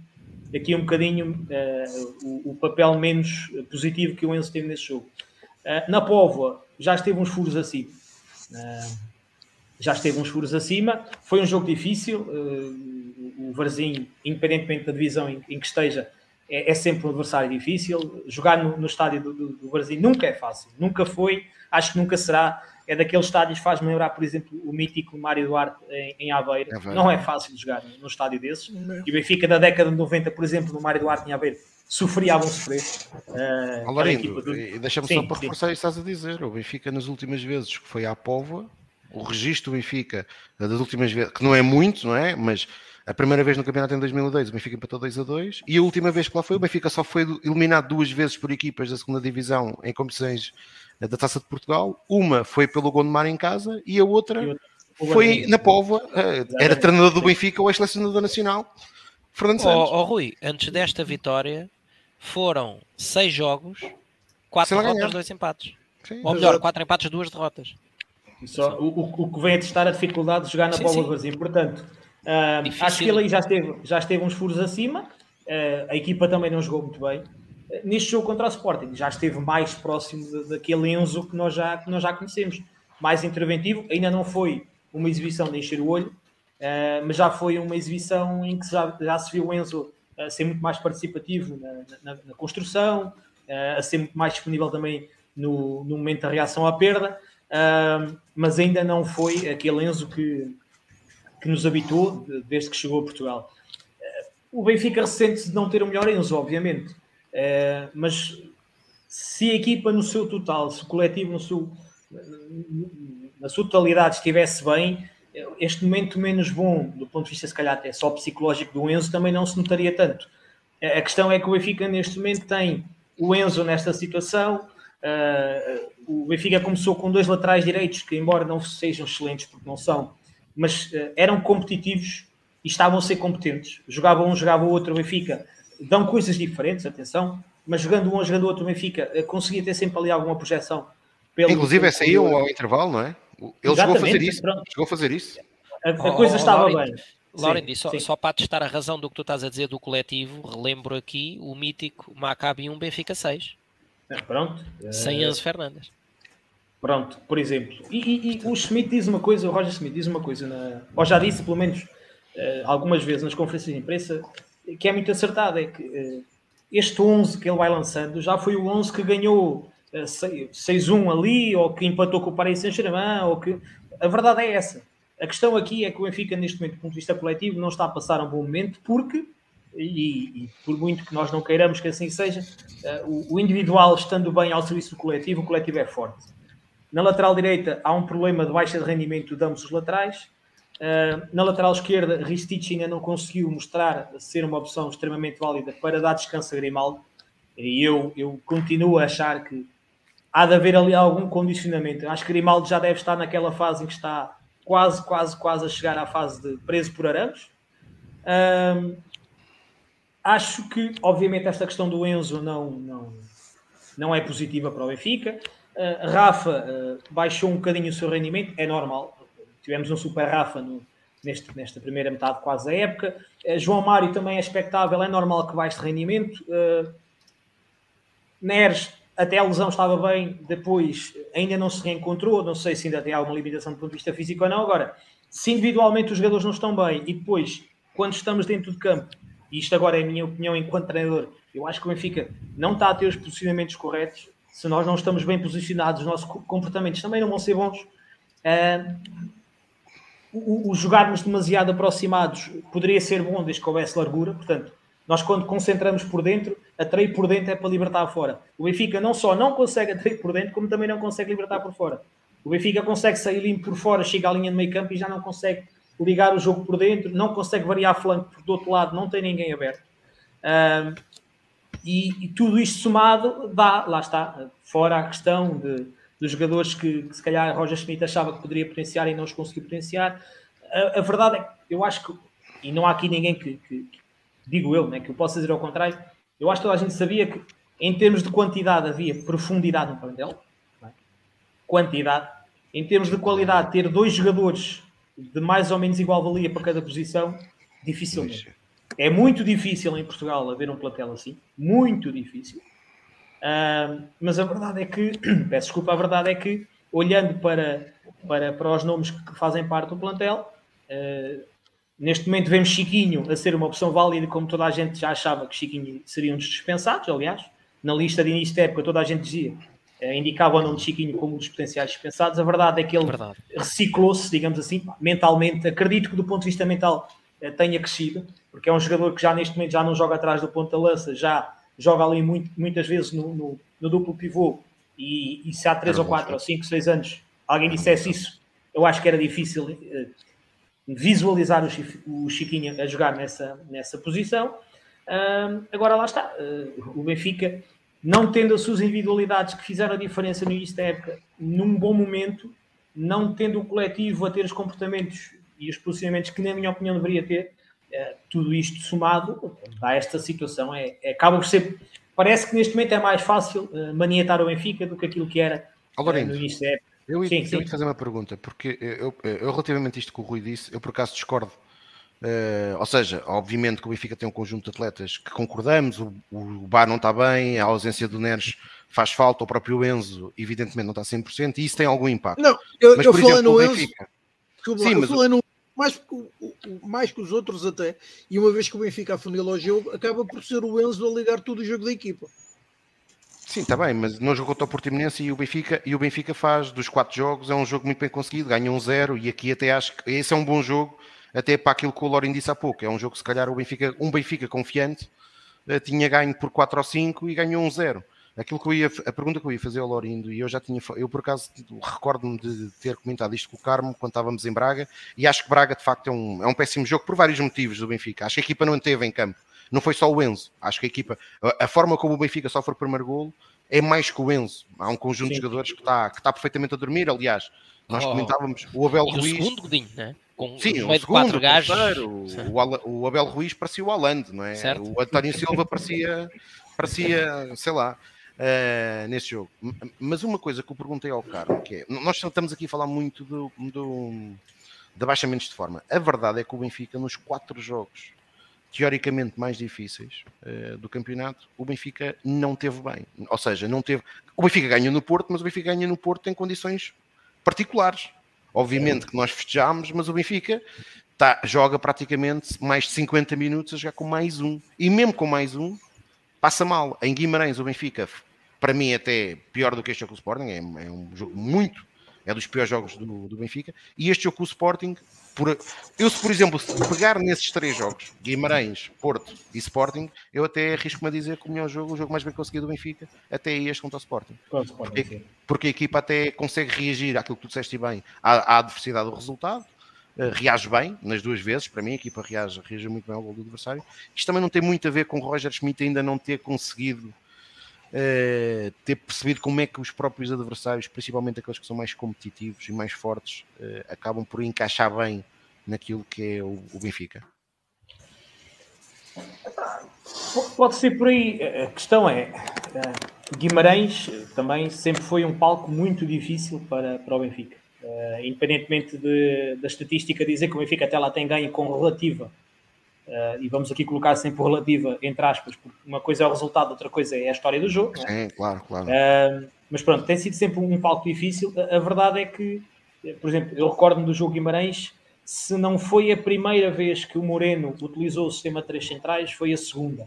aqui um bocadinho uh, o, o, papel menos positivo que o Enzo teve nesse jogo. Uh, na Póvoa já esteve uns furos assim. Uh, já esteve uns furos acima. Foi um jogo difícil. Uh, o Varzim, independentemente da divisão em, que esteja, é, é, sempre um adversário difícil. Jogar no, estádio do, Varzim nunca é fácil. Nunca foi, acho que nunca será. É daqueles estádios, faz-me lembrar, por exemplo, o mítico Mário Duarte em, em Aveiro. É não é fácil de jogar num estádio desses. Não. E o Benfica da década de 90, por exemplo, no Mário Duarte em Aveiro, sofria a sofrer. Uh, Alarindo, do... deixa-me só para reforçar isso que estás a dizer. O Benfica, nas últimas vezes que foi à Póvoa, o registro do Benfica das últimas vezes, que não é muito, não é? Mas A primeira vez no campeonato em 2002, o Benfica empatou 2 a 2 e a última vez que lá foi, o Benfica só foi eliminado duas vezes por equipas da segunda divisão em competições da Taça de Portugal. Uma foi pelo Gondomar em casa e a outra foi na Póvoa. Eh, era treinador do Benfica ou ex-selecionador nacional, Fernando Santos. Oh, oh, Rui, antes desta vitória foram seis jogos, quatro derrotas, dois empates. Sim, ou melhor, quatro empates, duas derrotas. Só, o, o, que vem a testar a dificuldade de jogar na Póvoa Varzim. Portanto, uh, acho que ele aí já esteve, já esteve uns furos acima. Uh, a equipa também não jogou muito bem. Uh, neste jogo contra o Sporting, já esteve mais próximo daquele Enzo que nós, já, que nós já conhecemos. Mais interventivo, ainda não foi uma exibição de encher o olho, uh, mas já foi uma exibição em que já, já se viu o Enzo a ser muito mais participativo na, na, na construção, a ser muito mais disponível também no, no momento da reação à perda, uh, mas ainda não foi aquele Enzo que, que nos habituou desde que chegou a Portugal. o Benfica ressente-se de não ter o melhor Enzo, obviamente, mas se a equipa no seu total, se o coletivo no seu na sua totalidade estivesse bem, este momento menos bom, do ponto de vista, se calhar, até só psicológico do Enzo, também não se notaria tanto. A questão é que o Benfica, neste momento, tem o Enzo nesta situação. Uh, o Benfica começou com dois laterais direitos, que, embora não sejam excelentes, porque não são, mas uh, eram competitivos e estavam a ser competentes. Jogava um, jogava o outro. O Benfica dão coisas diferentes, atenção, mas jogando um, jogando o outro, o Benfica uh, conseguia ter sempre ali alguma projeção. Inclusive, essa aí ao intervalo, não é? Ele chegou a fazer isso. Pronto. Chegou a fazer isso. A, a coisa oh, estava bem. Lauren, só, só, para testar a razão do que tu estás a dizer do coletivo, relembro aqui o mítico Maccabi 1 Benfica 6. É, pronto. Sem Enzo Fernandes. Pronto, por exemplo. E, e, e, o Schmidt diz uma coisa, o Roger Schmidt diz uma coisa, na, ou já disse pelo menos uh, algumas vezes nas conferências de imprensa, que é muito acertado, é que este 11 que ele vai lançando já foi o 11 que ganhou 6-1 ali, ou que empatou com o Paris Saint-Germain, ou que... A verdade é essa. A questão aqui é que o Benfica, neste momento, do ponto de vista coletivo, não está a passar um bom momento, porque, e, e por muito que nós não queiramos que assim seja, uh, o, o, individual estando bem ao serviço do coletivo, o coletivo é forte. Na lateral direita há um problema de baixa de rendimento de ambos os laterais. Uh, na lateral esquerda, Ristich ainda não conseguiu mostrar ser uma opção extremamente válida para dar descanso a Grimaldo. E eu, eu continuo a achar que há de haver ali algum condicionamento. Acho que Grimaldo já deve estar naquela fase em que está quase, quase, quase a chegar à fase de preso por arames. Acho que, obviamente, esta questão do Enzo não, não, não é positiva para o Benfica. Uh, Rafa uh, baixou um bocadinho o seu rendimento, é normal. Tivemos um super Rafa no, neste, nesta primeira metade quase da época. Uh, João Mário também é expectável, é normal que baixe de rendimento. Neres até a lesão estava bem, depois ainda não se reencontrou, não sei se ainda tem alguma limitação do ponto de vista físico ou não. Agora, se individualmente os jogadores não estão bem e depois, quando estamos dentro de campo, e isto agora é a minha opinião enquanto treinador, eu acho que o Benfica não está a ter os posicionamentos corretos. Se nós não estamos bem posicionados, os nossos comportamentos também não vão ser bons. Uh, o, o, jogarmos demasiado aproximados poderia ser bom desde que houvesse largura, portanto, nós, quando concentramos por dentro, atrair por dentro é para libertar fora. O Benfica não só não consegue atrair por dentro, como também não consegue libertar por fora. O Benfica consegue sair limpo por fora, chega à linha de meio campo e já não consegue ligar o jogo por dentro, não consegue variar flanco, porque do outro lado não tem ninguém aberto. E, e, tudo isto somado dá, lá está, fora a questão de, dos jogadores que, que se calhar Roger Schmidt achava que poderia potenciar e não os conseguiu potenciar. A, a verdade é que eu acho que, e não há aqui ninguém que, que, digo eu, né, que eu posso dizer ao contrário, eu acho que toda a gente sabia que em termos de quantidade havia profundidade no plantel, é? quantidade, em termos de qualidade, ter dois jogadores de mais ou menos igual valia para cada posição, dificilmente. É muito difícil em Portugal haver um plantel assim, muito difícil. Uh, mas a verdade é que, peço desculpa, a verdade é que, olhando para, para, para os nomes que fazem parte do plantel, uh, Neste momento vemos Chiquinho a ser uma opção válida, como toda a gente já achava que Chiquinho seria um dos dispensados, aliás. Na lista de início de época toda a gente dizia, indicava o nome de Chiquinho como um dos potenciais dispensados. A verdade é que ele reciclou-se, digamos assim, mentalmente. Acredito que do ponto de vista mental eh, tenha crescido, porque é um jogador que já neste momento já não joga atrás do ponto da lança, já joga ali muito, muitas vezes no, no, no duplo pivô e, e, se há 3 ou 4 ou 5, 6 anos alguém dissesse isso, eu acho que era difícil eh, visualizar o Chiquinho a jogar nessa, nessa posição. Uh, agora lá está, uh, o Benfica, não tendo as suas individualidades que fizeram a diferença no início da época, num bom momento, não tendo o coletivo a ter os comportamentos e os posicionamentos que, na minha opinião, deveria ter, uh, tudo isto somado a esta situação, é, é, acaba por ser. Parece que neste momento é mais fácil uh, maniatar o Benfica do que aquilo que era no início da época. Eu ia, sim, sim. eu ia fazer uma pergunta, porque eu, eu, relativamente a isto que o Rui disse, eu por acaso discordo. Uh, ou seja, obviamente que o Benfica tem um conjunto de atletas que concordamos, o, o Bar não está bem, a ausência do Neres faz falta, o próprio Enzo evidentemente não está 100% e isso tem algum impacto. Não, eu, mas, eu por exemplo, no Enzo, Benfica... sim, eu mas... falei no mais, mais que os outros até, e uma vez que o Benfica afunila o jogo, acaba por ser o Enzo a ligar todo o jogo da equipa. Sim, está bem, mas não jogou o Portimonense e o Benfica e o Benfica faz dos quatro jogos, é um jogo muito bem conseguido, ganha um zero e aqui até acho que esse é um bom jogo, até para aquilo que o Lorin disse há pouco, é um jogo que se calhar o Benfica, um Benfica confiante eh, tinha ganho por 4 ou 5 e ganhou um zero. Aquilo que eu ia, a pergunta que eu ia fazer ao Lorindo, e eu já tinha, eu por acaso recordo-me de ter comentado isto com o Carmo quando estávamos em Braga, e acho que Braga de facto é um, é um péssimo jogo por vários motivos do Benfica. Acho que a equipa não teve em campo, não foi só o Enzo. Acho que a equipa, a, a forma como o Benfica sofre o primeiro golo é mais que o Enzo. Há um conjunto Sim. de jogadores que está, que está perfeitamente a dormir. Aliás, nós oh. comentávamos o Abel e Ruiz. O segundo Godinho, né? Com Sim, o segundo, o terceiro, o, o, Abel Ruiz parecia o Aland, não é? Certo. O António Silva parecia, parecia, sei lá, uh, nesse jogo. Mas uma coisa que eu perguntei ao Carlos, que é, nós estamos aqui a falar muito do, do, de abaixamentos de forma. A verdade é que o Benfica, nos quatro jogos teoricamente mais difíceis uh, do campeonato, o Benfica não teve bem. Ou seja, não teve. O Benfica ganha no Porto, mas o Benfica ganha no Porto em condições particulares. Obviamente que nós festejámos, mas o Benfica tá, joga praticamente mais de 50 minutos a jogar com mais um. E mesmo com mais um, passa mal. Em Guimarães, o Benfica, para mim, até pior do que este jogo com o Sporting, é, é um jogo muito. É dos piores jogos do, do Benfica. E este jogo com o Sporting por, eu, se por exemplo, se pegar nesses três jogos, Guimarães, Porto e Sporting, eu até arrisco-me a dizer que o melhor jogo, o jogo mais bem conseguido do Benfica, até é este contra o Sporting. porque, porque, a equipa até consegue reagir àquilo que tu disseste bem, à, à adversidade do resultado, uh, reage bem nas duas vezes. Para mim, a equipa reage, reage muito bem ao gol do adversário. Isto também não tem muito a ver com o Roger Schmidt ainda não ter conseguido. Uh, ter percebido como é que os próprios adversários, principalmente aqueles que são mais competitivos e mais fortes, uh, acabam por encaixar bem naquilo que é o, o Benfica? Pode ser por aí. A questão é: eh, Guimarães também sempre foi um palco muito difícil para, para o Benfica. Uh, independentemente de, da estatística dizer que o Benfica até lá tem ganho com relativa, uh, e vamos aqui colocar sempre relativa entre aspas, porque uma coisa é o resultado, outra coisa é a história do jogo. É? Sim, é? claro, claro. Uh, mas pronto, tem sido sempre um palco difícil. A, a verdade é que, por exemplo, eu recordo-me do jogo Guimarães, se não foi a primeira vez que o Moreno utilizou o sistema 3 centrais, foi a segunda.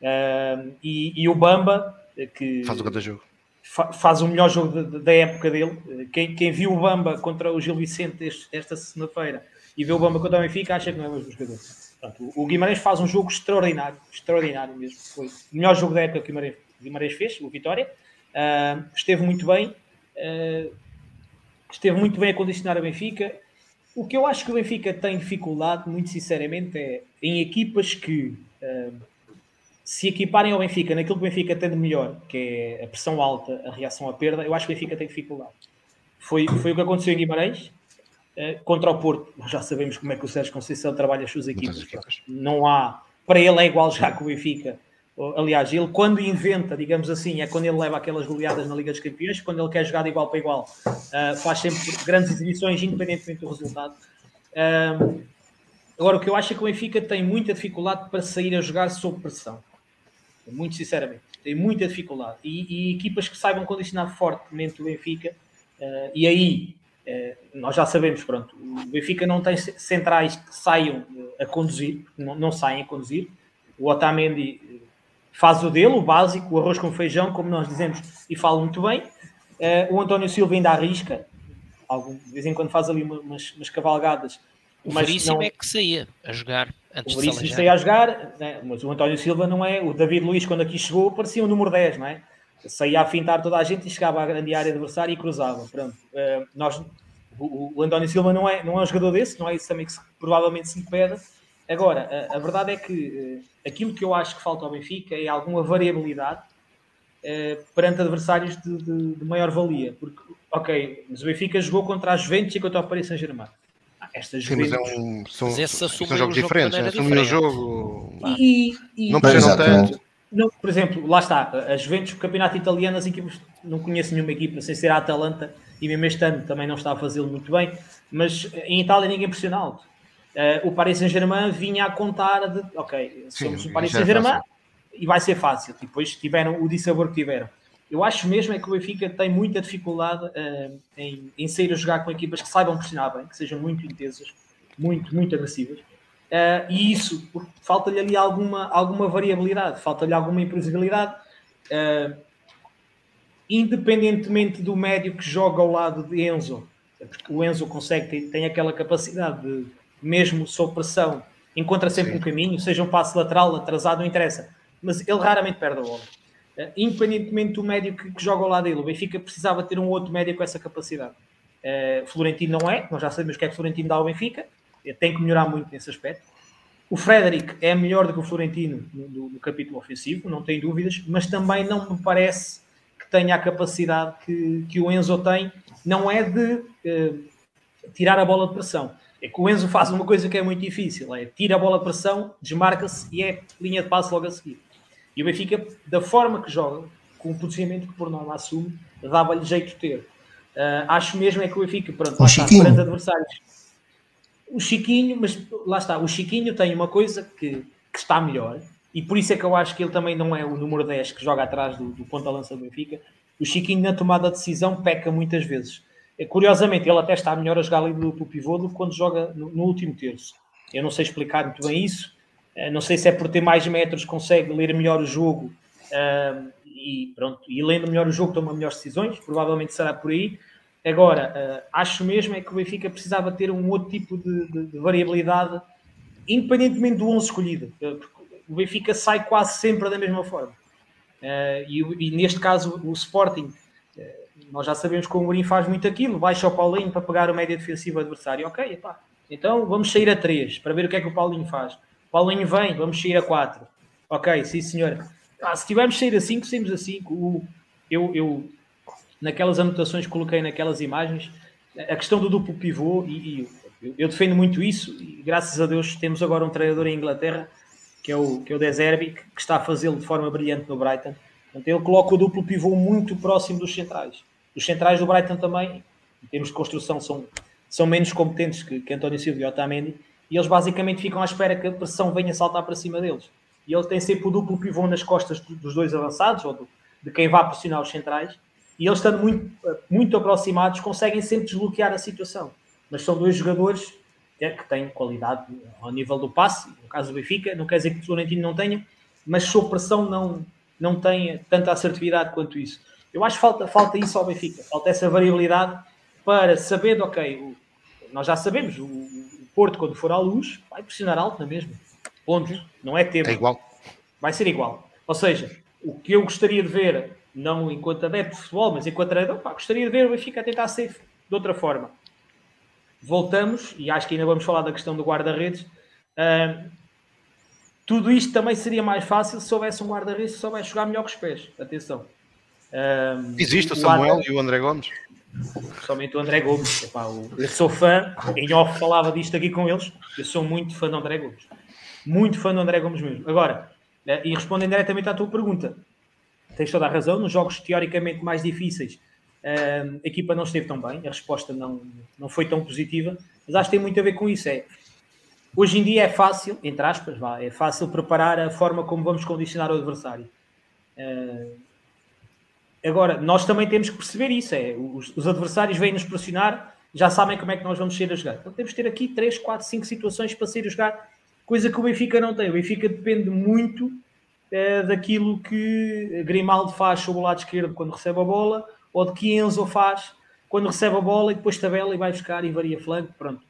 Uh, e, e, o Bamba, que faz o. Fa faz o melhor jogo da época dele. Quem, quem, viu o Bamba contra o Gil Vicente este, esta segunda-feira e vê o Bamba contra o Benfica, acha que não é o mesmo jogador. Portanto, o Guimarães faz um jogo extraordinário, extraordinário mesmo. Foi o melhor jogo da época que o Guimarães, Guimarães fez, o Vitória. Uh, esteve muito bem, uh, esteve muito bem a condicionar a Benfica o que eu acho que o Benfica tem dificuldade, muito sinceramente, é em equipas que uh, se equiparem ao Benfica naquilo que o Benfica tem de melhor, que é a pressão alta, a reação à perda, eu acho que o Benfica tem dificuldade. Foi, foi o que aconteceu em Guimarães. Uh, contra o Porto, já sabemos como é que o Sérgio Conceição trabalha as suas equipas. equipas. Não há, para ele é igual já com o Benfica. Aliás, ele quando inventa, digamos assim, é quando ele leva aquelas goleadas na Liga dos Campeões, quando ele quer jogar de igual para igual, uh, faz sempre grandes exibições, independentemente do resultado. Uh, agora, o que eu acho é que o Benfica tem muita dificuldade para sair a jogar sob pressão. Muito sinceramente, tem muita dificuldade. E, e equipas que saibam condicionar fortemente o Benfica, uh, e aí nós já sabemos, pronto, o Benfica não tem centrais que saiam a conduzir, não, não saem a conduzir. O Otamendi faz o dele, o básico, o arroz com feijão, como nós dizemos, e fala muito bem. Uh, o António Silva ainda arrisca, algum, de vez em quando faz ali umas, umas cavalgadas. O Veríssimo não... é que saía a jogar antes o Veríssimo saía a jogar, né? mas o António Silva não é. O David Luiz, quando aqui chegou, parecia o número 10, não é? Saía a fintar toda a gente e chegava à grande área adversária e cruzava. Pronto. Uh, nós, o, o António Silva não é, não é um jogador desse, não é isso também que se, provavelmente se lhe pede. Agora, a, a, verdade é que uh, aquilo que eu acho que falta ao Benfica é alguma variabilidade uh, perante adversários de, de, de, maior valia. Porque, ok, mas o Benfica jogou contra as Juventus e contra o Paris Saint-Germain. Ah, estas Sim, Juventus... mas é um, são, são jogos diferentes, né? assumir o jogo... E, e, não precisam tanto. Não, por exemplo, lá está, as Juventus, o campeonato italiano, as equipas, não conheço nenhuma equipa sem ser a Atalanta, e mesmo este ano também não está a fazê-lo muito bem, mas em Itália ninguém pressiona alto. Uh, o Paris Saint-Germain vinha a contar de, ok, somos Sim, o Paris é Saint-Germain e vai ser fácil. E depois tiveram o dissabor que tiveram. Eu acho mesmo é que o Benfica tem muita dificuldade uh, em, em sair a jogar com equipas que saibam pressionar bem, que sejam muito intensas, muito, muito agressivas. Uh, e isso, falta-lhe ali alguma, alguma variabilidade, falta-lhe alguma imprevisibilidade. Uh, independentemente do médio que joga ao lado de Enzo, porque o Enzo consegue, tem, tem aquela capacidade de, mesmo sob pressão, encontra sempre Sim. um caminho, seja um passo lateral, atrasado, não interessa, mas ele raramente perde a bola. Uh, independentemente do médio que, que, joga ao lado dele, o Benfica precisava ter um outro médio com essa capacidade. Florentino não é, nós já sabemos o que é que Florentino dá ao Benfica, tem que melhorar muito nesse aspecto. O Frederic é melhor do que o Florentino no, no, capítulo ofensivo, não tem dúvidas, mas também não me parece que tenha a capacidade que, que o Enzo tem, não é de eh, tirar a bola de pressão. É que o Enzo faz uma coisa que é muito difícil, é tira a bola de pressão, desmarca-se e é linha de passo logo a seguir. E o Benfica, da forma que joga, com o posicionamento que por norma assume, dava-lhe jeito de ter. Uh, acho mesmo é que o Benfica, pronto, lá está, perante adversários o Chiquinho, mas lá está, o Chiquinho tem uma coisa que, que, está melhor, e por isso é que eu acho que ele também não é o número 10 que joga atrás do, do ponta-lança do Benfica. O Chiquinho, na tomada de decisão, peca muitas vezes. É, curiosamente, ele até está melhor a jogar ali do, do pivô do que quando joga no, no, último terço. Eu não sei explicar muito bem isso, uh, não sei se é por ter mais metros, consegue ler melhor o jogo. Uh, e pronto, e lendo melhor o jogo toma melhores decisões, provavelmente será por aí, Agora, uh, acho mesmo é que o Benfica precisava ter um outro tipo de, de, de variabilidade, independentemente do 11 escolhido. Uh, o Benfica sai quase sempre da mesma forma. Uh, e, e, neste caso, o Sporting, nós já sabemos que o Mourinho faz muito aquilo, baixa o Paulinho para pegar o média defensivo adversário. Ok, epá, então vamos sair a 3 para ver o que é que o Paulinho faz. O Paulinho vem, vamos sair a 4. Ok, sim senhor. Ah, se tivermos sair a 5, saímos a 5. Eu, eu naquelas anotações que coloquei naquelas imagens, a questão do duplo pivô, e, e eu, defendo muito isso, e graças a Deus temos agora um treinador em Inglaterra, que é o, que é o Deserbi, que, está a fazê-lo de forma brilhante no Brighton. Então ele coloca o duplo pivô muito próximo dos centrais. Os centrais do Brighton também, em termos de construção, são, são menos competentes que, que António Silva e Otamendi, e eles basicamente ficam à espera que a pressão venha saltar para cima deles. E ele tem sempre o duplo pivô nas costas dos dois avançados, ou do, de quem vai pressionar os centrais, e eles estando muito, muito aproximados conseguem sempre desbloquear a situação. Mas são dois jogadores que têm qualidade ao nível do passe, no caso do Benfica, não quer dizer que o Florentino não tenha, mas sob pressão não, não tem tanta assertividade quanto isso. Eu acho que falta, falta isso ao Benfica, falta essa variabilidade para saber, ok, o, nós já sabemos, o, o, Porto quando for à luz vai pressionar alto na mesma, ponto, não é tema. É igual. Vai ser igual. Ou seja, o que eu gostaria de ver não enquanto adepto de futebol, mas enquanto treinador, pá, gostaria de ver o Benfica a tentar ser de outra forma. Voltamos, e acho que ainda vamos falar da questão do guarda-redes. Uh, tudo isto também seria mais fácil se houvesse um guarda-redes que soubesse jogar melhor que os pés. Atenção. Uh, Existe o Samuel e o André Gomes. Somente o André Gomes. Epá, eu sou fã, em off falava disto aqui com eles. Eu sou muito fã do André Gomes. Muito fã do André Gomes mesmo. Agora, uh, e respondendo diretamente à tua pergunta, tens toda a razão, nos jogos teoricamente mais difíceis a equipa não esteve tão bem, a resposta não, não foi tão positiva, mas acho que tem muito a ver com isso. É, hoje em dia é fácil, entre aspas, vá, é fácil preparar a forma como vamos condicionar o adversário. Uh, agora, nós também temos que perceber isso: é, os, os adversários vêm nos pressionar, já sabem como é que nós vamos sair a jogar. Então temos que ter aqui 3, 4, 5 situações para sair a jogar, coisa que o Benfica não tem. O Benfica depende muito daquilo que Grimaldo faz sobre o lado esquerdo quando recebe a bola, ou de que Enzo faz quando recebe a bola e depois tabela e vai buscar e varia flanco. Pronto.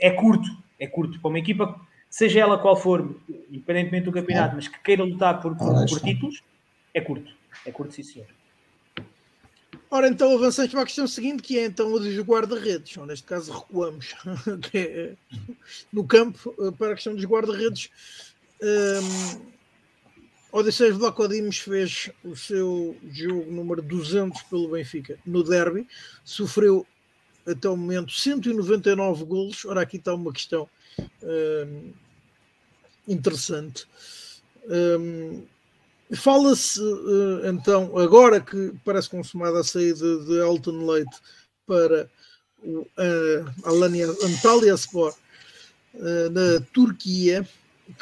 É curto, é curto para uma equipa, seja ela qual for, independentemente do campeonato, mas que queira lutar por, por, por títulos, é curto. É curto, sim, senhor. Ora, então avançamos para a questão seguinte, que é então a dos guarda-redes, ou neste caso recuamos é, no campo eh, para a questão dos guarda-redes. Um, Odisseias Vlacodimos fez o seu jogo número 200 pelo Benfica no derby, sofreu até o momento 199 golos. Ora, aqui está uma questão um, interessante. Um, Fala-se uh, então, agora que parece consumada a saída de Elton Leite para o uh, Alanya, Antalya Sport uh, na Turquia,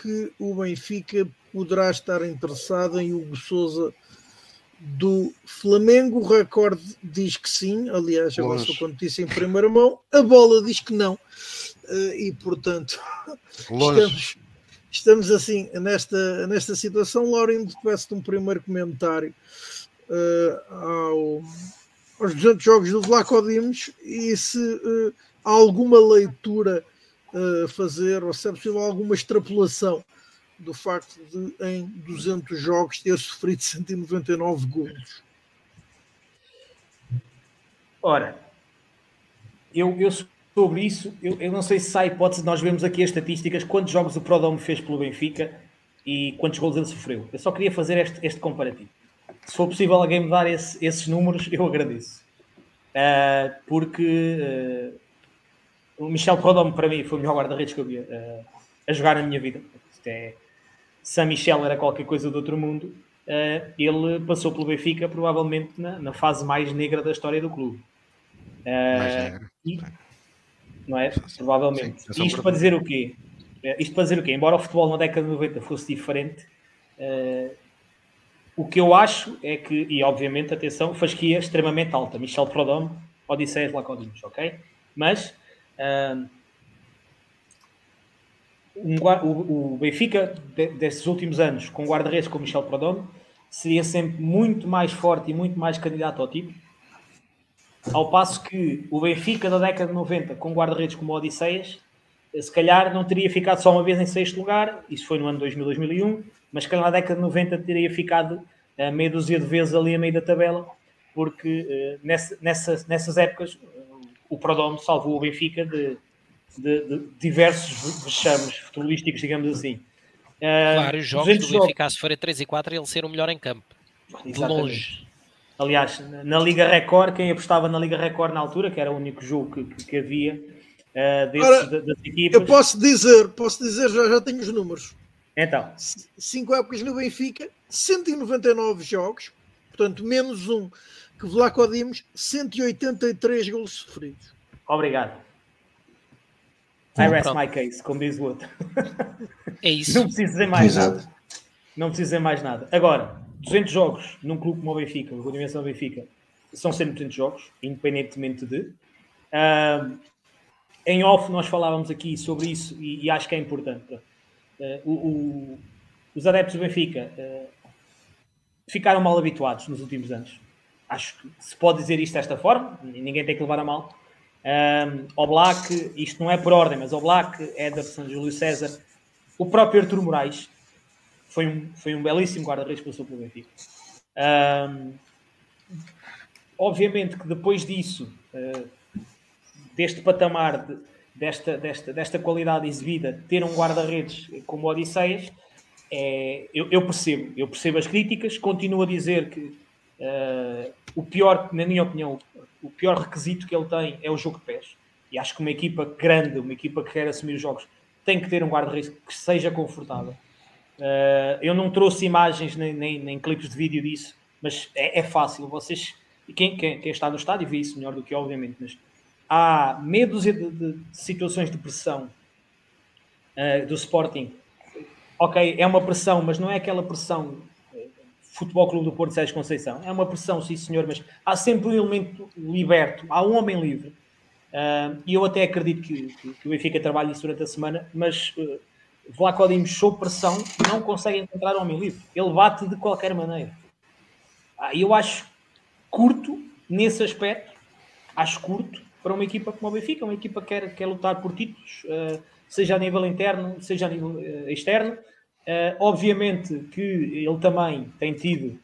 que o Benfica poderá estar interessado em Hugo Souza do Flamengo. O recorde diz que sim, aliás, agora sou com notícia em primeira mão. A bola diz que não, e portanto, estamos estamos assim nesta, nesta situação. Lauren, peço-te um primeiro comentário uh, ao, aos 200 jogos do Vlaco Dimos e se uh, há alguma leitura a uh, fazer ou se é possível alguma extrapolação do facto de em 200 jogos ter sofrido 199 gols. Ora, eu, eu sobre isso, eu, eu, não sei se há hipótese, nós vemos aqui as estatísticas, quantos jogos o Prodome fez pelo Benfica e quantos gols ele sofreu. Eu só queria fazer este, este comparativo. Se for possível alguém me dar esse, esses números, eu agradeço. Uh, porque uh, o Michel Prodome, para mim, foi o melhor guarda-redes que eu vi uh, a jogar na minha vida. Isto é, Sam Michel era qualquer coisa do outro mundo. ele passou pelo Benfica, provavelmente na, na, fase mais negra da história do clube. mais negra. E, não é? Provavelmente. Sim, Isto para dizer o quê? Eh, isto para dizer o quê? Embora o futebol na década de 90 fosse diferente, uh, o que eu acho é que, e obviamente, atenção, fasquia extremamente alta. Michel Prodome, Odisseias Lacodimos, ok? Mas uh, um, o, o, Benfica, de, destes últimos anos, com guarda-redes como Michel Prodome, seria sempre muito mais forte e muito mais candidato ao título. Ao passo que o Benfica da década de 90, com guarda-redes como Odisseias, se calhar não teria ficado só uma vez em sexto lugar, isso foi no ano 2000, 2001, mas se calhar na década de 90 teria ficado a eh, meia dúzia de vezes ali a meio da tabela, porque uh, nessa, nessas, nessas épocas o Prodome salvou o Benfica de, de, de diversos vexames futebolísticos, digamos assim. Uh, Vários jogos do Benfica, se forem 3 e 4, ele ser o melhor em campo. De Exatamente. longe. Aliás, na Liga Record, quem apostava na Liga Record na altura, que era o único jogo que, que, que havia uh, desses, Ora, das equipas. Eu posso dizer, posso dizer, já, já tenho os números. Então. Cinco épocas no Benfica, 199 jogos, portanto, menos um que Vlaco Dimos, 183 gols sofridos. Obrigado. I rest my case, como diz o outro. É isso. Não preciso dizer mais Exato. nada. Não preciso dizer mais nada. Agora, 200 jogos num clube como o Benfica, com a dimensão do Benfica, são sempre 200 jogos, independentemente de. Uh, em off, nós falávamos aqui sobre isso e, e acho que é importante. Uh, o, o, os adeptos do Benfica uh, ficaram mal habituados nos últimos anos. Acho que se pode dizer isto desta forma, ninguém tem que levar a mal. Um, o Black, isto não é por ordem, mas o Black, Ederson, Júlio César, o próprio Artur Moraes, foi um, foi um belíssimo guarda-redes que passou pelo Benfica. Um, obviamente que depois disso, uh, deste patamar, de, desta, desta, desta qualidade exibida, ter um guarda-redes como Odisseias, é, eu, eu, percebo, eu percebo as críticas, continuo a dizer que uh, o pior, na minha opinião, o pior requisito que ele tem é o jogo de pés. E acho que uma equipa grande, uma equipa que quer assumir os jogos, tem que ter um guarda-redes que seja confortável. Uh, eu não trouxe imagens nem, nem, nem, clipes de vídeo disso, mas é, é fácil. Vocês, quem, quem, quem, está no estádio vê isso melhor do que eu, obviamente, mas há meia dúzia de, de, situações de pressão uh, do Sporting. Ok, é uma pressão, mas não é aquela pressão Futebol Clube do Porto Sérgio Conceição. É uma pressão, sim senhor, mas há sempre um elemento liberto, há um homem livre. E eu até acredito que, que, que o Benfica trabalhe isso durante a semana, mas Vlaco Dimos, sob pressão, não consegue encontrar o homem livre. Ele bate de qualquer maneira. Ah, eu acho curto, nesse aspecto, acho curto para uma equipa como o Benfica, uma equipa que quer, quer lutar por títulos, uh, seja a nível interno, seja a nível uh, externo. Uh, obviamente que ele também tem tido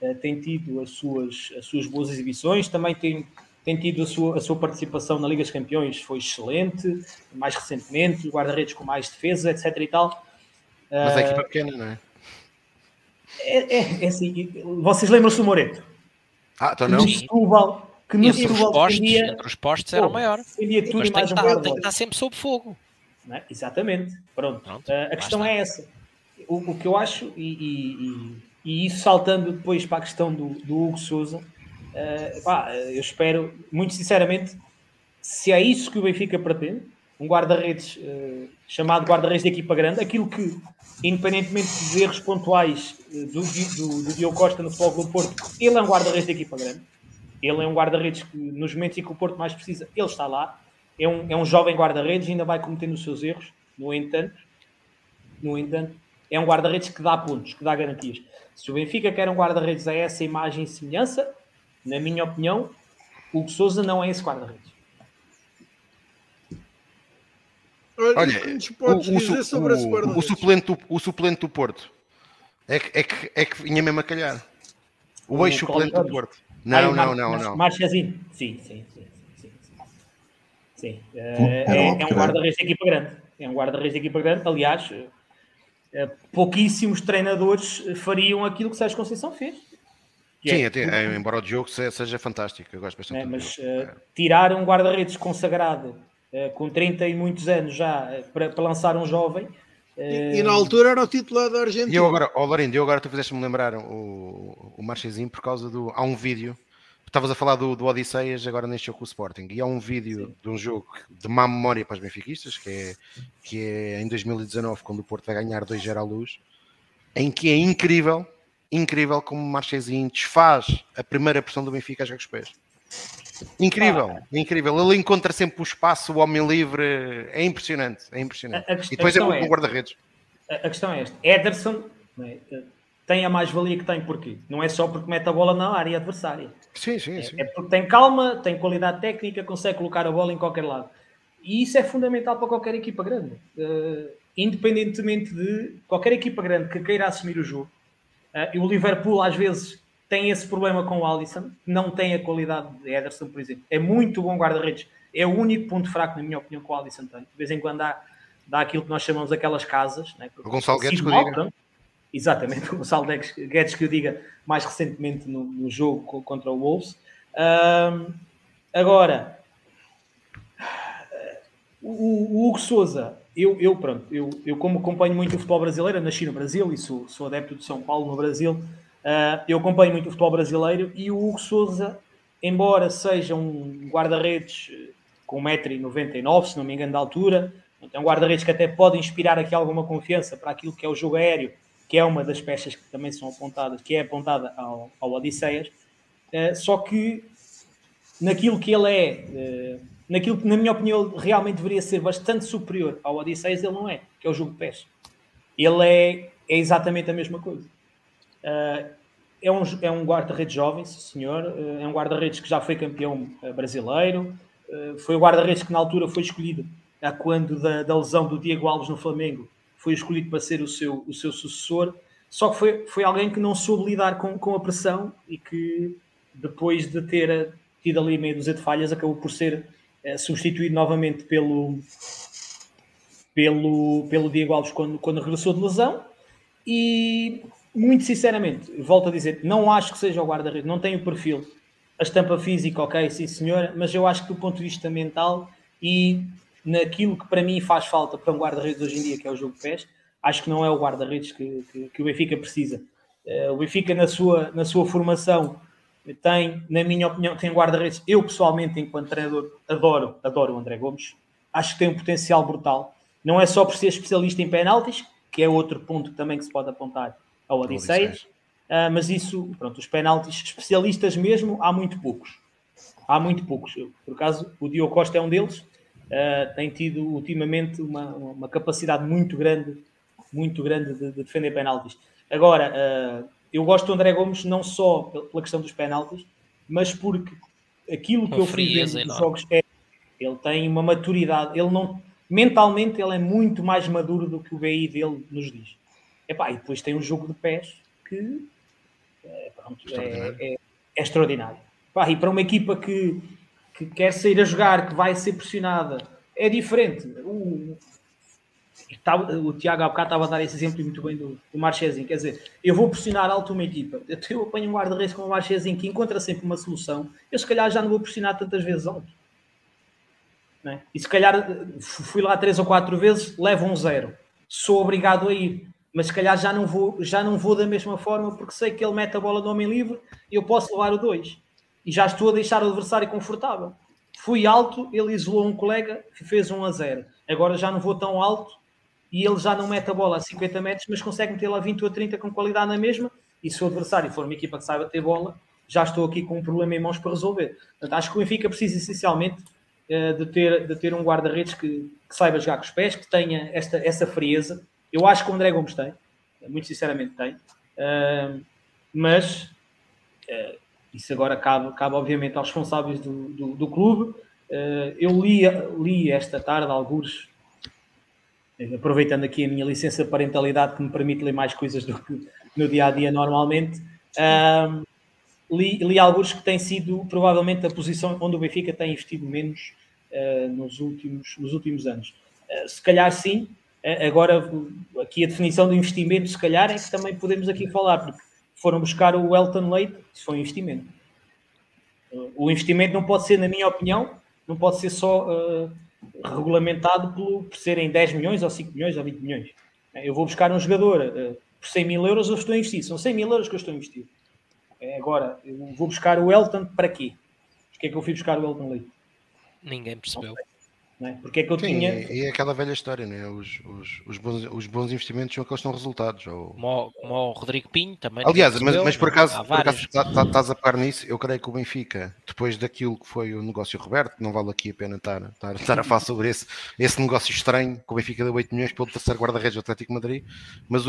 uh, tem tido as suas, as suas boas exibições, também tem, tem tido a sua, a sua participação na Liga dos Campeões, foi excelente, mais recentemente, guarda-redes com mais defesa, etc e tal. Mas a equipa é pequena, não é? É, é, é assim, vocês lembram-se do Moreto? Ah, então não. No Setúbal, que no Entre os, Setúbal defendia- entre os postes era o maior. defendia tudo Mas e tem mais que, um estar, tem que estar sempre sob fogo. não é? Exatamente. Pronto. Pronto, Uh, a questão está. é essa. O, o que eu acho, e, e- e- isso saltando depois para a questão do, do Hugo Souza, uh, pá, eu espero, muito sinceramente, se é isso que o Benfica pretende, um guarda-redes uh, chamado guarda-redes de equipa grande, aquilo que, independentemente dos erros pontuais do, do, do Diogo Costa no Futebol do Porto, ele é um guarda-redes de equipa grande. Ele é um guarda-redes que, nos momentos em que o Porto mais precisa, ele está lá. É um, é um jovem guarda-redes, ainda vai cometendo os seus erros. No entanto, no entanto, é um guarda-redes que dá pontos, que dá garantias. Se o Benfica quer um guarda-redes a essa imagem e semelhança, na minha opinião, o Hugo Souza não é esse guarda-redes. Olha, o o, o, suplente do, o suplente do Porto é que, é, que, é que vinha mesmo a calhar. O, O ex-suplente do Porto. Não, não, não, não. Marchezinho. Sim, sim, sim. sim, é, é um guarda-redes de equipa grande. É um guarda-redes de equipa grande. Aliás, pouquíssimos treinadores eh, fariam aquilo que Sérgio Conceição fez. Sim, é até, é, embora o jogo seja fantástico, eu gosto bastante do mas jogo. eh, tirar um guarda-redes consagrado eh, com 30 e muitos anos já eh, para, para lançar um jovem. eh, E, e na altura era o titular da Argentina. E eu agora, ó Lorindo, eu agora tu fizeste-me lembrar o, o Marchezinho por causa do. Há um vídeo. Estavas a falar do, do Odisseias agora neste jogo com o Sporting. E há um vídeo de um jogo de má memória para os benfiquistas, que é, que é em 2019, quando o Porto vai ganhar 2-0 à luz, em que é incrível, incrível como o Marchezinho desfaz a primeira pressão do Benfica a jogar os pés. Incrível, incrível. Ele encontra sempre o espaço, o homem livre. É impressionante, é impressionante. A- a e depois é é- guarda-redes. a, a questão é esta: Ederson tem a mais-valia que tem, porquê? Não é só porque mete a bola na área adversária. Sim, sim, sim. É porque tem calma, tem qualidade técnica, consegue colocar a bola em qualquer lado. E isso é fundamental para qualquer equipa grande. Eh, independentemente de qualquer equipa grande que queira assumir o jogo. Eh, e o Liverpool, às vezes, tem esse problema com o Alisson, não tem a qualidade de Ederson, por exemplo. É muito bom guarda-redes. É o único ponto fraco, na minha opinião, que o Alisson tem. De vez em quando dá, dá aquilo que nós chamamos aquelas casas. Né? O Gonçalo Guedes que Sinal, diga. Exatamente, o Gonçalo Guedes, que eu diga mais recentemente no, no jogo co- contra o Wolves. Ahm, agora, o, o Hugo Souza, eu, eu, pronto, eu, eu como acompanho muito o futebol brasileiro, nasci no Brasil e sou, sou adepto de São Paulo no Brasil, ah, eu acompanho muito o futebol brasileiro e o Hugo Souza, embora seja um guarda-redes eh, com 1,99m, se não me engano, de altura, é um guarda-redes que até pode inspirar aqui alguma confiança para aquilo que é o jogo aéreo, que é uma das peças que também são apontadas, que é apontada ao, ao Odisseias, eh, só que naquilo que ele é, eh, naquilo que, na minha opinião, realmente deveria ser bastante superior ao Odisseias, ele não é, que é o jogo de pés. Ele é, é exatamente a mesma coisa. Eh, é um, é um guarda-redes jovem, senhor. É um guarda-redes que já foi campeão brasileiro. Foi o guarda-redes que na altura foi escolhido, a quando da, da lesão do Diego Alves no Flamengo, foi escolhido para ser o seu, o seu sucessor. Só que foi, foi alguém que não soube lidar com, com a pressão e que depois de ter tido ali meia dúzia de falhas, acabou por ser eh, substituído novamente pelo, pelo, pelo Diego Alves quando, quando regressou de lesão. E muito sinceramente, volto a dizer, não acho que seja o guarda-redes, não tem o perfil, a estampa física, ok, sim senhora, mas eu acho que do ponto de vista mental e naquilo que para mim faz falta para um guarda-redes hoje em dia, que é o jogo de pés, acho que não é o guarda-redes que, que, que o Benfica precisa. Eh, o Benfica, na sua, na sua formação, tem, na minha opinião, tem guarda-redes. Eu, pessoalmente, enquanto treinador, adoro, adoro o André Gomes. Acho que tem um potencial brutal. Não é só por ser especialista em penaltis, que é outro ponto também que se pode apontar ao Odisseias, uh, mas isso, pronto, os penaltis especialistas mesmo, há muito poucos. Há muito poucos. Eu, por acaso, o Diogo Costa é um deles. Uh, tem tido ultimamente uma, uma capacidade muito grande, muito grande de, de defender penaltis. Agora, uh, eu gosto do André Gomes não só pela questão dos penaltis, mas porque aquilo que Com eu frieza nos jogos é ele tem uma maturidade, ele não mentalmente ele é muito mais maduro do que o BI dele nos diz. Epá, e depois tem um jogo de pés que é, pronto, extraordinário. É, é, é extraordinário. Pá, e para uma equipa que, que quer sair a jogar, que vai ser pressionada, é diferente. O, o Tiago há bocado estava a dar esse exemplo muito bem do, do Marchezinho. Quer dizer, eu vou pressionar alto uma equipa. Eu apanho um guarda-redes como o Marchezinho que encontra sempre uma solução. Eu se calhar já não vou pressionar tantas vezes alto. É? E se calhar fui lá três ou quatro vezes, levo um zero. Sou obrigado a ir. Mas se calhar já não vou, já não vou da mesma forma porque sei que ele mete a bola no homem livre e eu posso levar o dois. E já estou a deixar o adversário confortável. Fui alto, ele isolou um colega, fez um a zero. Agora já não vou tão alto e ele já não mete a bola a 50 metros, mas consegue meter lá 20 ou 30 com qualidade na mesma. E se o adversário for uma equipa que saiba ter bola, já estou aqui com um problema em mãos para resolver. Portanto, acho que o Benfica precisa essencialmente uh, de, ter, de ter um guarda-redes que, que, saiba jogar com os pés, que tenha esta, essa frieza. Eu acho que o André Gomes tem, muito sinceramente tem, uh, mas uh, isso agora cabe, cabe obviamente aos responsáveis do, do, do clube. eu li, li esta tarde alguns aproveitando aqui a minha licença de parentalidade que me permite ler mais coisas do que no dia a dia normalmente, li, li alguns que têm sido provavelmente a posição onde o Benfica tem investido menos uh, nos, últimos, nos últimos anos. Uh, se calhar sim, uh, agora aqui a definição do investimento, se calhar é que também podemos aqui falar, porque foram buscar o Elton Leite, isso foi um investimento. o investimento não pode ser, na minha opinião, não pode ser só regulamentado por, por serem 10 milhões ou 5 milhões ou 20 milhões. Eu vou buscar um jogador uh, por 100 mil euros, eu estou a investir. São 100 mil euros que eu estou a investir. É, agora, eu vou buscar o Elton para quê? Porquê é que eu fui buscar o Elton Leite? Ninguém percebeu. Não é? Porque é que eu Sim, tinha. E é aquela velha história, né? os, os, os, bons, os bons investimentos são aqueles que dão resultados. Ou... Como, como o Rodrigo Pinho também. Aliás, mas, mas por acaso, por acaso tá, tá, estás a pegar nisso, eu creio que o Benfica, depois daquilo que foi o negócio Roberto, não vale aqui a pena estar, estar, estar a falar sobre esse, esse negócio estranho, que o Benfica deu 8 milhões pelo terceiro guarda-redes do Atlético Madrid, mas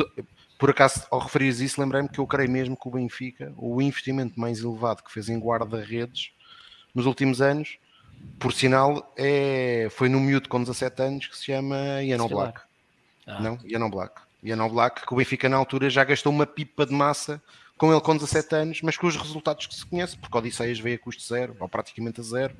por acaso, ao referir isso, lembrei-me que eu creio mesmo que o Benfica, o investimento mais elevado que fez em guarda-redes nos últimos anos, por sinal, é, foi num miúdo com 17 anos que se chama Ian Black. Ah. Não, Ian Black. Ian Black, que o Benfica na altura já gastou uma pipa de massa com ele com 17 anos, mas com os resultados que se conhece, porque Odisseias veio a custo zero, ou praticamente a zero,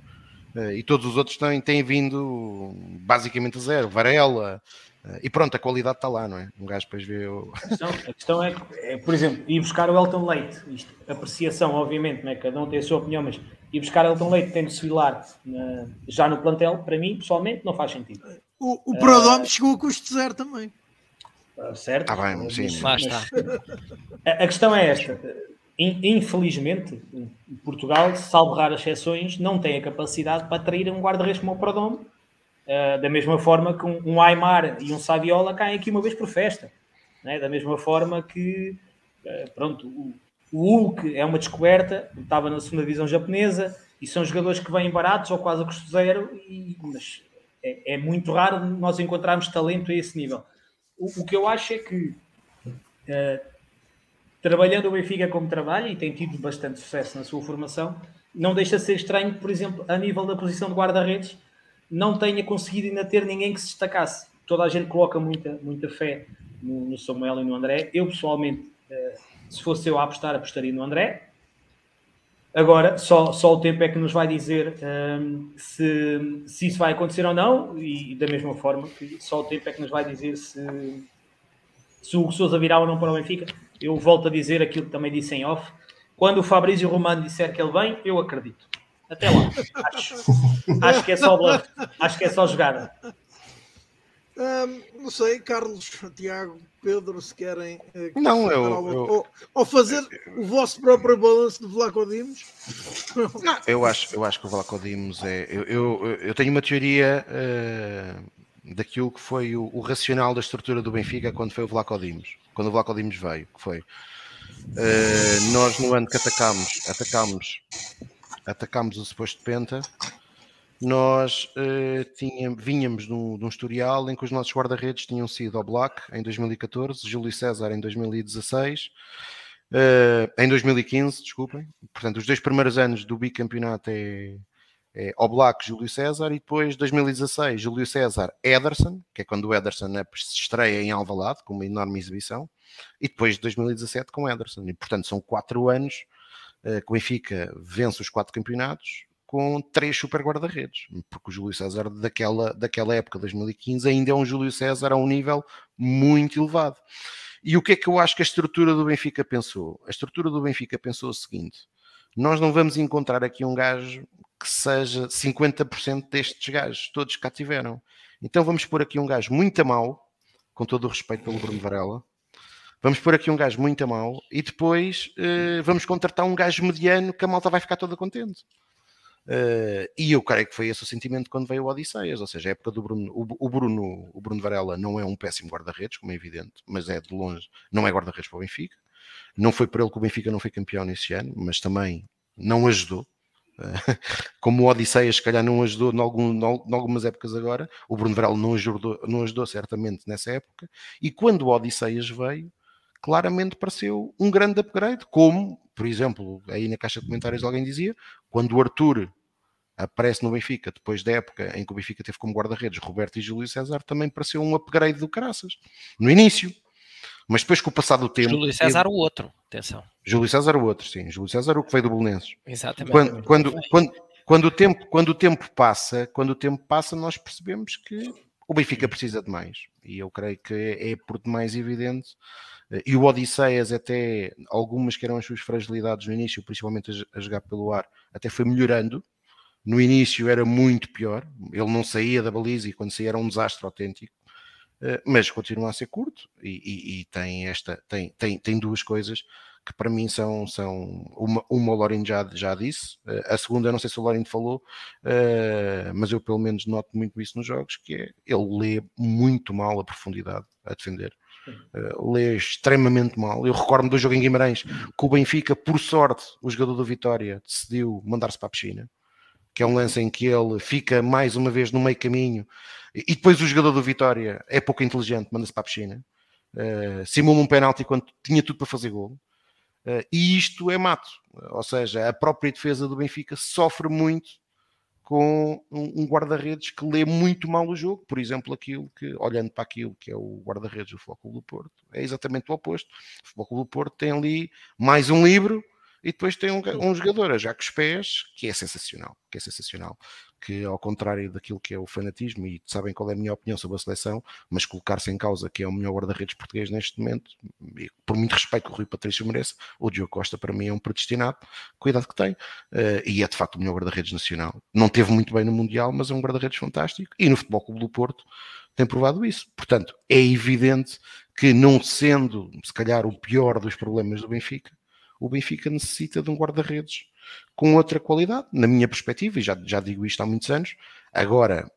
eh, e todos os outros têm, têm vindo basicamente a zero. Varela, eh, e pronto, a qualidade está lá, não é? Um gajo depois vê o... a, questão, a questão é, é, por exemplo, ir buscar o Elton Leite, isto, apreciação, obviamente, não é? cada um tem a sua opinião, mas ir buscar Elton Leite tendo Suilar uh, já no plantel, para mim, pessoalmente, não faz sentido. O, o Prodome uh, chegou a custo zero também. Uh, certo? Ah, bem, sim, mas, está. A, a, questão é esta. Infelizmente, Portugal, salvo raras exceções, não tem a capacidade para atrair um guarda-redes como o Prodome, uh, da mesma forma que um, um Aymar e um Saviola caem aqui uma vez por festa. Né? Da mesma forma que, uh, pronto, o, o Hulk é uma descoberta, estava na segunda divisão japonesa e são jogadores que vêm baratos ou quase a custo zero, e, mas é, é, muito raro nós encontrarmos talento a esse nível. O, o que eu acho é que, uh, trabalhando o Benfica como trabalha e tem tido bastante sucesso na sua formação, não deixa de ser estranho, por exemplo, a nível da posição de guarda-redes, não tenha conseguido ainda ter ninguém que se destacasse. Toda a gente coloca muita, muita fé no, no Samuel e no André. Eu, pessoalmente, uh, se fosse eu a apostar, apostaria no André. Agora, só, só o tempo é que nos vai dizer um, se, se isso vai acontecer ou não, e da mesma forma que só o tempo é que nos vai dizer se, se o Souza virá ou não para o Benfica. Eu volto a dizer aquilo que também disse em off. Quando o Fabrício Romano disser que ele vem, eu acredito. Até lá. Acho, acho que é só. Acho que é só jogada. não sei, Carlos, Tiago, Pedro, se querem. Uh, não, eu, eu... Ou, ou, fazer o vosso próprio balanço de Vlaco Dimos. Não, eu acho, eu acho que o Vlaco Dimos é. Eu, eu, eu tenho uma teoria uh, daquilo que foi o, o, racional da estrutura do Benfica quando foi o Vlaco Dimos. Quando o Vlaco Dimos veio, que foi. Uh, nós no ano que atacámos, atacámos, atacámos o suposto Penta nós uh, tinha, vínhamos de um, de um, historial em que os nossos guarda-redes tinham sido o Black em 2014, Júlio César em 2016, uh, em 2015, desculpem. Portanto, os dois primeiros anos do bicampeonato é, é Oblak, Júlio César e depois 2016 Júlio César, Ederson, que é quando o Ederson se estreia em Alvalade com uma enorme exibição e depois 2017 com Ederson e portanto são quatro anos uh, que o Benfica vence os quatro campeonatos com três super guarda-redes, porque o Júlio César daquela, daquela época, 2015, ainda é um Júlio César a um nível muito elevado. E o que é que eu acho que a estrutura do Benfica pensou? A estrutura do Benfica pensou o seguinte: nós não vamos encontrar aqui um gajo que seja 50% destes gajos, todos cá tiveram. Então vamos pôr aqui um gajo muito a mal, com todo o respeito pelo Bruno Varela. Vamos pôr aqui um gajo muito mal e depois uh, vamos contratar um gajo mediano que a malta vai ficar toda contente. Uh, e eu creio que foi esse o sentimento quando veio o Odisseias, ou seja, a época do Bruno, o, o Bruno, o Bruno Varela não é um péssimo guarda-redes, como é evidente, mas é de longe, não é guarda-redes para o Benfica. Não foi por ele que o Benfica não foi campeão nesse ano, mas também não ajudou. Uh, como o Odisseias, se calhar, não ajudou em, algum, em algumas épocas agora, o Bruno Varela não ajudou, não ajudou certamente nessa época. E quando o Odisseias veio, claramente pareceu um grande upgrade, como, por exemplo, aí na caixa de comentários alguém dizia, quando o Arthur aparece no Benfica, depois da época em que o Benfica teve como guarda-redes Roberto e Júlio César, também pareceu um upgrade do caraças, no início. Mas depois com o passar do tempo... Júlio César o outro, atenção. Júlio César o outro, sim. Júlio César o que veio do Belenenses. Exatamente. Quando, quando, quando, quando, o tempo, quando o tempo passa, quando o tempo passa, nós percebemos que o Benfica precisa de mais. E eu creio que é, é por demais evidente e o Odisseias, até algumas que eram as suas fragilidades no início, principalmente a jogar pelo ar, até foi melhorando. No início era muito pior, ele não saía da baliza e quando saía era um desastre autêntico, eh, mas continua a ser curto e, e, e tem, esta, tem, tem, tem duas coisas que para mim são, são uma, uma o Lorindo já, já disse, eh, a segunda não sei se o Lorindo falou, uh, mas eu pelo menos noto muito isso nos jogos, que é ele lê muito mal a profundidade a defender. Uh, lê extremamente mal. Eu recordo-me do jogo em Guimarães que o Benfica, por sorte, o jogador do Vitória decidiu mandar-se para a piscina, que é um lance em que ele fica mais uma vez no meio caminho e depois o jogador do Vitória é pouco inteligente, manda-se para a piscina, uh, simula um penalti quando tinha tudo para fazer gol. Uh, e isto é mato, ou seja, a própria defesa do Benfica sofre muito com um guarda-redes que lê muito mal o jogo, por exemplo, aquilo que, olhando para aquilo que é o guarda-redes do Futebol do Porto, é exatamente o oposto. O Futebol do Porto tem ali mais um livro e depois tem um, um jogador a os pés que é sensacional, que é sensacional que ao contrário daquilo que é o fanatismo, e sabem qual é a minha opinião sobre a seleção, mas colocar-se em causa que é o melhor guarda-redes português neste momento, e por muito respeito que o Rui Patrício merece, o Diogo Costa para mim é um predestinado, cuidado que tem, uh, e é de facto o melhor guarda-redes nacional. Não teve muito bem no Mundial, mas é um guarda-redes fantástico, e no Futebol Clube do Porto tem provado isso. Portanto, é evidente que não sendo, se calhar, o pior dos problemas do Benfica, o Benfica necessita de um guarda-redes com outra qualidade, na minha perspectiva, e já, já digo isto há muitos anos. Agora,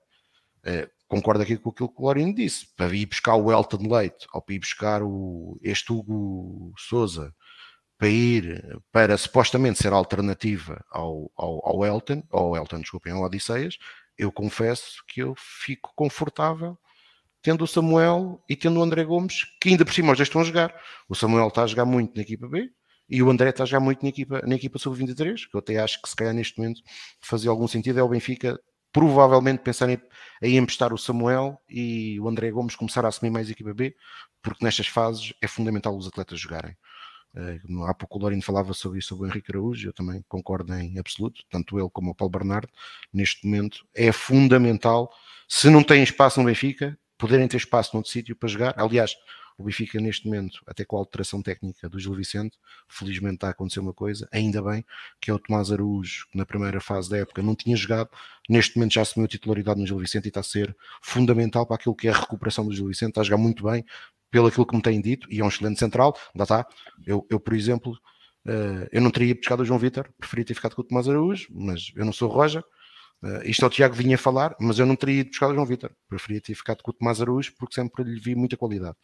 eh, concordo aqui com aquilo que o Lorino disse, para ir buscar o Elton Leite, ou para ir buscar o, este Hugo Souza, para ir para supostamente ser alternativa ao, ao, ao Elton, ou Elton, desculpem, ao Odisseias, eu confesso que eu fico confortável tendo o Samuel e tendo o André Gomes, que ainda por cima os dois estão a jogar. O Samuel está a jogar muito na equipa B, e o André está já muito na equipa, na equipa sub-23, que eu até acho que se calhar neste momento fazia algum sentido, é o Benfica provavelmente pensar em, em emprestar o Samuel e o André Gomes começar a assumir mais a equipa B, porque nestas fases é fundamental os atletas jogarem. Uh, há pouco o Lorino falava sobre isso, sobre o Henrique Araújo, eu também concordo em absoluto, tanto ele como o Paulo Bernardo, neste momento é fundamental, se não têm espaço no Benfica, poderem ter espaço noutro sítio para jogar. Aliás, o Benfica, neste momento, até com a alteração técnica do Gil Vicente, felizmente está a acontecer uma coisa, ainda bem, que é o Tomás Araújo, que na primeira fase da época não tinha jogado, neste momento já assumiu titularidade no Gil Vicente e está a ser fundamental para aquilo que é a recuperação do Gil Vicente, está a jogar muito bem, pelo aquilo que me têm dito, e é um excelente central, lá está. Eu, eu por exemplo, uh, eu não teria buscado o João Vitor, preferia ter ficado com o Tomás Araújo, mas eu não sou Roja, Uh, isto é o Tiago vinha falar, mas eu não teria ido buscar o João Vitor. Preferia ter ficado com o Tomás Araújo porque sempre lhe vi muita qualidade.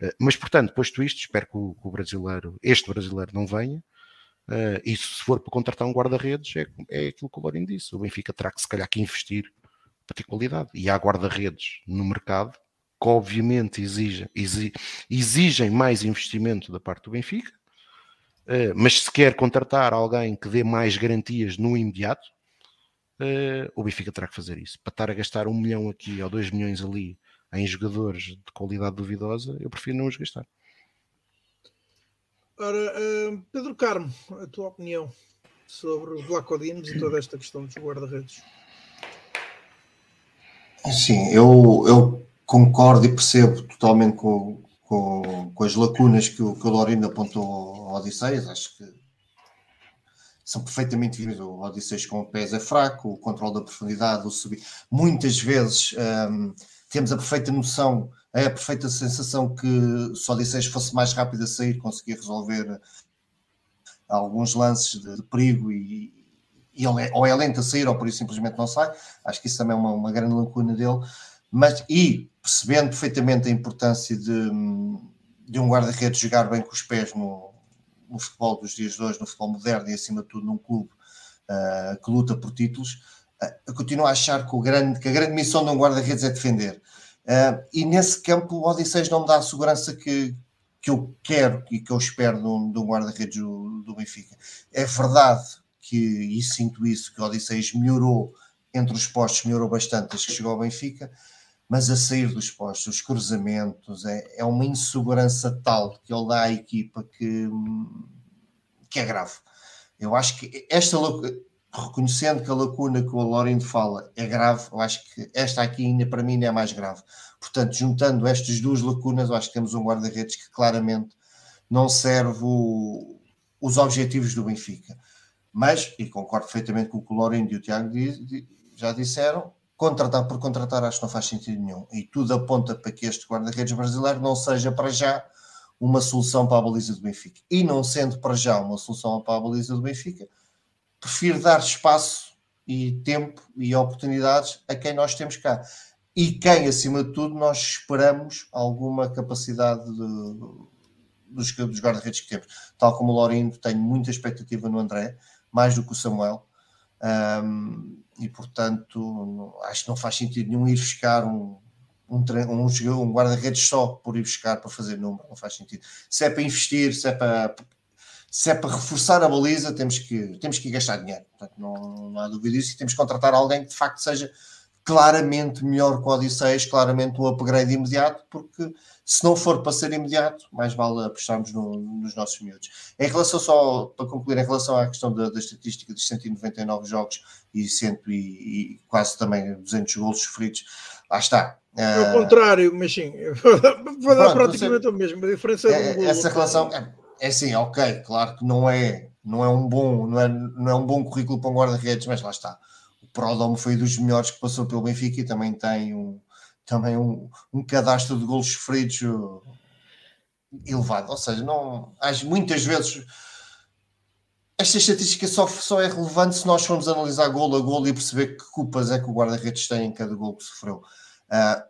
Eh, mas, portanto, posto isto, espero que o, o brasileiro, este brasileiro não venha. Uh, e se for para contratar um guarda-redes, é, é aquilo que o Lourinho disse. O Benfica terá que, se calhar, que investir para ter qualidade. E há guarda-redes no mercado que, obviamente, exigem, exigem mais investimento da parte do Benfica. Uh, mas se quer contratar alguém que dê mais garantias no imediato, uh, o Benfica terá que fazer isso. Para estar a gastar um milhão aqui ou dois milhões ali em jogadores de qualidade duvidosa, eu prefiro não os gastar. Ora, uh, Pedro Carmo, a tua opinião sobre o Vlaco Dimos e toda esta questão dos guarda-redes? Sim, eu, eu concordo e percebo totalmente com, com, com as lacunas que o, que o Lorino apontou ao Odisseias. Acho que são perfeitamente visíveis. O Odisseias com o pés é fraco, o controle da profundidade, o subir. Muitas vezes um, temos a perfeita noção, é a perfeita sensação que se o Odisseias fosse mais rápido a sair, conseguia resolver alguns lances de, de perigo e, e ele é, ou é lento a sair ou por isso simplesmente não sai. Acho que isso também é uma, uma grande lacuna dele. Mas, e percebendo perfeitamente a importância de, de um guarda-redes jogar bem com os pés no, no, futebol dos dias de hoje, no futebol moderno e acima de tudo num clube uh, que luta por títulos, uh, continuo a achar que, o grande, que a grande missão de um guarda-redes é defender. Uh, e nesse campo o Odisseis não me dá a segurança que, que eu quero e que eu espero de um, um guarda-redes do, do, Benfica. É verdade que, e sinto isso, que o Odisseis melhorou entre os postos, melhorou bastante desde que chegou ao Benfica, mas a sair dos postos, os cruzamentos, é, é uma insegurança tal que ele dá à equipa que, que é grave. Eu acho que esta reconhecendo que a lacuna que o Lorindo fala é grave, eu acho que esta aqui ainda para mim é mais grave. Portanto, juntando estas duas lacunas, eu acho que temos um guarda-redes que claramente não serve o, os objetivos do Benfica. Mas, e concordo perfeitamente com o que o Lorindo e o Tiago já disseram, contratar por contratar acho que não faz sentido nenhum. E tudo aponta para que este guarda-redes brasileiro não seja para já uma solução para a baliza do Benfica. E não sendo para já uma solução para a baliza do Benfica, prefiro dar espaço e tempo e oportunidades a quem nós temos cá. E quem, acima de tudo, nós esperamos alguma capacidade de, dos, dos guarda-redes que temos. Tal como o Lourinho, tenho muita expectativa no André, mais do que o Samuel. Um, e portanto acho que não faz sentido nenhum ir buscar um, um, um, um guarda-redes só por ir buscar para fazer número, não faz sentido. Se é para investir, se é para, se é para reforçar a baliza, temos que, temos que gastar dinheiro. Portanto, não, não há dúvida disso e temos que contratar alguém que de facto seja claramente melhor que o Odisseis, claramente um upgrade imediato, porque se não for para ser imediato, mais vale apostarmos no, nos nossos miúdos. Em relação só, para concluir, em relação à questão da, da estatística dos 199 jogos e, cento e, e quase também 200 golos sofridos, lá está. É o contrário, mas sim, vou dar praticamente o mesmo. A diferença é, é essa relação é, é assim, ok, claro que não é, não é um bom, não é, não é um bom currículo para um guarda-redes, mas lá está Prodome foi dos melhores que passou pelo Benfica e também tem um, também um, um cadastro de golos sofridos uh, elevado. Ou seja, não, muitas vezes esta estatística só, só é relevante se nós formos analisar golo a golo e perceber que culpas é que o guarda-redes tem em cada golo que sofreu. Uh,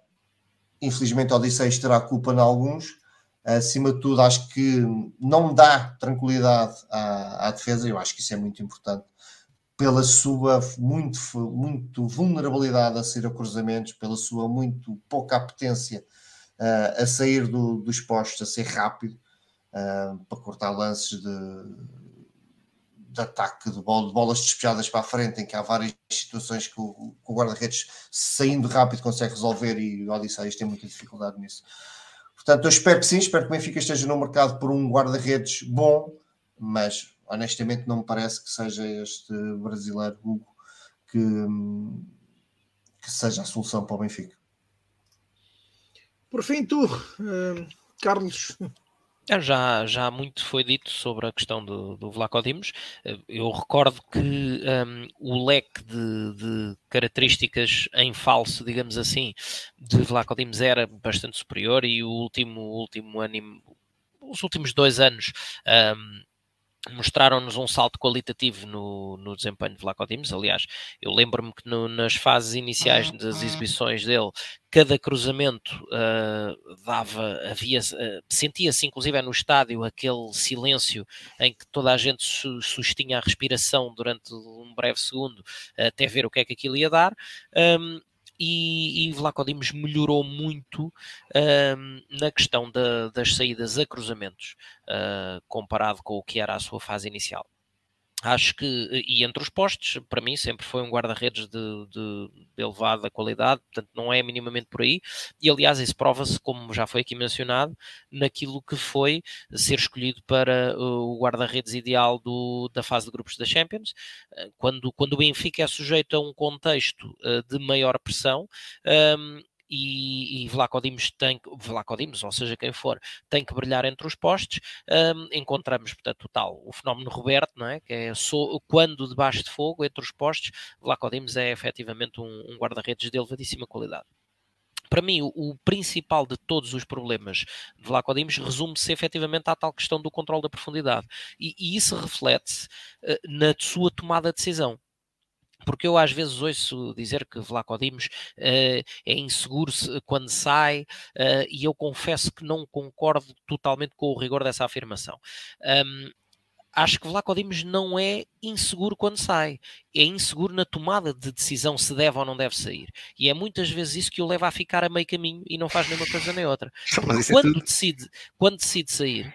infelizmente, Odisseis terá culpa em alguns. Acima de tudo, acho que não dá tranquilidade à, à defesa, eu acho que isso é muito importante pela sua muito, muito vulnerabilidade a sair a cruzamentos, pela sua muito pouca apetência uh, a sair do, dos postos, a ser rápido, uh, para cortar lances de, de ataque, de, bola, de, bolas despejadas para a frente, em que há várias situações que o, o guarda-redes, saindo rápido, consegue resolver e o Odisseias tem muita dificuldade nisso. Portanto, eu espero que sim, espero que o Benfica esteja no mercado por um guarda-redes bom, mas honestamente não me parece que seja este brasileiro Hugo que, que seja a solução para o Benfica. Por fim, tu, uh, Carlos. É, já, já muito foi dito sobre a questão do, do Vlaco Dimos. Eh, eu recordo que um, o leque de, de, características em falso, digamos assim, de Vlaco Dimos era bastante superior e o último, último ano, os últimos dois anos um, mostraram-nos um salto qualitativo no, no desempenho de Vlaco Dimos. Aliás, eu lembro-me que no, nas fases iniciais das uhum. exibições dele, cada cruzamento uh, dava, havia, uh, sentia-se inclusive no estádio aquele silêncio em que toda a gente su sustinha a respiração durante um breve segundo até ver o que é que aquilo ia dar. Um, e, e Vlaco Dimos melhorou muito um, na questão da, das saídas a cruzamentos uh, comparado com o que era a sua fase inicial. Acho que, e entre os postos, para mim sempre foi um guarda-redes de, de, de, elevada qualidade, portanto não é minimamente por aí, e aliás isso prova-se, como já foi aqui mencionado, naquilo que foi ser escolhido para o guarda-redes ideal do, da fase de grupos da Champions, quando, quando o Benfica é sujeito a um contexto de maior pressão, um, e, e Dimos tem Vlaco Dimos, ou seja, quem for, tem que brilhar entre os postes. Um, encontramos, portanto, o tal, o fenómeno Roberto, não é? que é so, quando debaixo de fogo, entre os postes, Vlaco Dimos é efetivamente um, um guarda-redes de elevadíssima qualidade para mim, o, o, principal de todos os problemas de Vlaco Dimos resume-se efetivamente à tal questão do controle da profundidade. E, e isso reflete-se uh, na sua tomada de decisão porque eu às vezes ouço dizer que Vlaco Dimos uh, é inseguro quando sai, uh, e eu confesso que não concordo totalmente com o rigor dessa afirmação. Um, acho que Vlaco Dimos não é inseguro quando sai, é inseguro na tomada de decisão se deve ou não deve sair. E é muitas vezes isso que o leva a ficar a meio caminho e não faz nenhuma coisa nem outra. Quando, é decide, quando decide sair,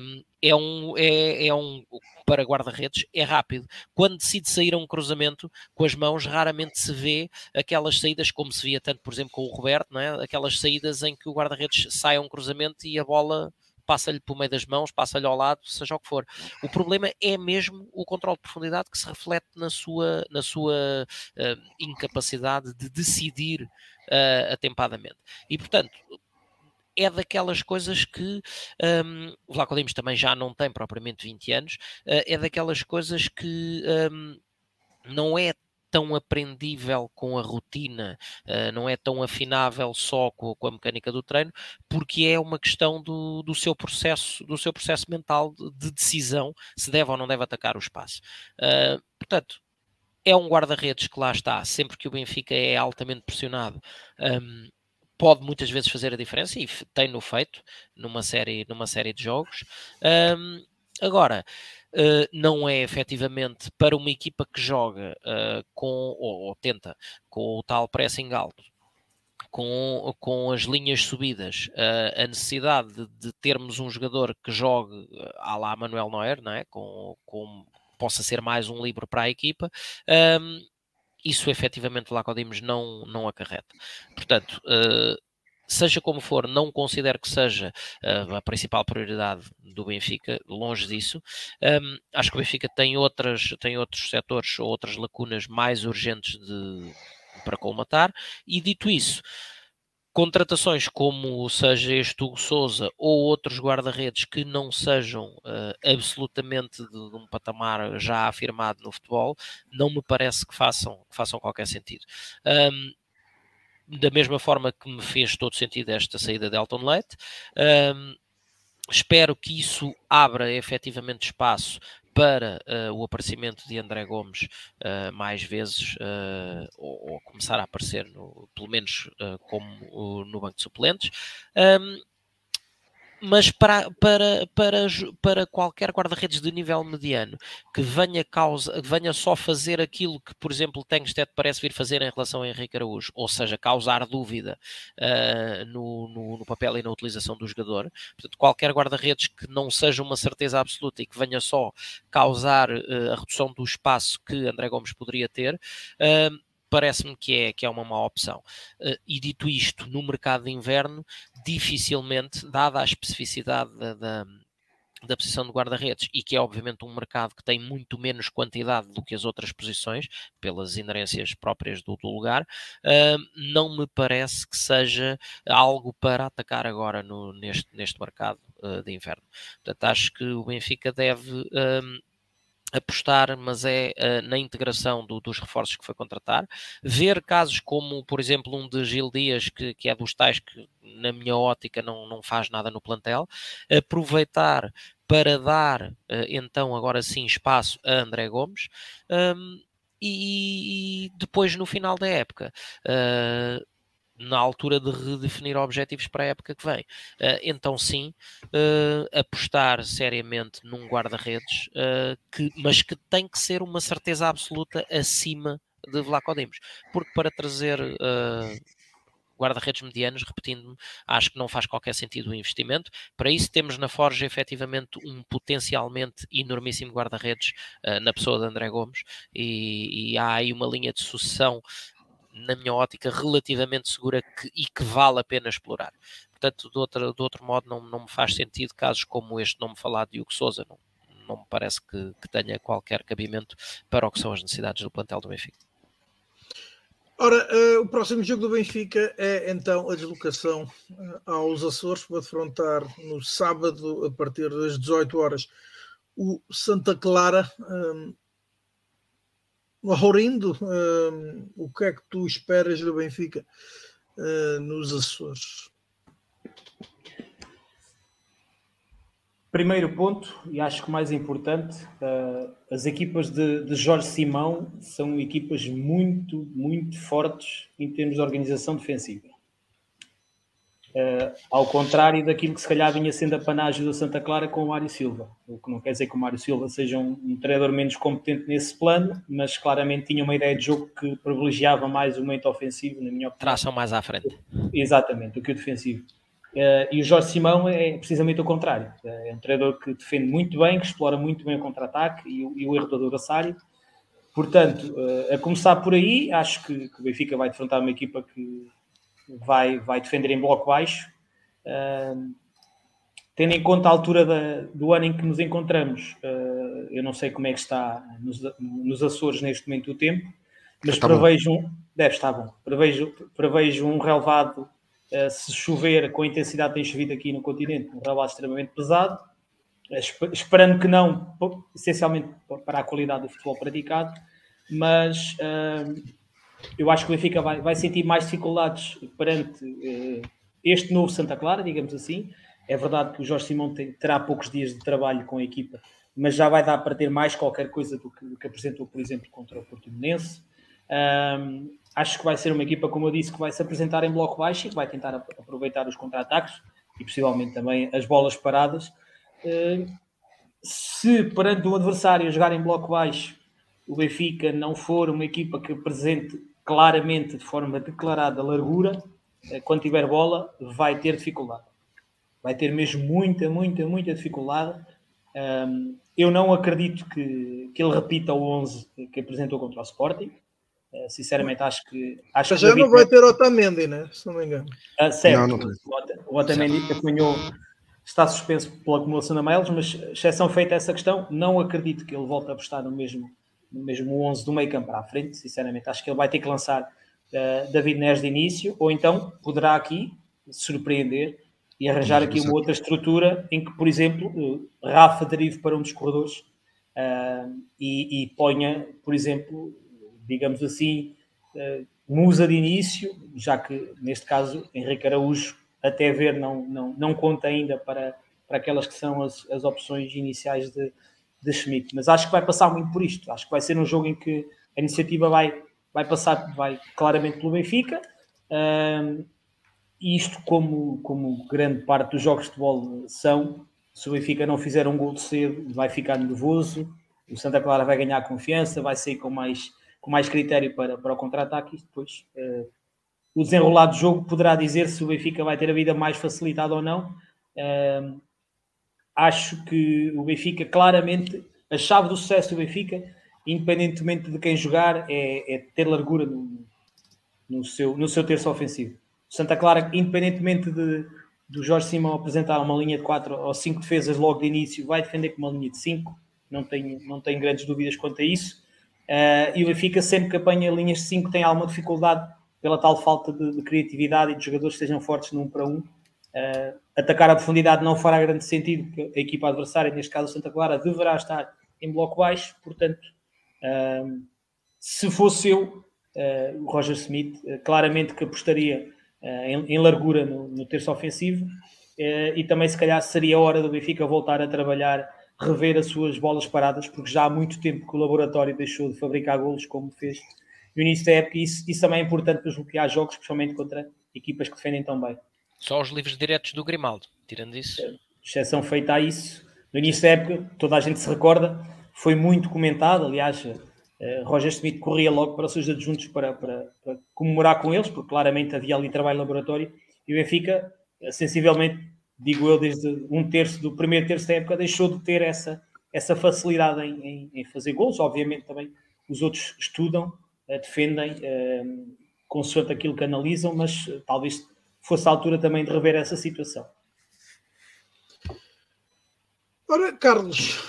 um, é um, é, é um para guarda-redes, é rápido. Quando decide sair a um cruzamento com as mãos, raramente se vê aquelas saídas, como se via tanto, por exemplo, com o Roberto, não é? aquelas saídas em que o guarda-redes sai a um cruzamento e a bola passa-lhe por meio das mãos, passa-lhe ao lado, seja o que for. O problema é mesmo o controle de profundidade que se reflete na sua, na sua uh, incapacidade de decidir uh, atempadamente. E, portanto, é daquelas coisas que um, o Vlaco Dimos também já não tem propriamente 20 anos, uh, é daquelas coisas que um, não é tão aprendível com a rotina, uh, não é tão afinável só com, com, a mecânica do treino, porque é uma questão do, do seu processo, do seu processo mental de, de, decisão, se deve ou não deve atacar o espaço. Uh, portanto, é um guarda-redes que lá está, sempre que o Benfica é altamente pressionado. Um, pode muitas vezes fazer a diferença e tem-no feito numa série, numa série de jogos. Um, agora, uh, não é efetivamente para uma equipa que joga uh, com, ou, ou, tenta, com o tal pressing alto, com, com as linhas subidas, uh, a necessidade de, de, termos um jogador que jogue à lá Manuel Neuer, não é? com, com possa ser mais um livro para a equipa. Um, isso efetivamente o Lacodimos não, não acarreta. Portanto, uh, seja como for, não considero que seja uh, a principal prioridade do Benfica, longe disso. Acho que o Benfica tem, outras, tem outros setores ou outras lacunas mais urgentes de, para colmatar, e dito isso, contratações como seja este Hugo Souza ou outros guarda-redes que não sejam uh, absolutamente de, de, um patamar já afirmado no futebol, não me parece que façam, que façam qualquer sentido. Um, da mesma forma que me fez todo sentido esta saída de Elton Leite. Um, espero que isso abra efetivamente espaço para uh, o aparecimento de André Gomes uh, mais vezes, uh, ou, ou, começar a aparecer, no, pelo menos como no banco de suplentes. Um, mas para, para, para, para qualquer guarda-redes de nível mediano que venha, causa, venha só fazer aquilo que, por exemplo, Tengsted parece vir fazer em relação a Henrique Araújo, ou seja, causar dúvida uh, no, no, no, papel e na utilização do jogador, portanto, qualquer guarda-redes que não seja uma certeza absoluta e que venha só causar uh, a redução do espaço que André Gomes poderia ter, uh, parece-me que é, que é uma má opção. Uh, e dito isto, no mercado de inverno, dificilmente, dada a especificidade da, da da posição de guarda-redes e que é obviamente um mercado que tem muito menos quantidade do que as outras posições, pelas inerências próprias do, do lugar, uh, não me parece que seja algo para atacar agora no, neste, neste mercado uh, de inverno. Portanto, acho que o Benfica deve. Uh, apostar, mas é uh, na integração do, dos reforços que foi contratar, ver casos como, por exemplo, um de Gil Dias, que, que é dos tais que, na minha ótica, não, não faz nada no plantel, aproveitar para dar, uh, então, agora sim, espaço a André Gomes, um, e, e, depois, no final da época, uh, na altura de redefinir objetivos para a época que vem. Uh, então, sim, uh, apostar seriamente num guarda-redes, uh, que, mas que tem que ser uma certeza absoluta acima de Vlaco Dimos, porque para trazer guarda-redes medianos, repetindo-me, acho que não faz qualquer sentido o investimento. Para isso temos na Forja efetivamente um potencialmente enormíssimo guarda-redes uh, na pessoa de André Gomes e, e, há aí uma linha de sucessão na minha ótica relativamente segura que, e que vale a pena explorar. Portanto, de outro, de outro modo não, não me faz sentido casos como este, não me falar de Hugo Souza, não, não me parece que, que tenha qualquer cabimento para o que são as necessidades do plantel do Benfica. Ora, uh, o próximo jogo do Benfica é então a deslocação uh, aos Açores para defrontar no sábado, a partir das 18 horas, o Santa Clara. Um, Laurindo, um, o que é que tu esperas do Benfica uh, nos Açores? Primeiro ponto, e acho que mais importante, uh, as equipas de, de, Jorge Simão são equipas muito, muito fortes em termos de organização defensiva. Uh, ao contrário daquilo que se calhar vinha sendo a panagem do Santa Clara com o Mário Silva. O que não quer dizer que o Mário Silva seja um, um treinador menos competente nesse plano, mas claramente tinha uma ideia de jogo que privilegiava mais o momento ofensivo, na minha opinião. Traçam mais à frente. Exatamente, do que o defensivo. Uh, e o Jorge Simão é precisamente o contrário. É um treinador que defende muito bem, que explora muito bem o contra-ataque e, e, o erro do adversário. Portanto, uh, a começar por aí, acho que, que, o Benfica vai defrontar uma equipa que vai, vai defender em bloco baixo. Uh, tendo em conta a altura da, do ano em que nos encontramos, eu não sei como é que está nos, nos Açores neste momento o tempo, mas prevejo um, deve estar bom, prevejo, prevejo um relevado eh, se chover com a intensidade que tem chovido aqui no continente, um relevado extremamente pesado, eh, esperando que não, essencialmente para a qualidade do futebol praticado, mas uh, eu acho que o Benfica vai, vai sentir mais dificuldades perante uh, este novo Santa Clara, digamos assim. É verdade que o Jorge Simão tem, terá poucos dias de trabalho com a equipa, mas já vai dar para ter mais qualquer coisa do que, do que apresentou, por exemplo, contra o Portimonense. Um, acho que vai ser uma equipa, como eu disse, que vai se apresentar em bloco baixo e que vai tentar aproveitar os contra-ataques e possivelmente também as bolas paradas. Eh, se perante um adversário jogar em bloco baixo, o Benfica não for uma equipa que apresente claramente, de forma declarada, largura, eh, quando tiver bola, vai ter dificuldade. Vai ter mesmo muita, muita, muita dificuldade. Eu não acredito que, que ele repita o 11 que apresentou contra o Sporting eh, sinceramente, acho que. Acho já não vai ter Otamendi, né? Se não me engano. Ah, certo. Não, não o Otamendi apanhou, está suspenso pela acumulação de amarelos, mas exceção feita essa questão, não acredito que ele volte a apostar no mesmo, mesmo 11 do meio campo para a frente. Sinceramente, acho que ele vai ter que lançar uh, David Neres de início, ou então poderá aqui surpreender e arranjar aqui uma outra estrutura em que, por exemplo, uh, Rafa derive para um dos corredores uh, e, e ponha, por exemplo, digamos assim, musa de início, já que neste caso Henrique Araújo, até ver, não, não, não conta ainda para, para aquelas que são as, as opções iniciais de, de Schmidt. Mas acho que vai passar muito por isto. Acho que vai ser um jogo em que a iniciativa vai, vai passar vai claramente pelo Benfica. Uh, isto, como, como grande parte dos jogos de futebol são, se o Benfica não fizer um gol cedo, vai ficar nervoso. O Santa Clara vai ganhar confiança, vai sair com mais com mais critério para, para o contra-ataque e depois uh, o desenrolar do jogo poderá dizer se o Benfica vai ter a vida mais facilitada ou não. Uh, acho que o Benfica, claramente, a chave do sucesso do Benfica, independentemente de quem jogar, é, é ter largura no, no, seu, no seu terço ofensivo. Santa Clara, independentemente de, do Jorge Simão apresentar uma linha de 4 ou 5 defesas logo de início, vai defender com uma linha de 5, não tenho, não tenho grandes dúvidas quanto a isso. Uh, e o Benfica, sempre que apanha linhas de 5, tem alguma dificuldade pela tal falta de, de, criatividade e de jogadores que sejam fortes num para um. Uh, atacar a profundidade não fará grande sentido, porque a equipa adversária, neste caso o Santa Clara, deverá estar em bloco baixo. Portanto, uh, se fosse eu, o Roger Smith, claramente que apostaria em, em, largura no, no terço ofensivo e também, se calhar, seria hora do Benfica voltar a trabalhar rever as suas bolas paradas, porque já há muito tempo que o laboratório deixou de fabricar golos como fez no início da época, e isso, isso também é importante para desbloquear jogos, especialmente contra equipas que defendem tão bem. Só os livros diretos do Grimaldo, tirando isso. Exceção feita a isso. No início da época, toda a gente se recorda, foi muito comentado, aliás, Uh, Roger Smith corria logo para os seus adjuntos para, para, para, comemorar com eles, porque claramente havia ali trabalho laboratório, e o Benfica, sensivelmente, digo eu, desde um terço do primeiro terço da época, deixou de ter essa, essa facilidade em, em, em fazer gols. Obviamente também os outros estudam, uh, defendem, consoante aquilo que analisam, mas talvez fosse a altura também de rever essa situação. Ora, Carlos,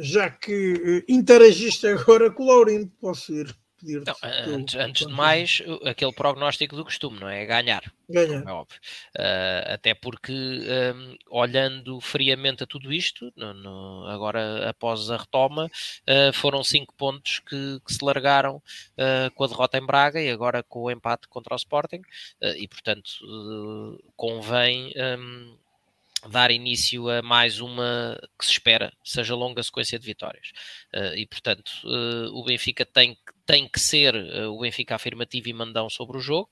já que interagiste agora com o Laurindo, posso ir pedir não, antes, antes de mais, aquele prognóstico do costume, não é? Ganhar. Ganhar. É óbvio. Uh, até porque, um, olhando friamente a tudo isto, no, no, agora após a retoma, uh, foram cinco pontos que, que se largaram uh, com a derrota em Braga e agora com o empate contra o Sporting, e portanto convém. Um, dar início a mais uma que se espera seja longa sequência de vitórias. Uh, e, portanto, uh, o Benfica tem, tem que ser uh, o Benfica afirmativo e mandão sobre o jogo.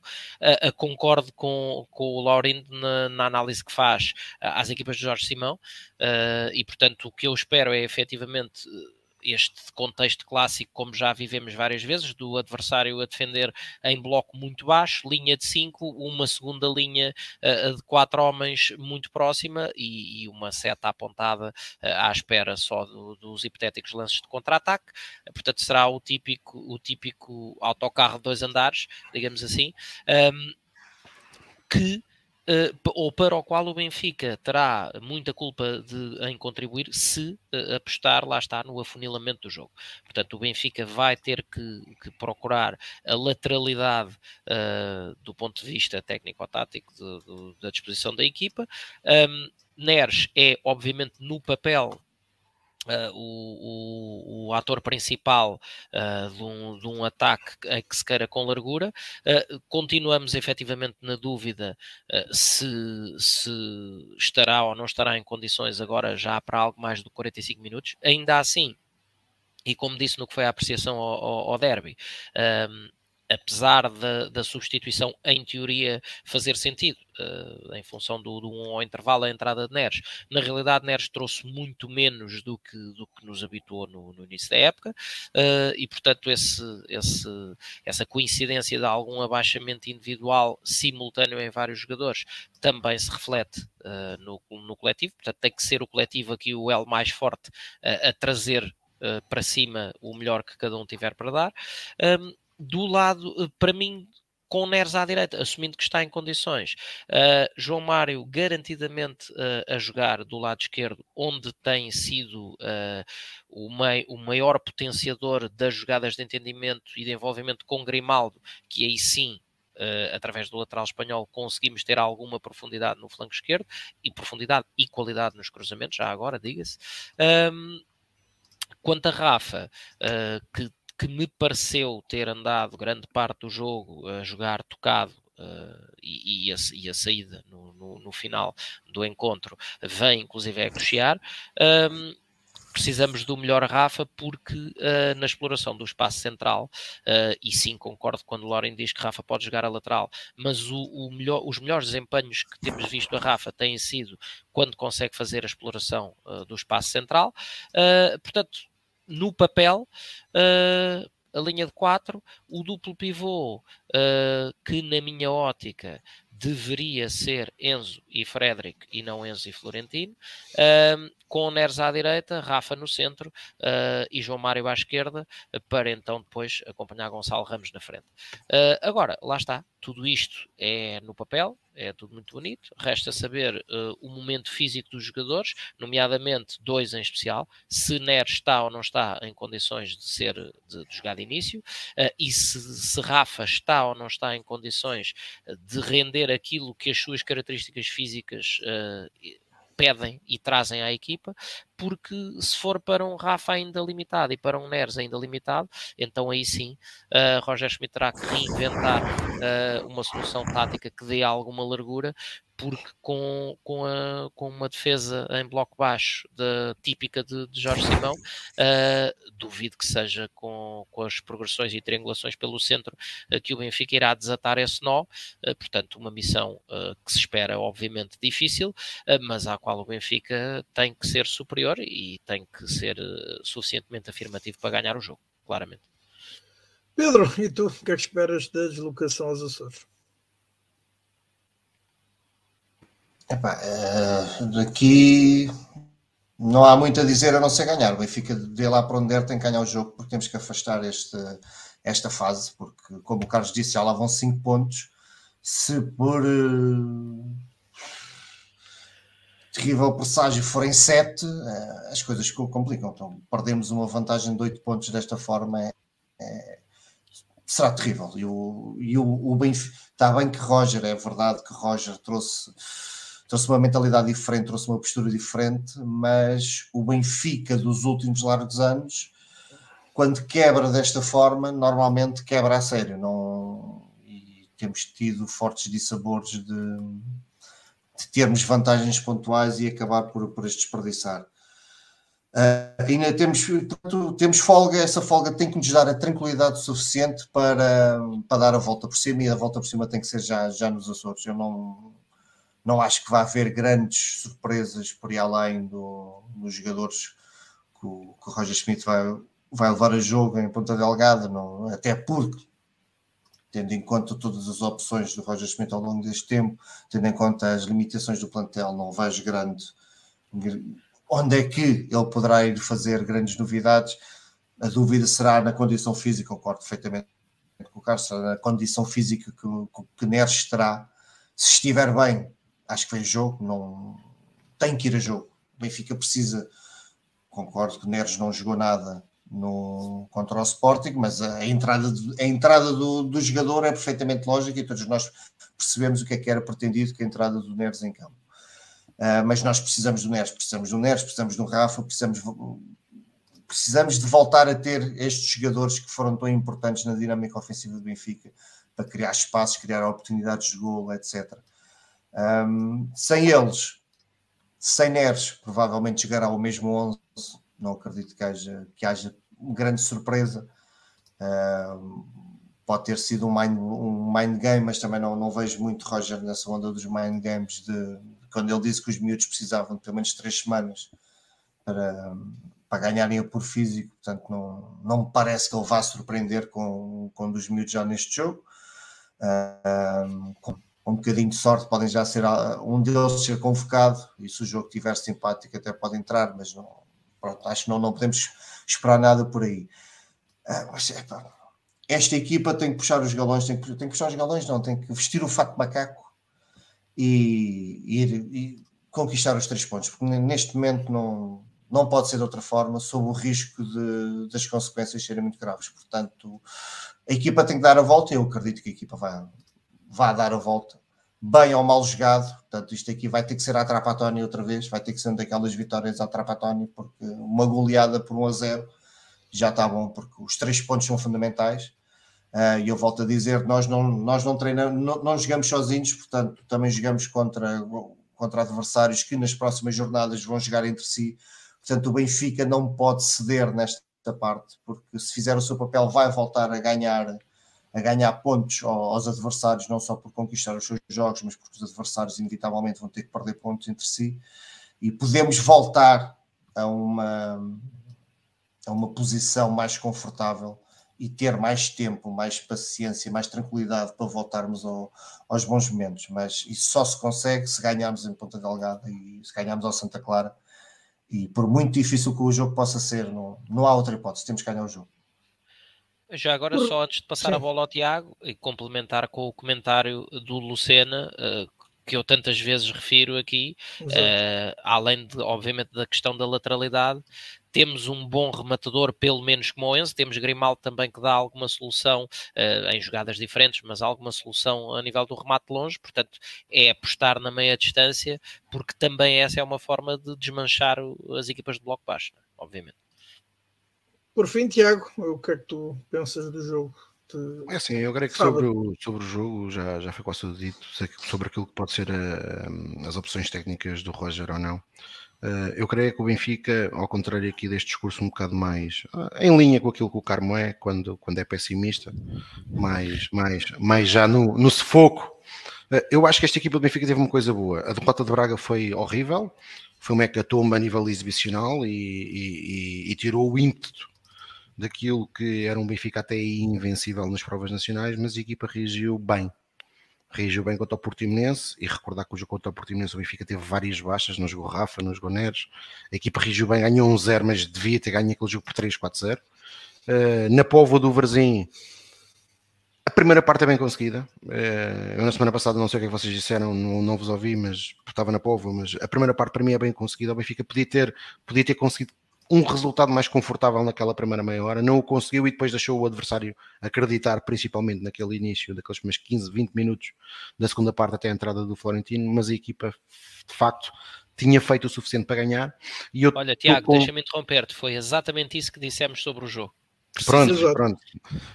concordo com, com o Laurindo na, na análise que faz às equipas de Jorge Simão. e, portanto, o que eu espero é efetivamente este contexto clássico, como já vivemos várias vezes, do adversário a defender em bloco muito baixo, linha de 5, uma segunda linha uh, de quatro homens muito próxima e, e uma seta apontada uh, à espera só do, dos hipotéticos lances de contra-ataque. Portanto, será o típico, o típico autocarro de dois andares, digamos assim, um, que Uh, ou para o qual o Benfica terá muita culpa de, em contribuir se uh, apostar, lá está, no afunilamento do jogo. Portanto, o Benfica vai ter que, que procurar a lateralidade uh, do ponto de vista técnico-tático da disposição da equipa. Um, Neres é, obviamente, no papel Uh, o, o, o, ator principal uh, de, um, de, um, ataque a que se queira com largura. Uh, continuamos efetivamente na dúvida se, se, estará ou não estará em condições agora já para algo mais de 45 minutos. Ainda assim, e como disse no que foi a apreciação ao, ao, ao derby, apesar da, da, substituição em teoria fazer sentido, uh, em função do, do um intervalo a entrada de Neres, na realidade Neres trouxe muito menos do que, do que nos habituou no, no início da época uh, e portanto esse, esse, essa coincidência de algum abaixamento individual simultâneo em vários jogadores também se reflete uh, no, no coletivo, portanto tem que ser o coletivo aqui o L mais forte a trazer para cima o melhor que cada um tiver para dar. Um, do lado, eh, para mim, com Neres à direita, assumindo que está em condições. Uh, João Mário garantidamente uh, a jogar do lado esquerdo, onde tem sido uh, o, mei, o, maior potenciador das jogadas de entendimento e de envolvimento com Grimaldo, que aí sim. através do lateral espanhol conseguimos ter alguma profundidade no flanco esquerdo e profundidade e qualidade nos cruzamentos, já agora, diga-se. Um, quanto a Rafa, que que me pareceu ter andado grande parte do jogo a jogar tocado Uh, e, e, a, e, a, saída no, no, no, final do encontro vem inclusive a cruciar. Um, precisamos do melhor Rafa porque uh, na exploração do espaço central, uh, e sim concordo quando Loren diz que Rafa pode jogar a lateral, mas o, o melhor, os melhores desempenhos que temos visto a Rafa têm sido quando consegue fazer a exploração do espaço central. portanto, no papel, uh, a linha de 4, o duplo pivô, uh, que na minha ótica deveria ser Enzo e Frederic e não Enzo e Florentino, uh, com Neres à direita, Rafa no centro uh, e João Mário à esquerda, para então depois acompanhar Gonçalo Ramos na frente. Agora, lá está, tudo isto é no papel, é tudo muito bonito, resta saber o momento físico dos jogadores, nomeadamente dois em especial, se Neres está ou não está em condições de ser de, de jogar de início, e se, se Rafa está ou não está em condições de render aquilo que as suas características físicas uh, pedem e trazem à equipa, porque se for para um Rafa ainda limitado e para um Neres ainda limitado, então aí sim uh, Roger Schmidt terá que reinventar uh, uma solução tática que dê alguma largura, porque com, com, a, com uma defesa em bloco baixo da, típica de, de Jorge Simão, uh, duvido que seja com, com as progressões e triangulações pelo centro uh, que o Benfica irá desatar esse nó, uh, portanto uma missão que se espera obviamente difícil, mas à qual o Benfica tem que ser superior e tem que ser suficientemente afirmativo para ganhar o jogo claramente. Pedro, e tu, o que é que esperas da deslocação aos Açores? Epá, uh, daqui não há muito a dizer a não ser ganhar. O Benfica de lá para onde der tem que ganhar o jogo porque temos que afastar este, esta fase, porque como o Carlos disse, já lá vão 5 pontos. Se por uh, terrível presságio forem 7, uh, eh, as coisas complicam. Então, perdemos uma vantagem de 8 pontos desta forma é, é, será terrível. E o, e o, o Benfica, está bem que Roger, é verdade que Roger trouxe trouxe uma mentalidade diferente, trouxe uma postura diferente, mas o Benfica dos últimos largos anos, quando quebra desta forma, normalmente quebra a sério. Não... E temos tido fortes dissabores de, de termos vantagens pontuais e acabar por, por as desperdiçar. Uh, ainda temos, portanto, temos folga, essa folga tem que nos dar a tranquilidade suficiente para, para dar a volta por cima e a volta por cima tem que ser já, já nos Açores. Eu não, não acho que vai haver grandes surpresas por aí além do, dos jogadores que o, que o Roger Schmidt vai, vai levar a jogo em Ponta Delgada, não, até porque, tendo em conta todas as opções do Roger Schmidt ao longo deste tempo, tendo em conta as limitações do plantel, não vejo grande onde é que ele poderá ir fazer grandes novidades. A dúvida será na condição física, concordo perfeitamente com o Carlos, será na condição física que, que Neres terá. Se estiver bem, acho que vem jogo, não tem que ir a jogo. O Benfica precisa, concordo que Neres não jogou nada no, contra o Sporting, mas a, entrada, de, a entrada do, do, jogador é perfeitamente lógica e todos nós percebemos o que é que era pretendido com a entrada do Neres em campo. Uh, mas nós precisamos do Neres, precisamos do Neres, precisamos do Rafa, precisamos, precisamos de voltar a ter estes jogadores que foram tão importantes na dinâmica ofensiva do Benfica para criar espaços, criar oportunidades de golo, etc. Um, sem eles, sem Neres, provavelmente chegará ao mesmo 11. Não acredito que haja, que haja grande surpresa. Pode ter sido um mind, um mind game, mas também não, não vejo muito Roger nessa onda dos mind games de, quando ele disse que os miúdos precisavam de pelo menos três semanas para, para ganharem a por físico, portanto não, não me parece que ele vá surpreender com, com um dos miúdos já neste jogo. Com, um bocadinho de sorte, podem já ser ah, um deles ser convocado e se o jogo estiver simpático até pode entrar, mas não, pronto, acho que não, não podemos esperar nada por aí. Ah, mas, esta equipa tem que puxar os galões, tem que, tem que puxar os galões, não, tem que vestir o fato macaco e, ir e conquistar os três pontos, porque neste momento não, não pode ser de outra forma, sob o risco de, das consequências serem muito graves. Portanto, a equipa tem que dar a volta e eu acredito que a equipa vai, vai dar a volta bem ou mal jogado. Portanto, isto aqui vai ter que ser a Trapatónia outra vez, vai ter que ser daquelas vitórias à Trapatónia, porque uma goleada por 1 a 0 já está bom, porque os três pontos são fundamentais. Uh, e eu volto a dizer, nós não, nós não treinamos, não, não jogamos sozinhos, portanto, também jogamos contra, contra adversários que nas próximas jornadas vão jogar entre si. Portanto, o Benfica não pode ceder nesta parte, porque se fizer o seu papel, vai voltar a ganhar a ganhar pontos aos adversários, não só por conquistar os seus jogos, mas porque os adversários inevitavelmente vão ter que perder pontos entre si e podemos voltar a uma, a uma posição mais confortável e ter mais tempo, mais paciência, mais tranquilidade para voltarmos ao, aos bons momentos. Mas isso só se consegue se ganharmos em Ponta Delgada e se ganharmos ao Santa Clara. E por muito difícil que o jogo possa ser, não, não há outra hipótese, temos que ganhar o jogo. Já agora, só antes de passar Sim. a bola ao Tiago e complementar com o comentário do Lucena, uh, que eu tantas vezes refiro aqui, uh, além de, obviamente, da questão da lateralidade, temos um bom rematador, pelo menos como o Enzo, temos Grimaldo também que dá alguma solução uh, em jogadas diferentes, mas alguma solução a nível do remate longe, portanto é apostar na meia distância, porque também essa é uma forma de desmanchar as equipas de bloco baixo, né? obviamente. Por fim, Tiago, o que é que tu pensas do jogo? É assim, eu creio que sobre o, sobre o jogo já, já foi quase tudo dito, sobre aquilo que pode ser a, eh, as opções técnicas do Roger ou não. Uh, eu creio que o Benfica, ao contrário aqui deste discurso um bocado mais uh, em linha com aquilo que o Carmo é, quando, quando é pessimista, mais, mais, mais já no, no sufoco, eu acho que esta equipa do Benfica teve uma coisa boa. A derrota de Braga foi horrível, foi uma hecatombe a nível exibicional e, e, e, e tirou o ímpeto daquilo que era um Benfica até invencível nas provas nacionais, mas a equipa reagiu bem. Reagiu bem contra o Portimonense e recordar que o jogo contra o Portimonense o Benfica teve várias baixas, nos jogou Rafa, nos jogou Neres. A equipa reagiu bem, ganhou um 0, mas devia ter ganho aquele jogo por 3, 4, 0. Uh, na Póvoa do Varzim, a primeira parte é bem conseguida. Uh, eu na semana passada não sei o que, é que vocês disseram, não, não vos ouvi, mas estava na Póvoa, mas a primeira parte para mim é bem conseguida. O Benfica podia ter, podia ter conseguido um resultado mais confortável naquela primeira meia hora, não o conseguiu e depois deixou o adversário acreditar, principalmente naquele início, daqueles primeiros 15, 20 minutos da segunda parte até a entrada do Florentino, mas a equipa de facto tinha feito o suficiente para ganhar. E eu Olha, Tiago, com... deixa-me interromper-te, foi exatamente isso que dissemos sobre o jogo. Pronto, pronto.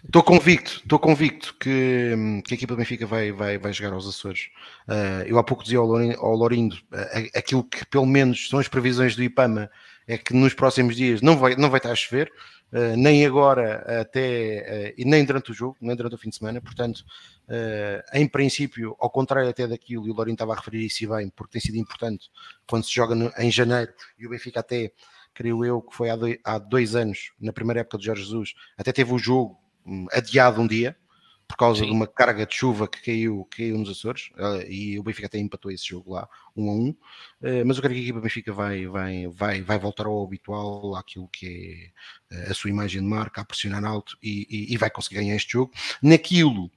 Estou convicto, estou convicto que, que, a equipa do Benfica vai, vai, vai jogar aos Açores. Uh, eu há pouco dizia ao Lorindo, ao Lorindo uh, aquilo que pelo menos são as previsões do IPAMA é que nos próximos dias não vai, não vai estar a chover, uh, nem agora até, uh, e nem durante o jogo, nem durante o fim de semana, portanto, uh, em princípio, ao contrário até daquilo, e o Lourinho estava a referir isso bem, porque tem sido importante quando se joga no, em janeiro, e o Benfica até, creio eu, que foi há dois, há dois anos, na primeira época de Jorge Jesus, até teve o jogo um, adiado um dia, por causa Sim. de uma carga de chuva que caiu, caiu nos Açores uh, e o Benfica até empatou esse jogo lá, um a um. Uh, mas eu creio que a equipa Benfica vai, vai, vai, vai voltar ao habitual, àquilo que é uh, a sua imagem de marca, a pressionar alto e, e, e, vai conseguir ganhar este jogo. Naquilo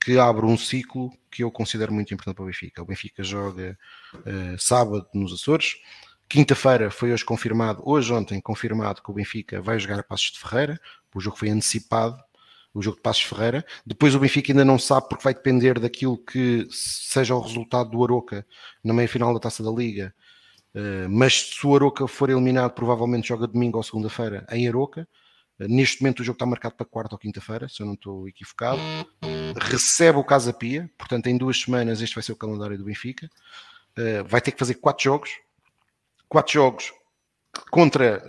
que abre um ciclo que eu considero muito importante para o Benfica. O Benfica joga sábado nos Açores. Quinta-feira foi hoje confirmado, hoje ontem confirmado que o Benfica vai jogar a Passos de Ferreira. O jogo foi antecipado o jogo de Passos Ferreira. Depois o Benfica ainda não sabe porque vai depender daquilo que seja o resultado do Aroca na meia-final da Taça da Liga. Uh, mas se o Aroca for eliminado, provavelmente joga domingo ou segunda-feira em Aroca. Uh, neste momento o jogo está marcado para quarta ou quinta-feira, se eu não estou equivocado. Recebe o Casa Pia, portanto em duas semanas este vai ser o calendário do Benfica. Uh, vai ter que fazer quatro jogos. Quatro jogos contra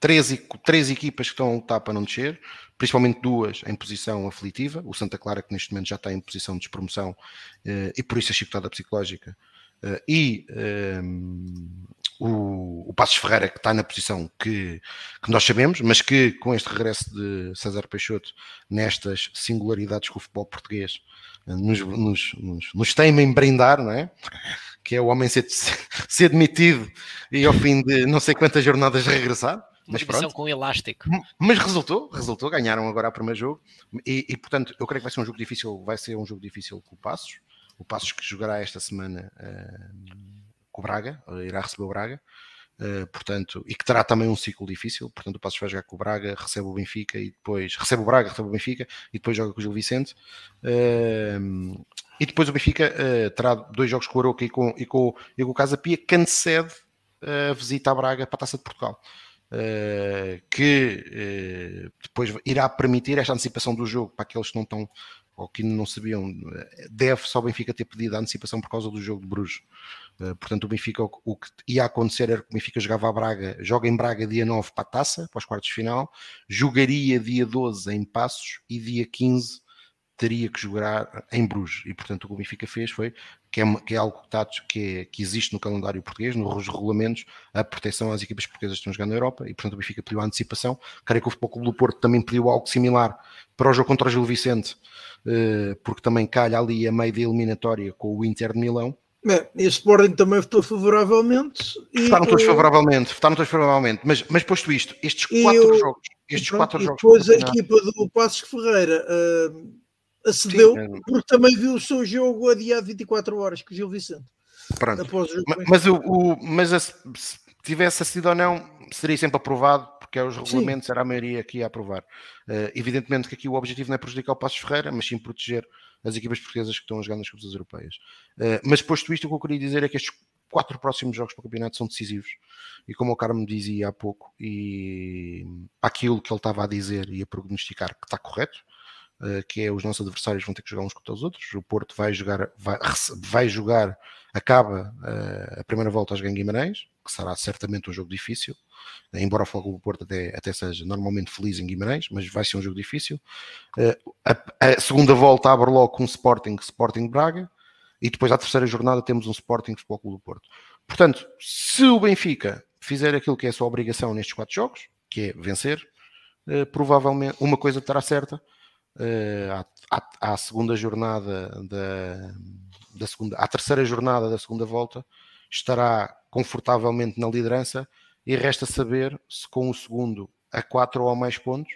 três, três equipas que estão a lutar para não descer, principalmente duas em posição aflitiva, o Santa Clara que neste momento já está em posição de despromoção uh, e por isso a chicotada psicológica, uh, e um, eh, o, o Passos Ferreira que está na posição que, que nós sabemos, mas que com este regresso de César Peixoto nestas singularidades que o futebol português uh, nos, nos, nos, nos teima em brindar, não é? que é o homem ser, ser demitido e ao fim de não sei quantas jornadas regressar mas pronto. com elástico. Mas resultou, resultou, ganharam agora o primeiro jogo e, e, portanto eu creio que vai ser um jogo difícil, vai ser um jogo difícil com o Passos, o Passos que jogará esta semana uh, com o Braga, irá receber o Braga, uh, portanto, e que terá também um ciclo difícil, portanto o Passos vai jogar com o Braga, recebe o Benfica e depois, recebe o Braga, recebe o Benfica e depois joga com o Gil Vicente. Uh, e depois o Benfica terá dois jogos com o Aroca e com, e com, e com o Casa Pia, que antecede a visita à Braga para a Taça de Portugal. Uh, que uh, depois irá permitir esta antecipação do jogo para aqueles que não estão ou que não sabiam, eh, deve só o Benfica ter pedido a antecipação por causa do jogo de Bruges. Portanto, o Benfica, o, o, que ia acontecer era que o Benfica jogava a Braga, joga em Braga dia 9 para a taça, para os quartos de final, jogaria dia 12 em Passos e dia 15 teria que jogar em Bruges. E, portanto, o que o Benfica fez foi, que é, que é algo que, é, que, existe no calendário português, nos regulamentos, a proteção às equipas portuguesas que estão jogando na Europa, e, portanto, o Benfica pediu a antecipação. Creio que o Futebol Clube do Porto também pediu algo similar para o jogo contra o Gil Vicente, eh, porque também calha ali a meio da eliminatória com o Inter de Milão. É, e o Sporting também votou favoravelmente. votaram todos favoravelmente, votaram todos favoravelmente. Mas, mas posto isto, estes quatro jogos, estes pronto, quatro jogos. Depois a equipa do Passos Ferreira uh, acedeu Sim, é. porque também viu o seu jogo adiado 24 horas com o Gil Vicente. Pronto. mas, mas, o, o, mas a, se tivesse sido ou não, seria sempre aprovado, porque é os regulamentos, sim. era a maioria que ia aprovar. Uh, evidentemente que aqui o objetivo não é prejudicar o Passos Ferreira, mas sim proteger as equipas portuguesas que estão a jogar nas copas europeias. Uh, mas posto isto, o que eu queria dizer é que estes quatro próximos jogos para o campeonato são decisivos. E como o Carmo dizia há pouco, e aquilo que ele estava a dizer e a prognosticar que está correto, que é os nossos adversários vão ter que jogar uns contra os outros. O Porto vai jogar, vai, vai jogar, acaba uh, a primeira volta em Guimarães, que será certamente um jogo difícil, embora o Fogo do Porto até, até seja normalmente feliz em Guimarães, mas vai ser um jogo difícil. Uh, a, a, segunda volta abre logo com um Sporting, Sporting Braga, e depois à terceira jornada temos um Sporting Futebol Clube do Porto. Portanto, se o Benfica fizer aquilo que é a sua obrigação nestes quatro jogos, que é vencer, provavelmente uma coisa estará certa. À, à, à, segunda jornada da, da segunda, à terceira jornada da segunda volta, estará confortavelmente na liderança e resta saber se com o segundo a quatro ou mais pontos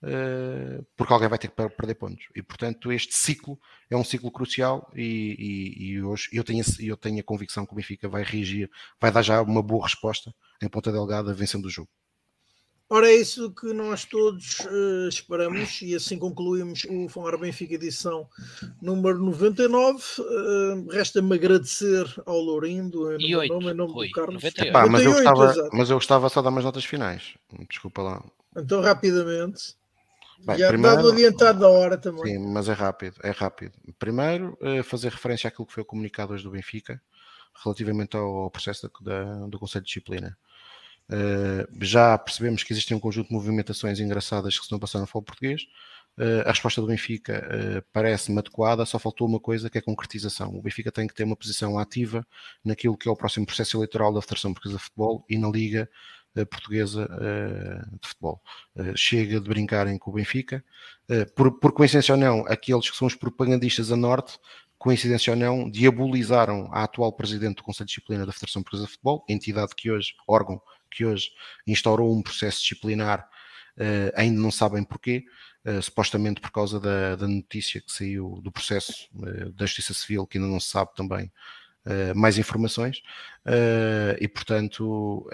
Uh, porque alguém vai ter que perder pontos. E portanto, este ciclo é um ciclo crucial. E, e, e, hoje eu tenho, eu tenho a convicção que o Benfica vai reagir, vai dar já uma boa resposta em Ponta Delgada, vencendo o jogo. Ora, é isso que nós todos uh, esperamos e assim concluímos o Falar Benfica edição número 99. Uh, Resta-me agradecer ao Lourindo em nome, nome, em nome Rui, do Carlos. 98. Epá, mas, eu gostava, mas eu gostava só de dar umas notas finais. Desculpa lá. Então, rapidamente. Bem, Já primeiro, dado adiantado da hora também. Sim, mas é rápido, é rápido. Primeiro, uh, fazer referência àquilo que foi comunicado hoje do Benfica relativamente ao, processo da, do Conselho de Disciplina. Uh, já percebemos que existem um conjunto de movimentações engraçadas que se não passaram no futebol português. Uh, a resposta do Benfica uh, parece-me adequada, só faltou uma coisa que é a concretização. O Benfica tem que ter uma posição ativa naquilo que é o próximo processo eleitoral da Federação Portuguesa de Futebol e na Liga portuguesa de futebol. chega de brincarem com o Benfica, por, por coincidência ou não, aqueles que são os propagandistas a norte coincidência ou não, diabolizaram a atual presidente do Conselho de Disciplina da Federação Portuguesa de Futebol, entidade que hoje, órgão que hoje instaurou um processo disciplinar, uh, ainda não sabem porquê, uh, supostamente por causa da, da, notícia que saiu do processo uh, da Justiça Civil, que ainda não se sabe também mais informações, e portanto.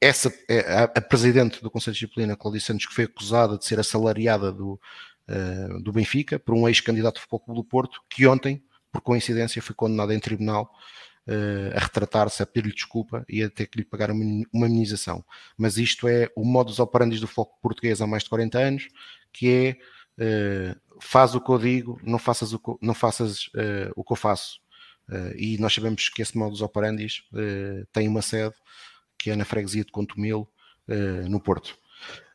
essa, a, a presidente do Conselho de Disciplina, Cláudia Santos, que foi acusada de ser assalariada do, do Benfica por um ex-candidato de Futebol do Porto, que ontem, por coincidência, foi condenado em tribunal a retratar-se, a pedir-lhe desculpa e a ter que lhe pagar uma, amenização. Mas isto é o modus operandi do foco português há mais de 40 anos, que é uh, faz o que eu digo, não faças o que, não faças, uh, o que eu faço. e nós sabemos que esse modus operandi tem uma sede que é na freguesia de Contumil, no Porto.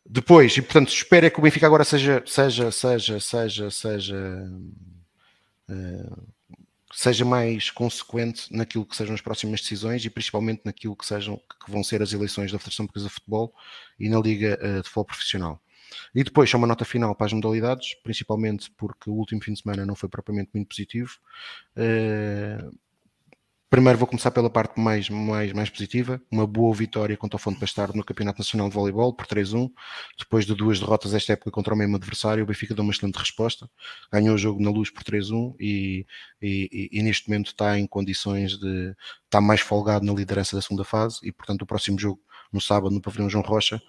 Depois, e portanto, espero é que o Benfica agora seja, seja, seja, seja, seja seja mais consequente naquilo que sejam as próximas decisões e principalmente naquilo que sejam que vão ser as eleições da Federação Portuguesa de Futebol e na Liga uh, de Futebol Profissional. E depois só uma nota final para as modalidades, principalmente porque o último fim de semana não foi propriamente muito positivo. Uh, Primeiro vou começar pela parte mais, mais, mais positiva. Uma boa vitória contra o Fonte Bastardo no Campeonato Nacional de Voleibol por 3-1. Depois de duas derrotas esta época contra o mesmo adversário, o Benfica deu uma excelente resposta. Ganhou o jogo na luz por 3-1 e, e, e, neste momento está em condições de estar mais folgado na liderança da segunda fase e, portanto, o próximo jogo no sábado no Pavilhão João Rocha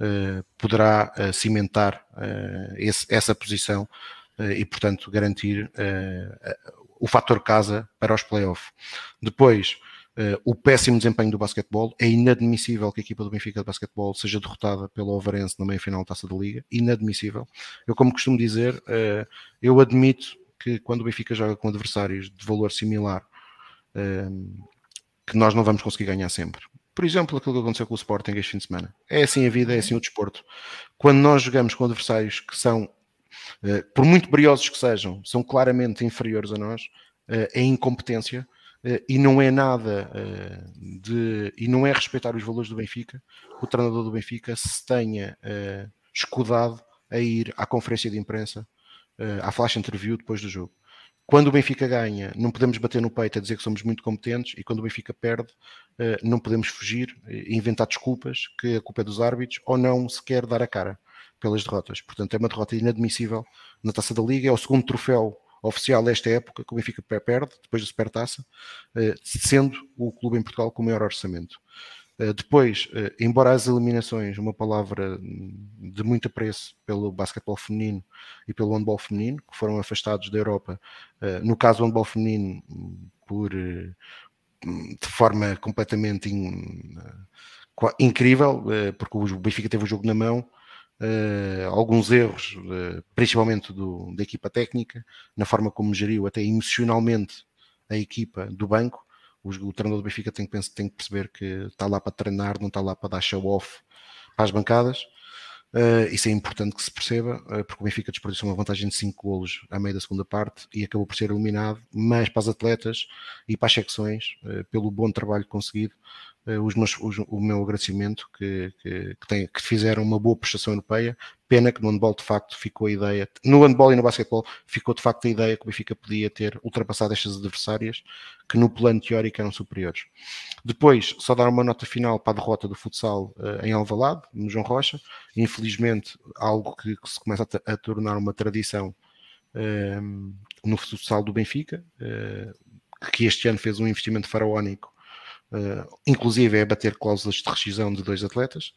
uh, poderá uh, cimentar uh, esse, essa posição e, portanto, garantir o fator casa para os playoffs. Depois, uh, o péssimo desempenho do basquetebol. É inadmissível que a equipa do Benfica de basquetebol seja derrotada pelo Overense na meia-final da Taça da Liga. Inadmissível. Eu, como costumo dizer, uh, eu admito que quando o Benfica joga com adversários de valor similar, uh, que nós não vamos conseguir ganhar sempre. Por exemplo, aquilo que aconteceu com o Sporting este fim de semana. É assim a vida, é assim o desporto. Quando nós jogamos com adversários que são por muito briosos que sejam, são claramente inferiores a nós, uh, é incompetência uh, e não é nada de. e não é respeitar os valores do Benfica. O treinador do Benfica se tenha escudado a ir à conferência de imprensa, à flash interview depois do jogo. Quando o Benfica ganha, não podemos bater no peito a dizer que somos muito competentes, e quando o Benfica perde, não podemos fugir inventar desculpas que a culpa é dos árbitros ou não sequer dar a cara pelas derrotas. Portanto, é uma derrota inadmissível na Taça da Liga. É o segundo troféu oficial desta época que o Benfica perde, depois da Supertaça, eh, sendo o clube em Portugal com o maior orçamento. Eh, depois, eh, embora as eliminações, uma palavra de muito apreço pelo basquetebol feminino e pelo handball feminino, que foram afastados da Europa, no caso do handball feminino, por, de forma completamente in, incrível, porque o Benfica teve o jogo na mão, uh, alguns erros, uh, principalmente do, da equipa técnica, na forma como geriu até emocionalmente a equipa do banco. O, o treinador do Benfica tem que, tem que perceber que está lá para treinar, não está lá para dar show-off para as bancadas. Uh, isso é importante que se perceba, uh, porque o Benfica desperdiçou uma vantagem de 5 golos à meia da segunda parte e acabou por ser eliminado, mas para as atletas e para as secções, uh, pelo bom trabalho conseguido, os meus, os, o meu agradecimento que, que, que, tem, que, fizeram uma boa prestação europeia, Pena que no handball de facto ficou a ideia, no handball e no basquetebol ficou de facto a ideia que o Benfica podia ter ultrapassado estas adversárias que no plano teórico eram superiores. Depois, só dar uma nota final para a derrota do futsal uh, em Alvalade, no João Rocha. Infelizmente, algo que, que se começa a, a, tornar uma tradição uh, no futsal do Benfica, uh, que este ano fez um investimento faraónico, inclusive é bater cláusulas de rescisão de dois atletas.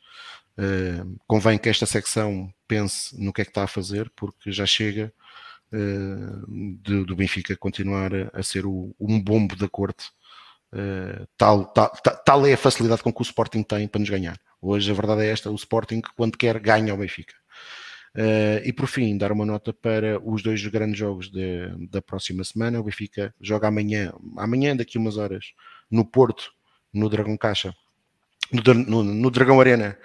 convém que esta secção pense no que é que está a fazer, porque já chega uh, do Benfica continuar a, a ser o, um bombo da corte. Tal, tal, tal é a facilidade com que o Sporting tem para nos ganhar. Hoje a verdade é esta: o Sporting, quando quer, ganha o Benfica. Uh, e por fim, dar uma nota para os dois grandes jogos de, da próxima semana. O Benfica joga amanhã, amanhã, daqui umas horas, no Porto, no Dragão Caixa, no, no, no Dragão Arena,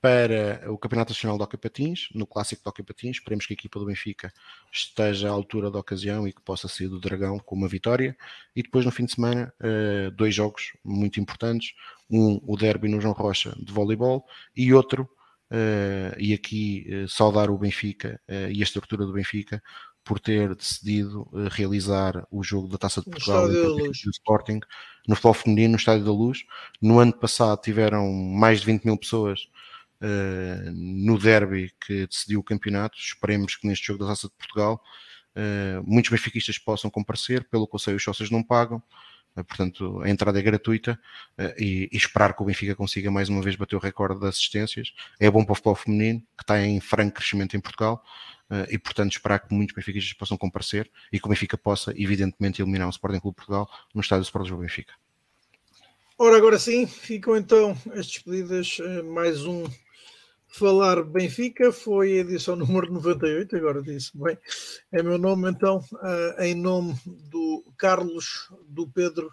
para o Campeonato Nacional de Hockey Patins, no Clássico de Hockey Patins. Esperemos que a equipa do Benfica esteja à altura da ocasião e que possa sair do Dragão com uma vitória. E depois, no fim de semana, eh, dois jogos muito importantes. Um, o derby no João Rocha de voleibol e outro, eh, e aqui eh, saudar o Benfica e a estrutura do Benfica por ter decidido realizar o jogo da Taça de Portugal no Sporting no futebol feminino no Estádio da Luz. No ano passado tiveram mais de 20 mil pessoas uh, no derby que decidiu o campeonato. Esperemos que neste jogo da Taça de Portugal uh, muitos benfiquistas possam comparecer, pelo Conselho os sócios não pagam, uh, portanto a entrada é gratuita e, e, esperar que o Benfica consiga mais uma vez bater o recorde de assistências. É bom para o futebol feminino, que está em franco crescimento em Portugal. E portanto esperar que muitos benfiquistas possam comparecer e que o Benfica possa evidentemente eliminar o Sporting Clube Portugal no estádio do Sport do Benfica. Ora, agora sim, ficam então as despedidas, mais um Falar Benfica foi a edição número 98, agora disse bem, é meu nome então, uh, em nome do Carlos, do Pedro,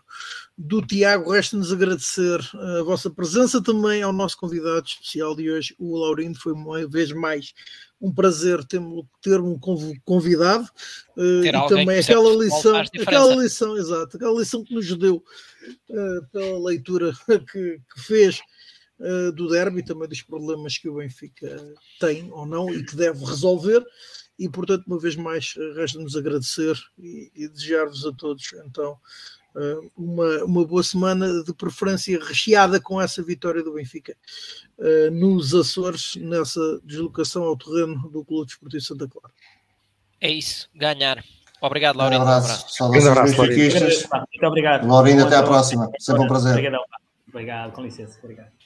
do Tiago, resta-nos agradecer a vossa presença também ao nosso convidado especial de hoje, o Laurindo, foi uma vez mais um prazer ter-me convidado uh, e também aquela lição, aquela lição, exato, aquela lição que nos deu uh, pela leitura que, que fez uh, do derby, também dos problemas que o Benfica tem ou não e que deve resolver. E portanto, uma vez mais, resta-nos agradecer e, e desejar-vos a todos então uh, uma, uma boa semana, de preferência recheada com essa vitória do Benfica uh, nos Açores, nessa deslocação ao terreno do Clube Desportivo Santa Clara. É isso, ganhar. Obrigado, Laurindo. Um abraço. Um abraço. Muito obrigado. Laurindo, até à próxima. Sempre um prazer. Obrigado. Obrigado, com licença. Obrigado.